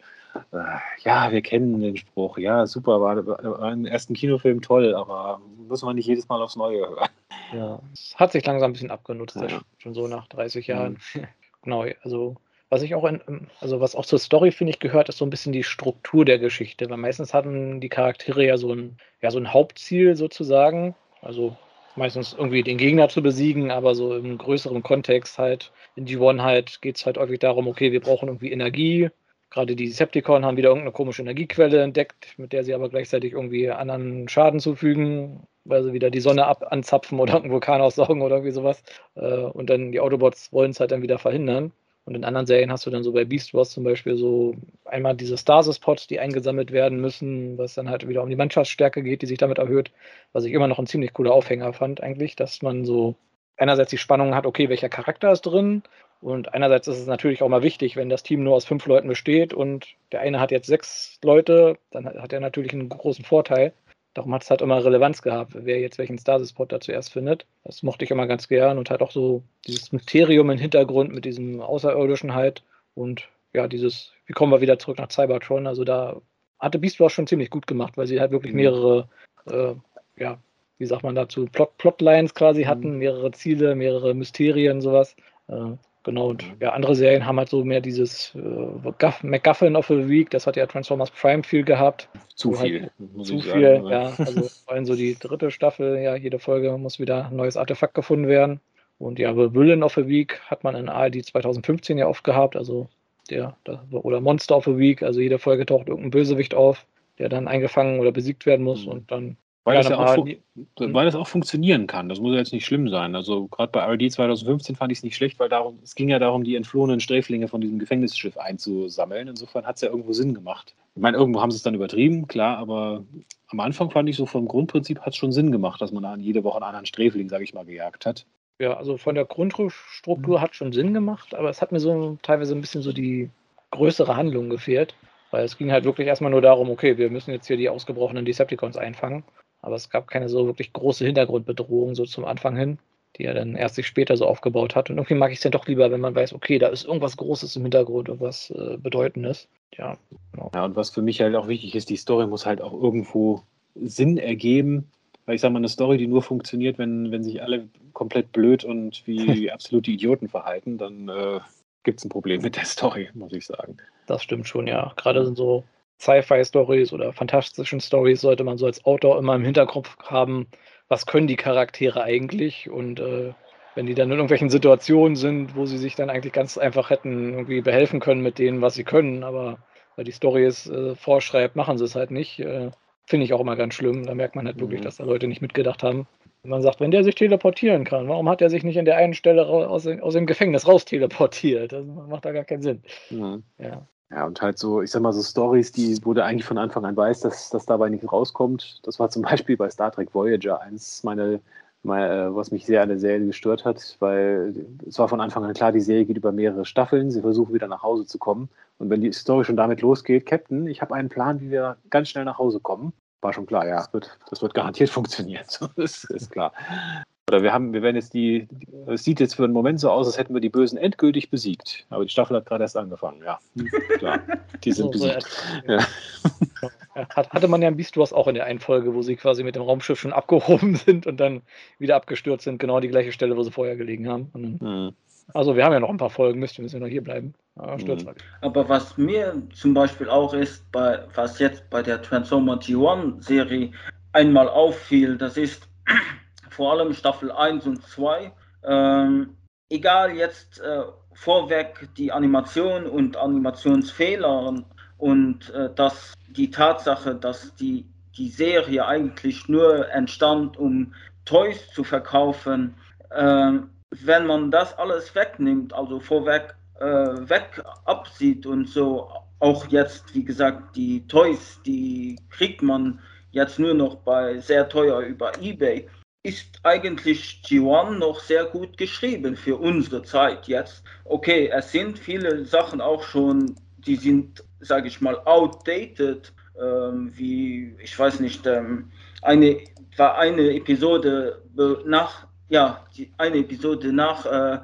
Äh, ja, wir kennen den Spruch, ja, super, war, war im ersten Kinofilm toll, aber muss man nicht jedes Mal aufs Neue hören. Ja, es hat sich langsam ein bisschen abgenutzt, ja. schon so nach 30 Jahren. Mhm. genau, also was ich auch in, also was auch zur Story, finde ich, gehört, ist so ein bisschen die Struktur der Geschichte. Weil meistens hatten die Charaktere ja so ein, ja, so ein Hauptziel sozusagen. Also meistens irgendwie den Gegner zu besiegen, aber so im größeren Kontext halt, in G1 halt geht es halt häufig darum, okay, wir brauchen irgendwie Energie. Gerade die Decepticon haben wieder irgendeine komische Energiequelle entdeckt, mit der sie aber gleichzeitig irgendwie anderen Schaden zufügen, weil sie wieder die Sonne ab anzapfen oder einen Vulkan aussaugen oder irgendwie sowas. Äh, und dann die Autobots wollen es halt dann wieder verhindern. Und in anderen Serien hast du dann so bei Beast Wars zum Beispiel so einmal diese Stasis-Pods, die eingesammelt werden müssen, was dann halt wieder um die Mannschaftsstärke geht, die sich damit erhöht. Was ich immer noch ein ziemlich cooler Aufhänger fand, eigentlich, dass man so einerseits die Spannung hat, okay, welcher Charakter ist drin. Und einerseits ist es natürlich auch mal wichtig, wenn das Team nur aus fünf Leuten besteht und der eine hat jetzt sechs Leute, dann hat er natürlich einen großen Vorteil. Darum hat es halt immer Relevanz gehabt, wer jetzt welchen Stasis-Spot da zuerst findet. Das mochte ich immer ganz gern und halt auch so dieses Mysterium im Hintergrund mit diesem Außerirdischen halt. Und ja, dieses, wie kommen wir wieder zurück nach Cybertron? Also da hatte Beast Wars schon ziemlich gut gemacht, weil sie halt wirklich mhm. mehrere, äh, ja, wie sagt man dazu, Plot Plotlines quasi mhm. hatten, mehrere Ziele, mehrere Mysterien, sowas. Äh, Genau, und ja, andere Serien haben halt so mehr dieses äh, MacGuffin of the Week, das hat ja Transformers Prime viel gehabt. Zu so viel. Halt, zu viel, sagen, ja. Also vor allem so die dritte Staffel, ja, jede Folge muss wieder ein neues Artefakt gefunden werden. Und ja, The Villain of the Week hat man in ARD 2015 ja oft gehabt, also der, der, oder Monster of the Week, also jede Folge taucht irgendein Bösewicht auf, der dann eingefangen oder besiegt werden muss mhm. und dann weil, das ja auch, weil das auch funktionieren kann. Das muss ja jetzt nicht schlimm sein. Also gerade bei RD 2015 fand ich es nicht schlecht, weil darum, es ging ja darum, die entflohenen Sträflinge von diesem Gefängnisschiff einzusammeln. Insofern hat es ja irgendwo Sinn gemacht. Ich meine, irgendwo haben sie es dann übertrieben, klar, aber am Anfang fand ich so vom Grundprinzip hat es schon Sinn gemacht, dass man dann jede Woche einen anderen Sträfling, sage ich mal, gejagt hat. Ja, also von der Grundstruktur mhm. hat schon Sinn gemacht, aber es hat mir so teilweise ein bisschen so die größere Handlung gefehlt. Weil es ging halt wirklich erstmal nur darum, okay, wir müssen jetzt hier die ausgebrochenen Decepticons einfangen. Aber es gab keine so wirklich große Hintergrundbedrohung so zum Anfang hin, die er dann erst sich später so aufgebaut hat. Und irgendwie mag ich es dann doch lieber, wenn man weiß, okay, da ist irgendwas Großes im Hintergrund, irgendwas äh, Bedeutendes. Ja, genau. Ja, und was für mich halt auch wichtig ist, die Story muss halt auch irgendwo Sinn ergeben. Weil ich sage mal, eine Story, die nur funktioniert, wenn, wenn sich alle komplett blöd und wie absolute Idioten verhalten, dann äh, gibt es ein Problem mit der Story, muss ich sagen. Das stimmt schon, ja. Gerade sind so Sci-Fi-Stories oder fantastischen Stories sollte man so als Autor immer im Hinterkopf haben, was können die Charaktere eigentlich und äh, wenn die dann in irgendwelchen Situationen sind, wo sie sich dann eigentlich ganz einfach hätten irgendwie behelfen können mit denen, was sie können, aber weil die Story es äh, vorschreibt, machen sie es halt nicht. Äh, Finde ich auch immer ganz schlimm. Da merkt man halt mhm. wirklich, dass da Leute nicht mitgedacht haben. Und man sagt, wenn der sich teleportieren kann, warum hat er sich nicht an der einen Stelle aus, aus dem Gefängnis raus teleportiert? Das macht da gar keinen Sinn. Mhm. Ja. Ja, und halt so, ich sag mal, so Stories, die, wo du eigentlich von Anfang an weißt, dass, dass dabei nichts rauskommt. Das war zum Beispiel bei Star Trek Voyager eins meiner, meine, was mich sehr an der Serie gestört hat, weil es war von Anfang an klar, die Serie geht über mehrere Staffeln, sie versuchen wieder nach Hause zu kommen. Und wenn die Story schon damit losgeht, Captain, ich habe einen Plan, wie wir ganz schnell nach Hause kommen, war schon klar, ja, das wird, das wird garantiert funktionieren. das ist klar. Oder wir haben, wir werden jetzt die, es sieht jetzt für einen Moment so aus, als hätten wir die Bösen endgültig besiegt. Aber die Staffel hat gerade erst angefangen, ja. Klar. Die sind so, besiegt. So, ja. Ja. Hatte man ja ein Beast Wars auch in der einen Folge, wo sie quasi mit dem Raumschiff schon abgehoben sind und dann wieder abgestürzt sind, genau die gleiche Stelle, wo sie vorher gelegen haben. Mhm. Also wir haben ja noch ein paar Folgen, müssten wir noch hier bleiben. Aber, mhm. Aber was mir zum Beispiel auch ist, bei, was jetzt bei der Transformer G1 Serie einmal auffiel, das ist vor allem Staffel 1 und 2. Ähm, egal jetzt äh, vorweg die Animation und Animationsfehler und äh, dass die Tatsache, dass die, die Serie eigentlich nur entstand, um Toys zu verkaufen, äh, wenn man das alles wegnimmt, also vorweg äh, weg absieht und so auch jetzt, wie gesagt, die Toys, die kriegt man jetzt nur noch bei sehr teuer über eBay, ist eigentlich G1 noch sehr gut geschrieben für unsere Zeit jetzt. Okay, es sind viele Sachen auch schon, die sind, sage ich mal, outdated, ähm, wie, ich weiß nicht, ähm, eine, war eine Episode nach, ja, die, eine Episode nach äh,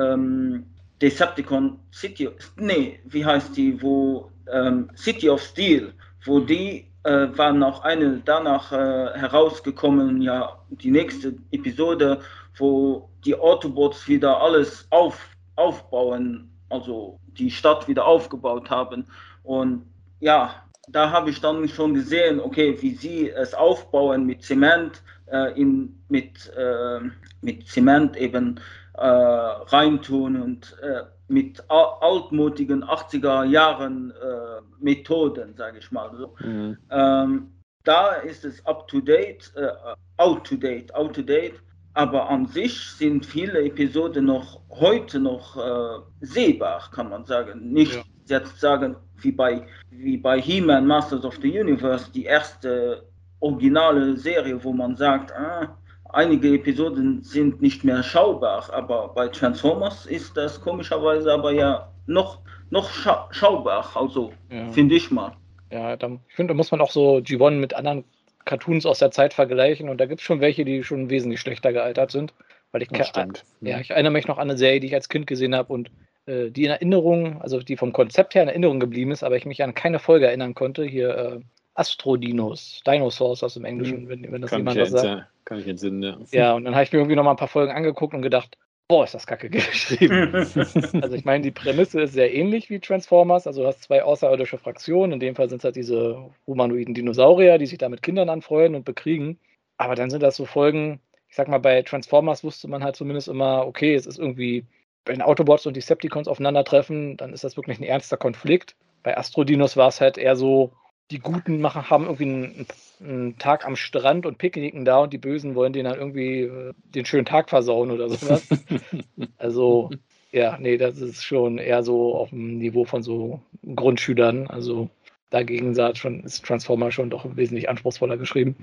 ähm, Decepticon City, nee, wie heißt die, wo ähm, City of Steel, wo die äh, war noch eine danach äh, herausgekommen, ja, die nächste Episode, wo die Autobots wieder alles auf, aufbauen, also die Stadt wieder aufgebaut haben. Und ja, da habe ich dann schon gesehen, okay, wie sie es aufbauen mit Zement, äh, in, mit, äh, mit Zement eben äh, reintun und äh, mit altmutigen 80er Jahren äh, Methoden, sage ich mal so. Mhm. Ähm, da ist es up to date, äh, out to date, out to date. Aber an sich sind viele Episoden noch heute noch äh, sehbar, kann man sagen. Nicht ja. jetzt sagen, wie bei, wie bei He-Man Masters of the Universe, die erste originale Serie, wo man sagt, ah, einige Episoden sind nicht mehr schaubar, aber bei Transformers ist das komischerweise aber ja noch, noch scha schaubar, also ja. finde ich mal. Ja, da, ich finde, da muss man auch so G1 mit anderen Cartoons aus der Zeit vergleichen und da gibt es schon welche, die schon wesentlich schlechter gealtert sind. Weil ich, kann, ja, ich erinnere mich noch an eine Serie, die ich als Kind gesehen habe und äh, die in Erinnerung, also die vom Konzept her in Erinnerung geblieben ist, aber ich mich an keine Folge erinnern konnte. Hier äh, Astrodinos, Dinosaurs aus dem Englischen, wenn, wenn das kann jemand was sagt. Kann ich entsinnen, ja. Ja, und dann habe ich mir irgendwie noch mal ein paar Folgen angeguckt und gedacht, boah, ist das kacke geschrieben. also ich meine, die Prämisse ist sehr ähnlich wie Transformers. Also du hast zwei außerirdische Fraktionen. In dem Fall sind es halt diese humanoiden Dinosaurier, die sich da mit Kindern anfreuen und bekriegen. Aber dann sind das so Folgen, ich sag mal, bei Transformers wusste man halt zumindest immer, okay, es ist irgendwie, wenn Autobots und Decepticons aufeinandertreffen, dann ist das wirklich ein ernster Konflikt. Bei Astrodinos war es halt eher so, die Guten machen, haben irgendwie einen, einen, Tag am Strand und picknicken da und die Bösen wollen denen dann irgendwie äh, den schönen Tag versauen oder sowas. also, ja, nee, das ist schon eher so auf dem Niveau von so Grundschülern. Also dagegen schon, ist Transformer schon doch wesentlich anspruchsvoller geschrieben.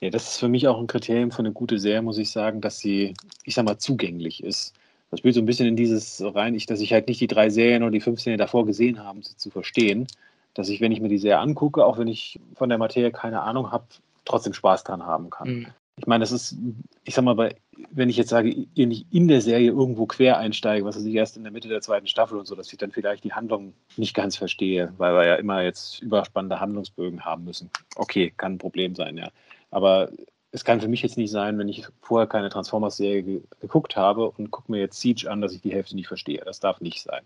Ja, das ist für mich auch ein Kriterium für eine gute Serie, muss ich sagen, dass sie, ich sag mal, zugänglich ist. Das spielt so ein bisschen in dieses rein, ich, dass ich halt nicht die drei Serien oder die fünf Serien davor gesehen habe, sie zu verstehen dass ich, wenn ich mir die Serie angucke, auch wenn ich von der Materie keine Ahnung habe, trotzdem Spaß dran haben kann. Mhm. Ich meine, das ist, ich sag mal, bei, wenn ich jetzt sage, wenn ich in der Serie irgendwo quer einsteige, was weiß ich erst in der Mitte der zweiten Staffel und so, dass ich dann vielleicht die Handlung nicht ganz verstehe, weil wir ja immer jetzt überspannende Handlungsbögen haben müssen. Okay, kann ein Problem sein, ja. Aber es kann für mich jetzt nicht sein, wenn ich vorher keine Transformers-Serie ge geguckt habe und gucke mir jetzt Siege an, dass ich die Hälfte nicht verstehe. Das darf nicht sein.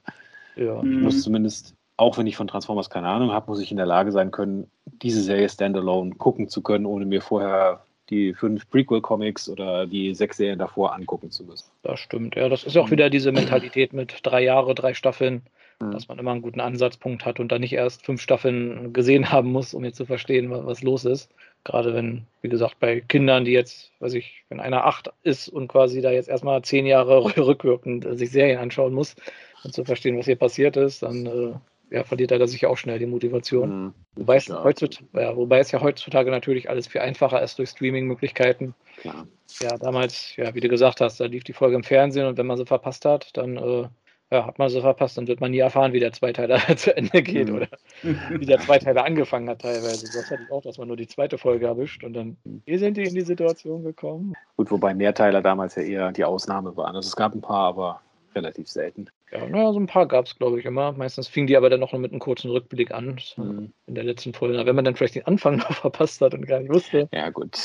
Ja. Ich muss zumindest auch wenn ich von Transformers keine Ahnung habe, muss ich in der Lage sein können, diese Serie standalone gucken zu können, ohne mir vorher die fünf Prequel-Comics oder die sechs Serien davor angucken zu müssen. Das stimmt, ja. Das ist auch wieder diese Mentalität mit drei Jahre, drei Staffeln, mhm. dass man immer einen guten Ansatzpunkt hat und dann nicht erst fünf Staffeln gesehen haben muss, um jetzt zu verstehen, was, los ist. Gerade wenn, wie gesagt, bei Kindern, die jetzt, weiß ich, wenn einer acht ist und quasi da jetzt erstmal zehn Jahre rückwirkend sich Serien anschauen muss, um zu verstehen, was hier passiert ist, dann äh, ja, verliert er da sicher auch schnell die Motivation. Mhm, wobei, es heutzutage, ja, wobei es ja heutzutage natürlich alles viel einfacher ist durch Streaming-Möglichkeiten. Ja. ja, damals, ja, wie du gesagt hast, da lief die Folge im Fernsehen und wenn man sie verpasst hat, dann äh, ja, hat man sie verpasst, dann wird man nie erfahren, wie der Zweiteiler zu Ende geht mhm. oder wie der Zweiteiler angefangen hat teilweise. Das hatte ich auch, dass man nur die zweite Folge erwischt und dann, wie sind die in die Situation gekommen? Gut, wobei Mehrteiler damals ja eher die Ausnahme waren. Also es gab ein paar, aber relativ selten. Ja, naja, so ein paar gab es, glaube ich, immer. Meistens fingen die aber dann noch mit einem kurzen Rückblick an mhm. in der letzten Folge. Wenn man dann vielleicht den Anfang noch verpasst hat und gar nicht wusste. Ja, gut.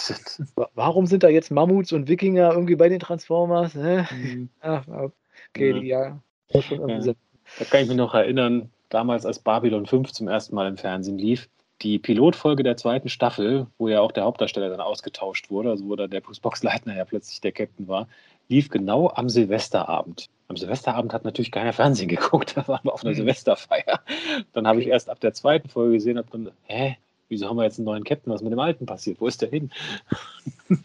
Warum sind da jetzt Mammuts und Wikinger irgendwie bei den Transformers? Mhm. Ach, okay, mhm. die ja. ja. Da kann ich mich noch erinnern, damals als Babylon 5 zum ersten Mal im Fernsehen lief, die Pilotfolge der zweiten Staffel, wo ja auch der Hauptdarsteller dann ausgetauscht wurde, also wo da der Bruce Boxleitner ja plötzlich der Captain war, lief genau am Silvesterabend. Am Silvesterabend hat natürlich keiner Fernsehen geguckt, da waren wir auf einer mhm. Silvesterfeier. Dann habe ich erst ab der zweiten Folge gesehen, habe dann, hä, wieso haben wir jetzt einen neuen Captain? Was mit dem alten passiert? Wo ist der hin?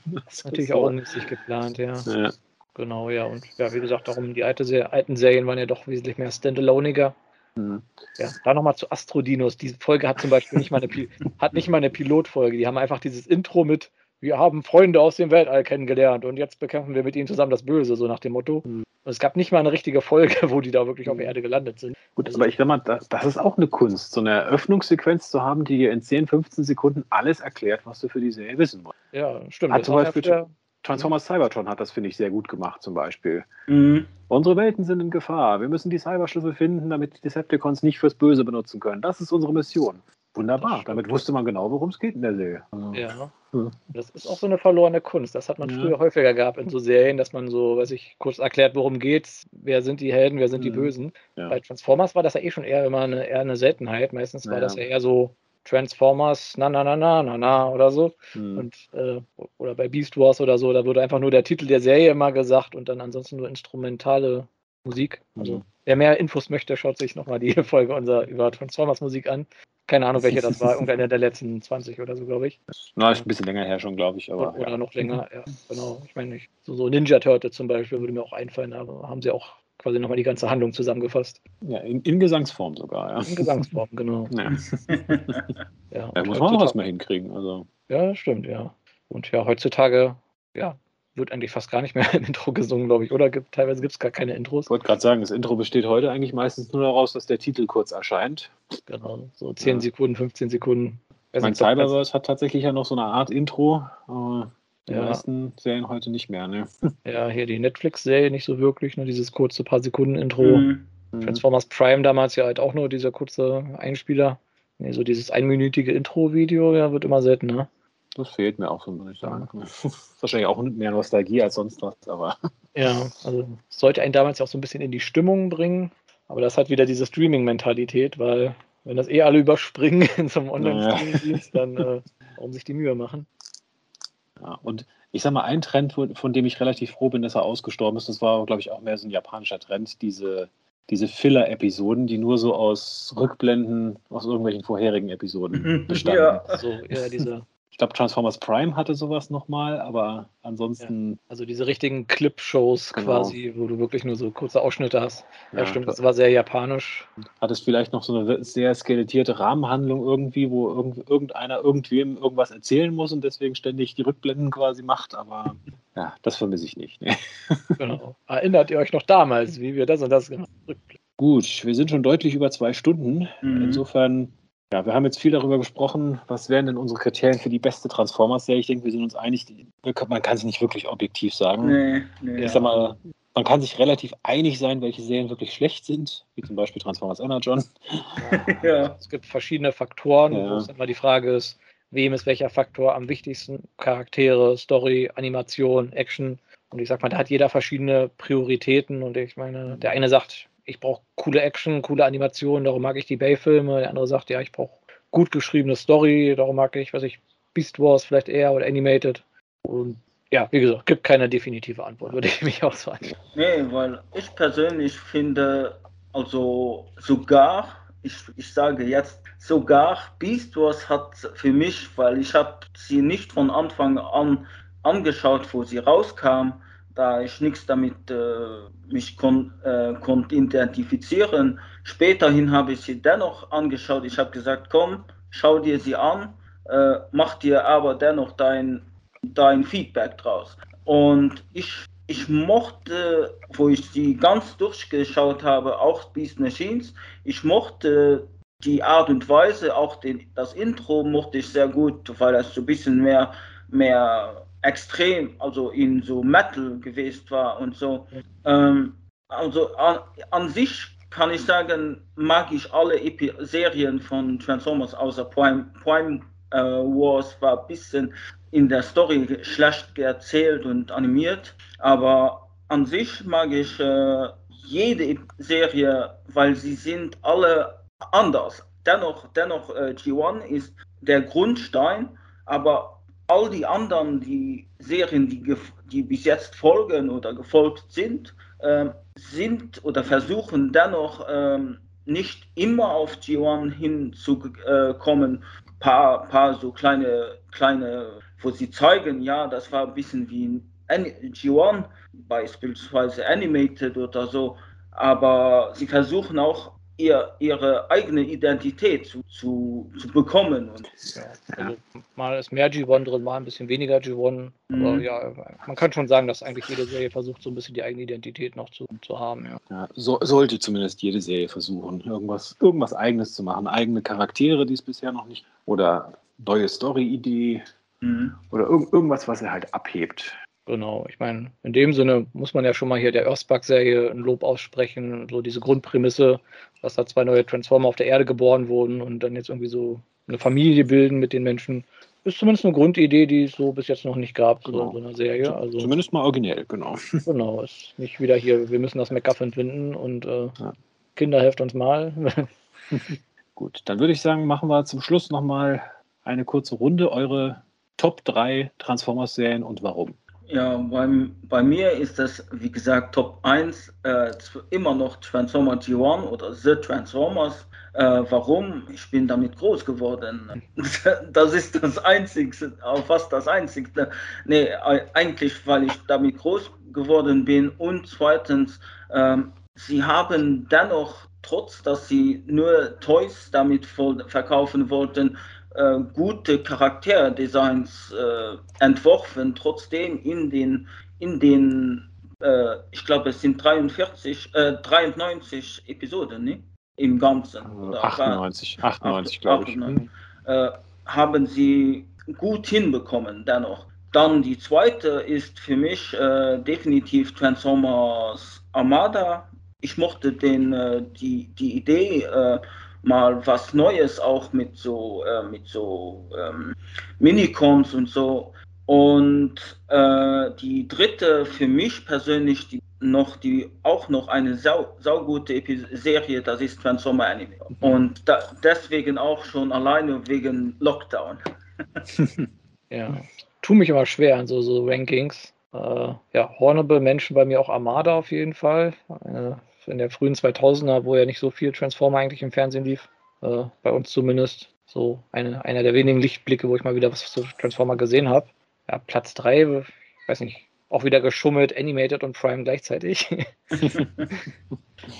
Das ist natürlich auch ungünstig geplant, ja. ja. Genau, ja. Und ja, wie gesagt, darum, die alte, alten Serien waren ja doch wesentlich mehr standaloniger. Mhm. Ja, da nochmal zu Astrodinos. Diese Folge hat zum Beispiel nicht mal eine, hat nicht mal eine Pilotfolge. Die haben einfach dieses Intro mit, wir haben Freunde aus dem Weltall kennengelernt und jetzt bekämpfen wir mit ihnen zusammen das Böse, so nach dem Motto. Mhm. Und es gab nicht mal eine richtige Folge, wo die da wirklich auf der Erde gelandet sind. Gut, also, aber ich sag mal, das, das, ist auch eine Kunst, so eine Eröffnungssequenz zu haben, die dir in 10, 15 Sekunden alles erklärt, was du für die Serie wissen musst. Ja, stimmt. Hat zum Beispiel der, Transformers Cybertron hat das, finde ich, sehr gut gemacht, zum Beispiel. Mhm. Unsere Welten sind in Gefahr. Wir müssen die Cyberschlüssel finden, damit die Decepticons nicht fürs Böse benutzen können. Das ist unsere Mission. Wunderbar. Damit wusste man genau, worum es geht in der Serie. Also, ja. ja. Das ist auch so eine verlorene Kunst. Das hat man ja. früher häufiger gehabt in so Serien, dass man so, weiß ich, kurz erklärt, worum geht's, wer sind die Helden, wer sind mhm. die Bösen. Ja. Bei Transformers war das ja eh schon eher immer eine, eher eine Seltenheit. Meistens war das ja eher so, Transformers, na na na na na na oder so. Hm. Und, äh, oder bei Beast Wars oder so, da wurde einfach nur der Titel der Serie immer gesagt und dann ansonsten nur instrumentale Musik. Also, hm. wer mehr Infos möchte, schaut sich nochmal die Folge unser, über Transformers Musik an. Keine Ahnung, welche das war. Irgendeiner der letzten 20 oder so, glaube ich. Na, ist ein bisschen länger her schon, glaube ich. Aber, oder ja. noch länger, ja. Genau. Ich meine, so, so Ninja Turtle zum Beispiel würde mir auch einfallen, aber haben sie auch quasi nochmal die ganze Handlung zusammengefasst. Ja, in, in Gesangsform sogar, ja. In Gesangsform, genau. Ja, ja, ja muss man auch erstmal hinkriegen. Also. Ja, stimmt, ja. Und ja, heutzutage, ja, wird eigentlich fast gar nicht mehr im Intro gesungen, glaube ich, oder? Gibt, teilweise gibt es gar keine Intros. Ich wollte gerade sagen, das Intro besteht heute eigentlich meistens nur daraus, dass der Titel kurz erscheint. Genau, so 10 ja. Sekunden, 15 Sekunden. Mein Cyberverse hat tatsächlich ja noch so eine Art Intro. Äh, die ja. meisten Serien heute nicht mehr, ne? Ja, hier die Netflix-Serie nicht so wirklich, ne? Dieses kurze paar Sekunden-Intro. Mhm. Transformers Prime damals ja halt auch nur dieser kurze Einspieler. Nee, so dieses einminütige Intro-Video, ja, wird immer seltener. Das fehlt mir auch so, muss ich sagen. Wahrscheinlich auch mehr Nostalgie als sonst was, aber. Ja, also sollte einen damals ja auch so ein bisschen in die Stimmung bringen. Aber das hat wieder diese Streaming-Mentalität, weil wenn das eh alle überspringen in so einem Online-Streaming-Dienst, dann äh, warum sich die Mühe machen? Ja, und ich sag mal, ein Trend, von dem ich relativ froh bin, dass er ausgestorben ist, das war, glaube ich, auch mehr so ein japanischer Trend, diese, diese Filler-Episoden, die nur so aus Rückblenden aus irgendwelchen vorherigen Episoden bestanden. Ja, so, ja diese ich glaube, Transformers Prime hatte sowas nochmal, aber ansonsten. Ja, also diese richtigen Clip-Shows genau. quasi, wo du wirklich nur so kurze Ausschnitte hast. Ja, ja stimmt, das war sehr japanisch. Hat es vielleicht noch so eine sehr skelettierte Rahmenhandlung irgendwie, wo irgend, irgendeiner irgendwem irgendwas erzählen muss und deswegen ständig die Rückblenden quasi macht, aber ja, das vermisse ich nicht. Ne? Genau. Erinnert ihr euch noch damals, wie wir das und das gemacht haben? Gut, wir sind schon deutlich über zwei Stunden. Mhm. Insofern ja, wir haben jetzt viel darüber gesprochen, was wären denn unsere Kriterien für die beste Transformers-Serie. Ich denke, wir sind uns einig, man kann es nicht wirklich objektiv sagen. Nee, nee. Ich sag mal, man kann sich relativ einig sein, welche Serien wirklich schlecht sind, wie zum Beispiel Transformers Energon. Ja. Es gibt verschiedene Faktoren, ja. wo es immer die Frage ist, wem ist welcher Faktor am wichtigsten? Charaktere, Story, Animation, Action. Und ich sag mal, da hat jeder verschiedene Prioritäten. Und ich meine, der eine sagt, ich brauche coole Action, coole Animationen, darum mag ich die Bay-Filme. Der andere sagt, ja, ich brauche gut geschriebene Story, darum mag ich, was ich, Beast Wars vielleicht eher oder Animated. Und ja, wie gesagt, gibt keine definitive Antwort, würde ich mich sagen. Nee, weil ich persönlich finde, also sogar, ich, ich sage jetzt, sogar Beast Wars hat für mich, weil ich habe sie nicht von Anfang an angeschaut, wo sie rauskam, da ich nichts damit äh, mich kon, äh, konnte identifizieren. Späterhin habe ich sie dennoch angeschaut. Ich habe gesagt, komm, schau dir sie an, äh, mach dir aber dennoch dein, dein Feedback draus. Und ich, ich mochte, wo ich sie ganz durchgeschaut habe, auch Beast Machines, ich mochte die Art und Weise, auch den, das Intro mochte ich sehr gut, weil es so ein bisschen mehr, mehr extrem, also in so Metal gewesen war und so. Ähm, also an, an, sich kann ich sagen, mag ich alle Epi Serien von Transformers außer Prime, Prime äh, Wars war ein bisschen in der Story schlecht erzählt und animiert, aber an sich mag ich äh, jede Serie, weil sie sind alle anders. Dennoch, dennoch äh, G1 ist der Grundstein, aber all die anderen, die Serien, die, die bis jetzt folgen oder gefolgt sind, äh, sind oder versuchen dennoch äh, nicht immer auf G1 hinzukommen. Äh, paar, paar so kleine, kleine, wo sie zeigen, ja, das war ein bisschen wie G1 beispielsweise animated oder so, aber sie versuchen auch ihr, ihre eigene Identität zu, zu, zu bekommen. Und, ja, also mal ist mehr G1 drin, mal ein bisschen weniger G1. Mhm. Aber ja, man kann schon sagen, dass eigentlich jede Serie versucht, so ein bisschen die eigene Identität noch zu, zu haben. Ja. ja so, sollte zumindest jede Serie versuchen, irgendwas, irgendwas Eigenes zu machen. Eigene Charaktere, die es bisher noch nicht, oder neue Story-Idee. Mhm. Oder irg irgendwas, was er halt abhebt. Genau, ich meine, in dem Sinne muss man ja schon mal hier der Earthspark-Serie ein Lob aussprechen. So diese Grundprämisse, dass da zwei neue Transformer auf der Erde geboren wurden und dann jetzt irgendwie so eine Familie bilden mit den Menschen. Ist zumindest eine Grundidee, die es so bis jetzt noch nicht gab, genau. so in so einer Serie. Also, zumindest mal originell, genau. Genau, ist nicht wieder hier, wir müssen das MacGuffin finden und äh, ja. Kinder helft uns mal. Gut, dann würde ich sagen, machen wir zum Schluss nochmal eine kurze Runde. Eure Top 3 Transformers-Serien und warum? Ja, bei, bei mir ist das, wie gesagt, Top 1 äh, immer noch Transformer G1 oder The Transformers. Äh, warum? Ich bin damit groß geworden. Das ist das Einzige, fast das Einzige. Nee, eigentlich, weil ich damit groß geworden bin. Und zweitens, äh, sie haben dennoch, trotz dass sie nur Toys damit verkaufen wollten, äh, gute Charakterdesigns äh, entworfen, trotzdem in den, in den äh, ich glaube, es sind 43, 93 äh, Episoden ne? im Ganzen. Oder 98, 98 glaube ich. 98, äh, haben sie gut hinbekommen, dennoch. Dann die zweite ist für mich definitiv Transformers Armada. Ich mochte den, die, die Idee, mal was Neues auch mit so, äh, mit so ähm, Minicons und so. Und äh, die dritte für mich persönlich die noch die auch noch eine sau, saugute Serie, das ist Transformer Anime. Und da, deswegen auch schon alleine wegen Lockdown. ja, tu mich aber schwer an so, so Rankings. Äh, ja, Hornable Menschen bei mir auch Armada auf jeden Fall. Eine in der frühen 2000er, wo ja nicht so viel Transformer eigentlich im Fernsehen lief, äh, bei uns zumindest. So eine, einer der wenigen Lichtblicke, wo ich mal wieder was zu Transformer gesehen habe. Ja, Platz 3, ich weiß nicht, auch wieder geschummelt, Animated und Prime gleichzeitig.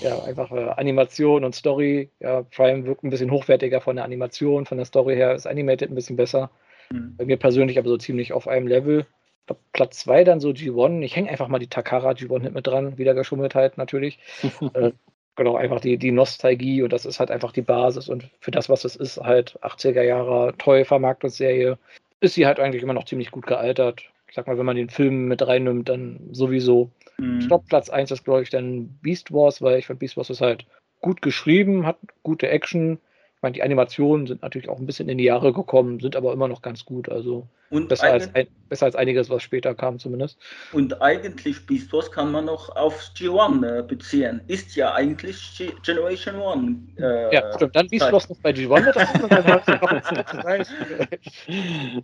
ja, einfach äh, Animation und Story. Ja, Prime wirkt ein bisschen hochwertiger von der Animation, von der Story her ist Animated ein bisschen besser. Mhm. Bei mir persönlich aber so ziemlich auf einem Level. Platz 2 dann so G1. Ich hänge einfach mal die Takara G1 mit dran, wieder geschummelt halt natürlich. äh, genau, einfach die, die Nostalgie und das ist halt einfach die Basis und für das, was es ist, halt 80er Jahre Toy-Vermarktungsserie, ist sie halt eigentlich immer noch ziemlich gut gealtert. Ich sag mal, wenn man den Film mit reinnimmt, dann sowieso. Mhm. Ich glaube, Platz 1 ist, glaube ich, dann Beast Wars, weil ich finde, Beast Wars ist halt gut geschrieben, hat gute Action, meine, die Animationen sind natürlich auch ein bisschen in die Jahre gekommen, sind aber immer noch ganz gut. Also und besser, als, ein, besser als einiges, was später kam zumindest. Und eigentlich Beast Wars kann man noch auf G1 äh, beziehen. Ist ja eigentlich G Generation 1. Äh, ja, stimmt. Dann Beast Wars noch bei G1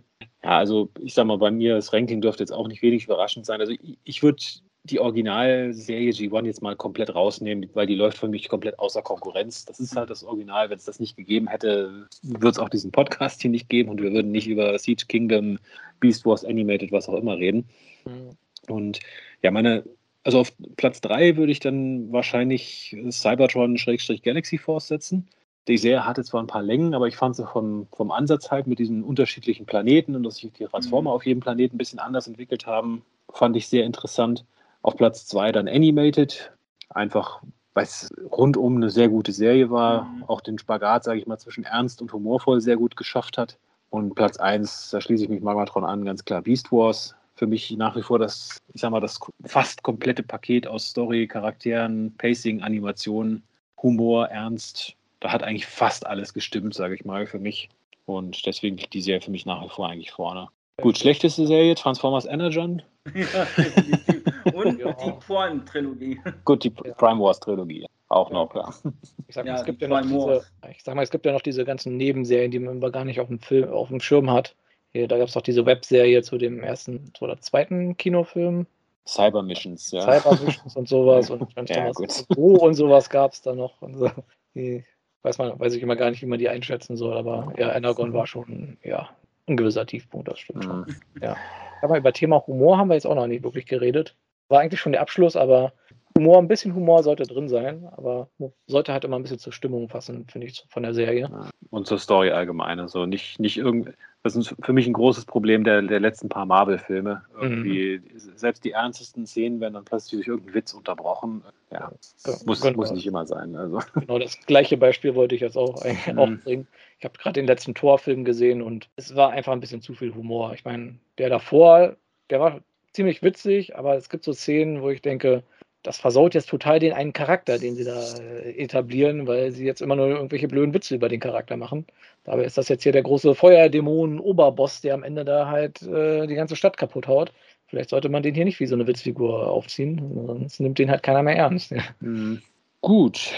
Ja, also ich sag mal, bei mir das Ranking dürfte jetzt auch nicht wenig überraschend sein. Also ich, ich würde die Originalserie G1 jetzt mal komplett rausnehmen, weil die läuft für mich komplett außer Konkurrenz. Das ist halt das Original. Wenn es das nicht gegeben hätte, würde es auch diesen Podcast hier nicht geben und wir würden nicht über Siege Kingdom, Beast Wars Animated, was auch immer reden. Mhm. Und ja, meine, also auf Platz 3 würde ich dann wahrscheinlich Cybertron-Galaxy Force setzen. Die Serie hatte zwar ein paar Längen, aber ich fand sie vom, vom Ansatz halt mit diesen unterschiedlichen Planeten und dass sich die Transformer mhm. auf jedem Planeten ein bisschen anders entwickelt haben, fand ich sehr interessant. Auf Platz 2 dann Animated, einfach weil es rundum eine sehr gute Serie war, mhm. auch den Spagat, sage ich mal, zwischen ernst und humorvoll sehr gut geschafft hat. Und Platz 1, da schließe ich mich Magmatron an, ganz klar Beast Wars. Für mich nach wie vor das, ich sag mal, das fast komplette Paket aus Story, Charakteren, Pacing, Animationen, Humor, Ernst. Da hat eigentlich fast alles gestimmt, sage ich mal, für mich. Und deswegen liegt die Serie für mich nach wie vor eigentlich vorne. Gut, schlechteste Serie, Transformers Energon. Ja, Und ja. die Prime-Trilogie. Gut, die Prime Wars-Trilogie. Auch noch, ja. Ich sag, mal, ja, es gibt ja noch diese, ich sag mal, es gibt ja noch diese ganzen Nebenserien, die man gar nicht auf dem Film, auf dem Schirm hat. Hier, da gab es doch diese Webserie zu dem ersten oder zweiten Kinofilm. Cyber Missions, ja. Cyber Missions und sowas. Und ja, gut. Wo und sowas gab es da noch. Und so. Die weiß man, weiß ich immer gar nicht, wie man die einschätzen soll, aber ja, Energon war schon, ja, ein gewisser Tiefpunkt, das stimmt schon. Mhm. Ja. Aber über Thema Humor haben wir jetzt auch noch nicht wirklich geredet. War eigentlich schon der Abschluss, aber Humor, ein bisschen Humor sollte drin sein, aber sollte halt immer ein bisschen zur Stimmung passen, finde ich, von der Serie. Und zur Story allgemein. Also nicht, nicht irgend, das ist für mich ein großes Problem der, der letzten paar Marvel-Filme. Irgendwie, mhm. selbst die ernstesten Szenen werden dann plötzlich durch irgendeinen Witz unterbrochen. Ja, ja muss, genau. muss nicht immer sein. Also. Genau, das gleiche Beispiel wollte ich jetzt auch, mhm. auch bringen. Ich habe gerade den letzten Torfilm gesehen und es war einfach ein bisschen zu viel Humor. Ich meine, der davor, der war ziemlich witzig, aber es gibt so Szenen, wo ich denke, das versaut jetzt total den einen Charakter, den sie da äh, etablieren, weil sie jetzt immer nur irgendwelche blöden Witze über den Charakter machen. Dabei ist das jetzt hier der große Feuerdämonen-Oberboss, der am Ende da halt äh, die ganze Stadt kaputt haut. Vielleicht sollte man den hier nicht wie so eine Witzfigur aufziehen, sonst nimmt den halt keiner mehr ernst. Mhm. Gut,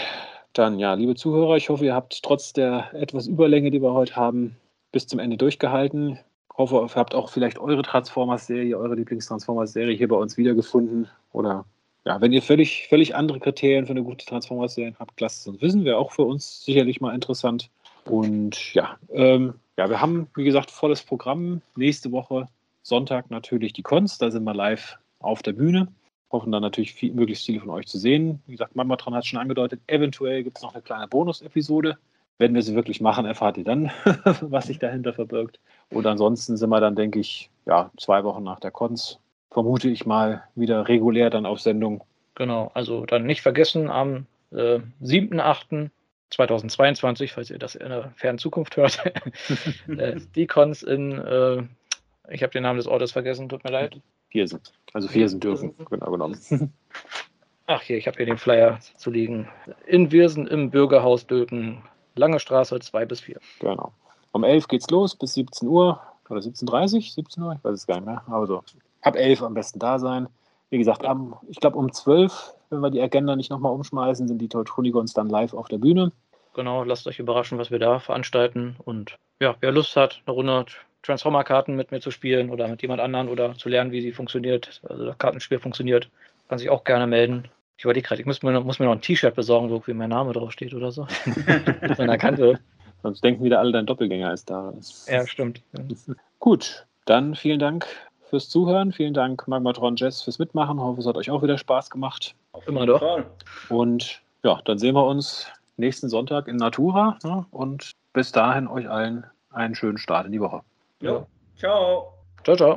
dann ja, liebe Zuhörer, ich hoffe, ihr habt trotz der etwas Überlänge, die wir heute haben, bis zum Ende durchgehalten. Ich hoffe, ihr habt auch vielleicht eure Transformers-Serie, eure Lieblings-Transformers-Serie hier bei uns wiedergefunden oder ja, wenn ihr völlig, völlig andere Kriterien für eine gute Transformers-Serie habt, lasst es uns wissen. Wäre auch für uns sicherlich mal interessant. Und ja, ähm, ja, wir haben, wie gesagt, volles Programm. Nächste Woche, Sonntag natürlich die Cons. Da sind wir live auf der Bühne. Hoffen dann natürlich viel, möglichst viele von euch zu sehen. Wie gesagt, Mamatron hat schon angedeutet, eventuell gibt es noch eine kleine Bonus-Episode. Wenn wir sie wirklich machen, erfahrt ihr dann, was sich dahinter verbirgt. Und ansonsten sind wir dann, denke ich, ja, zwei Wochen nach der Cons vermute ich mal, wieder regulär dann auf Sendung. Genau, also dann nicht vergessen, am äh, 7.8.2022, falls ihr das in der fernen Zukunft hört, äh, die Cons in, äh, ich habe den Namen des Ortes vergessen, tut mir leid. Viersen, also Viersen dürfen, genau genommen. Ach hier, ich habe hier den Flyer zu liegen. In Wirsen im Bürgerhaus Döken, Lange Straße 2 bis 4. Genau. Um 11 geht's los bis 17 Uhr oder 17.30 17 Uhr, ich weiß es gar nicht mehr, aber so ab 11 am besten da sein. Wie gesagt, am, ich glaube um 12, wenn wir die Agenda nicht nochmal umschmeißen, sind die Teutonigons dann live auf der Bühne. Genau, lasst euch überraschen, was wir da veranstalten. Und ja, wer Lust hat, eine Runde Transformer-Karten mit mir zu spielen oder mit jemand anderen oder zu lernen, wie sie funktioniert, also das Kartenspiel funktioniert, kann sich auch gerne melden. Ich überlege gerade, ich muss mir, muss mir noch ein T-Shirt besorgen, wo mein Name draufsteht oder so. mit meiner Kante. Sonst denken wieder alle, dein Doppelgänger ist da. Ja, stimmt. Gut, dann vielen Dank fürs Zuhören. Vielen Dank, Magmatron Jess, fürs Mitmachen. Ich hoffe, es hat euch auch wieder Spaß gemacht. Immer doch. Und ja, dann sehen wir uns nächsten Sonntag in Natura. Ne? Und bis dahin euch allen einen schönen Start in die Woche. Ja. Ciao. Ciao, ciao.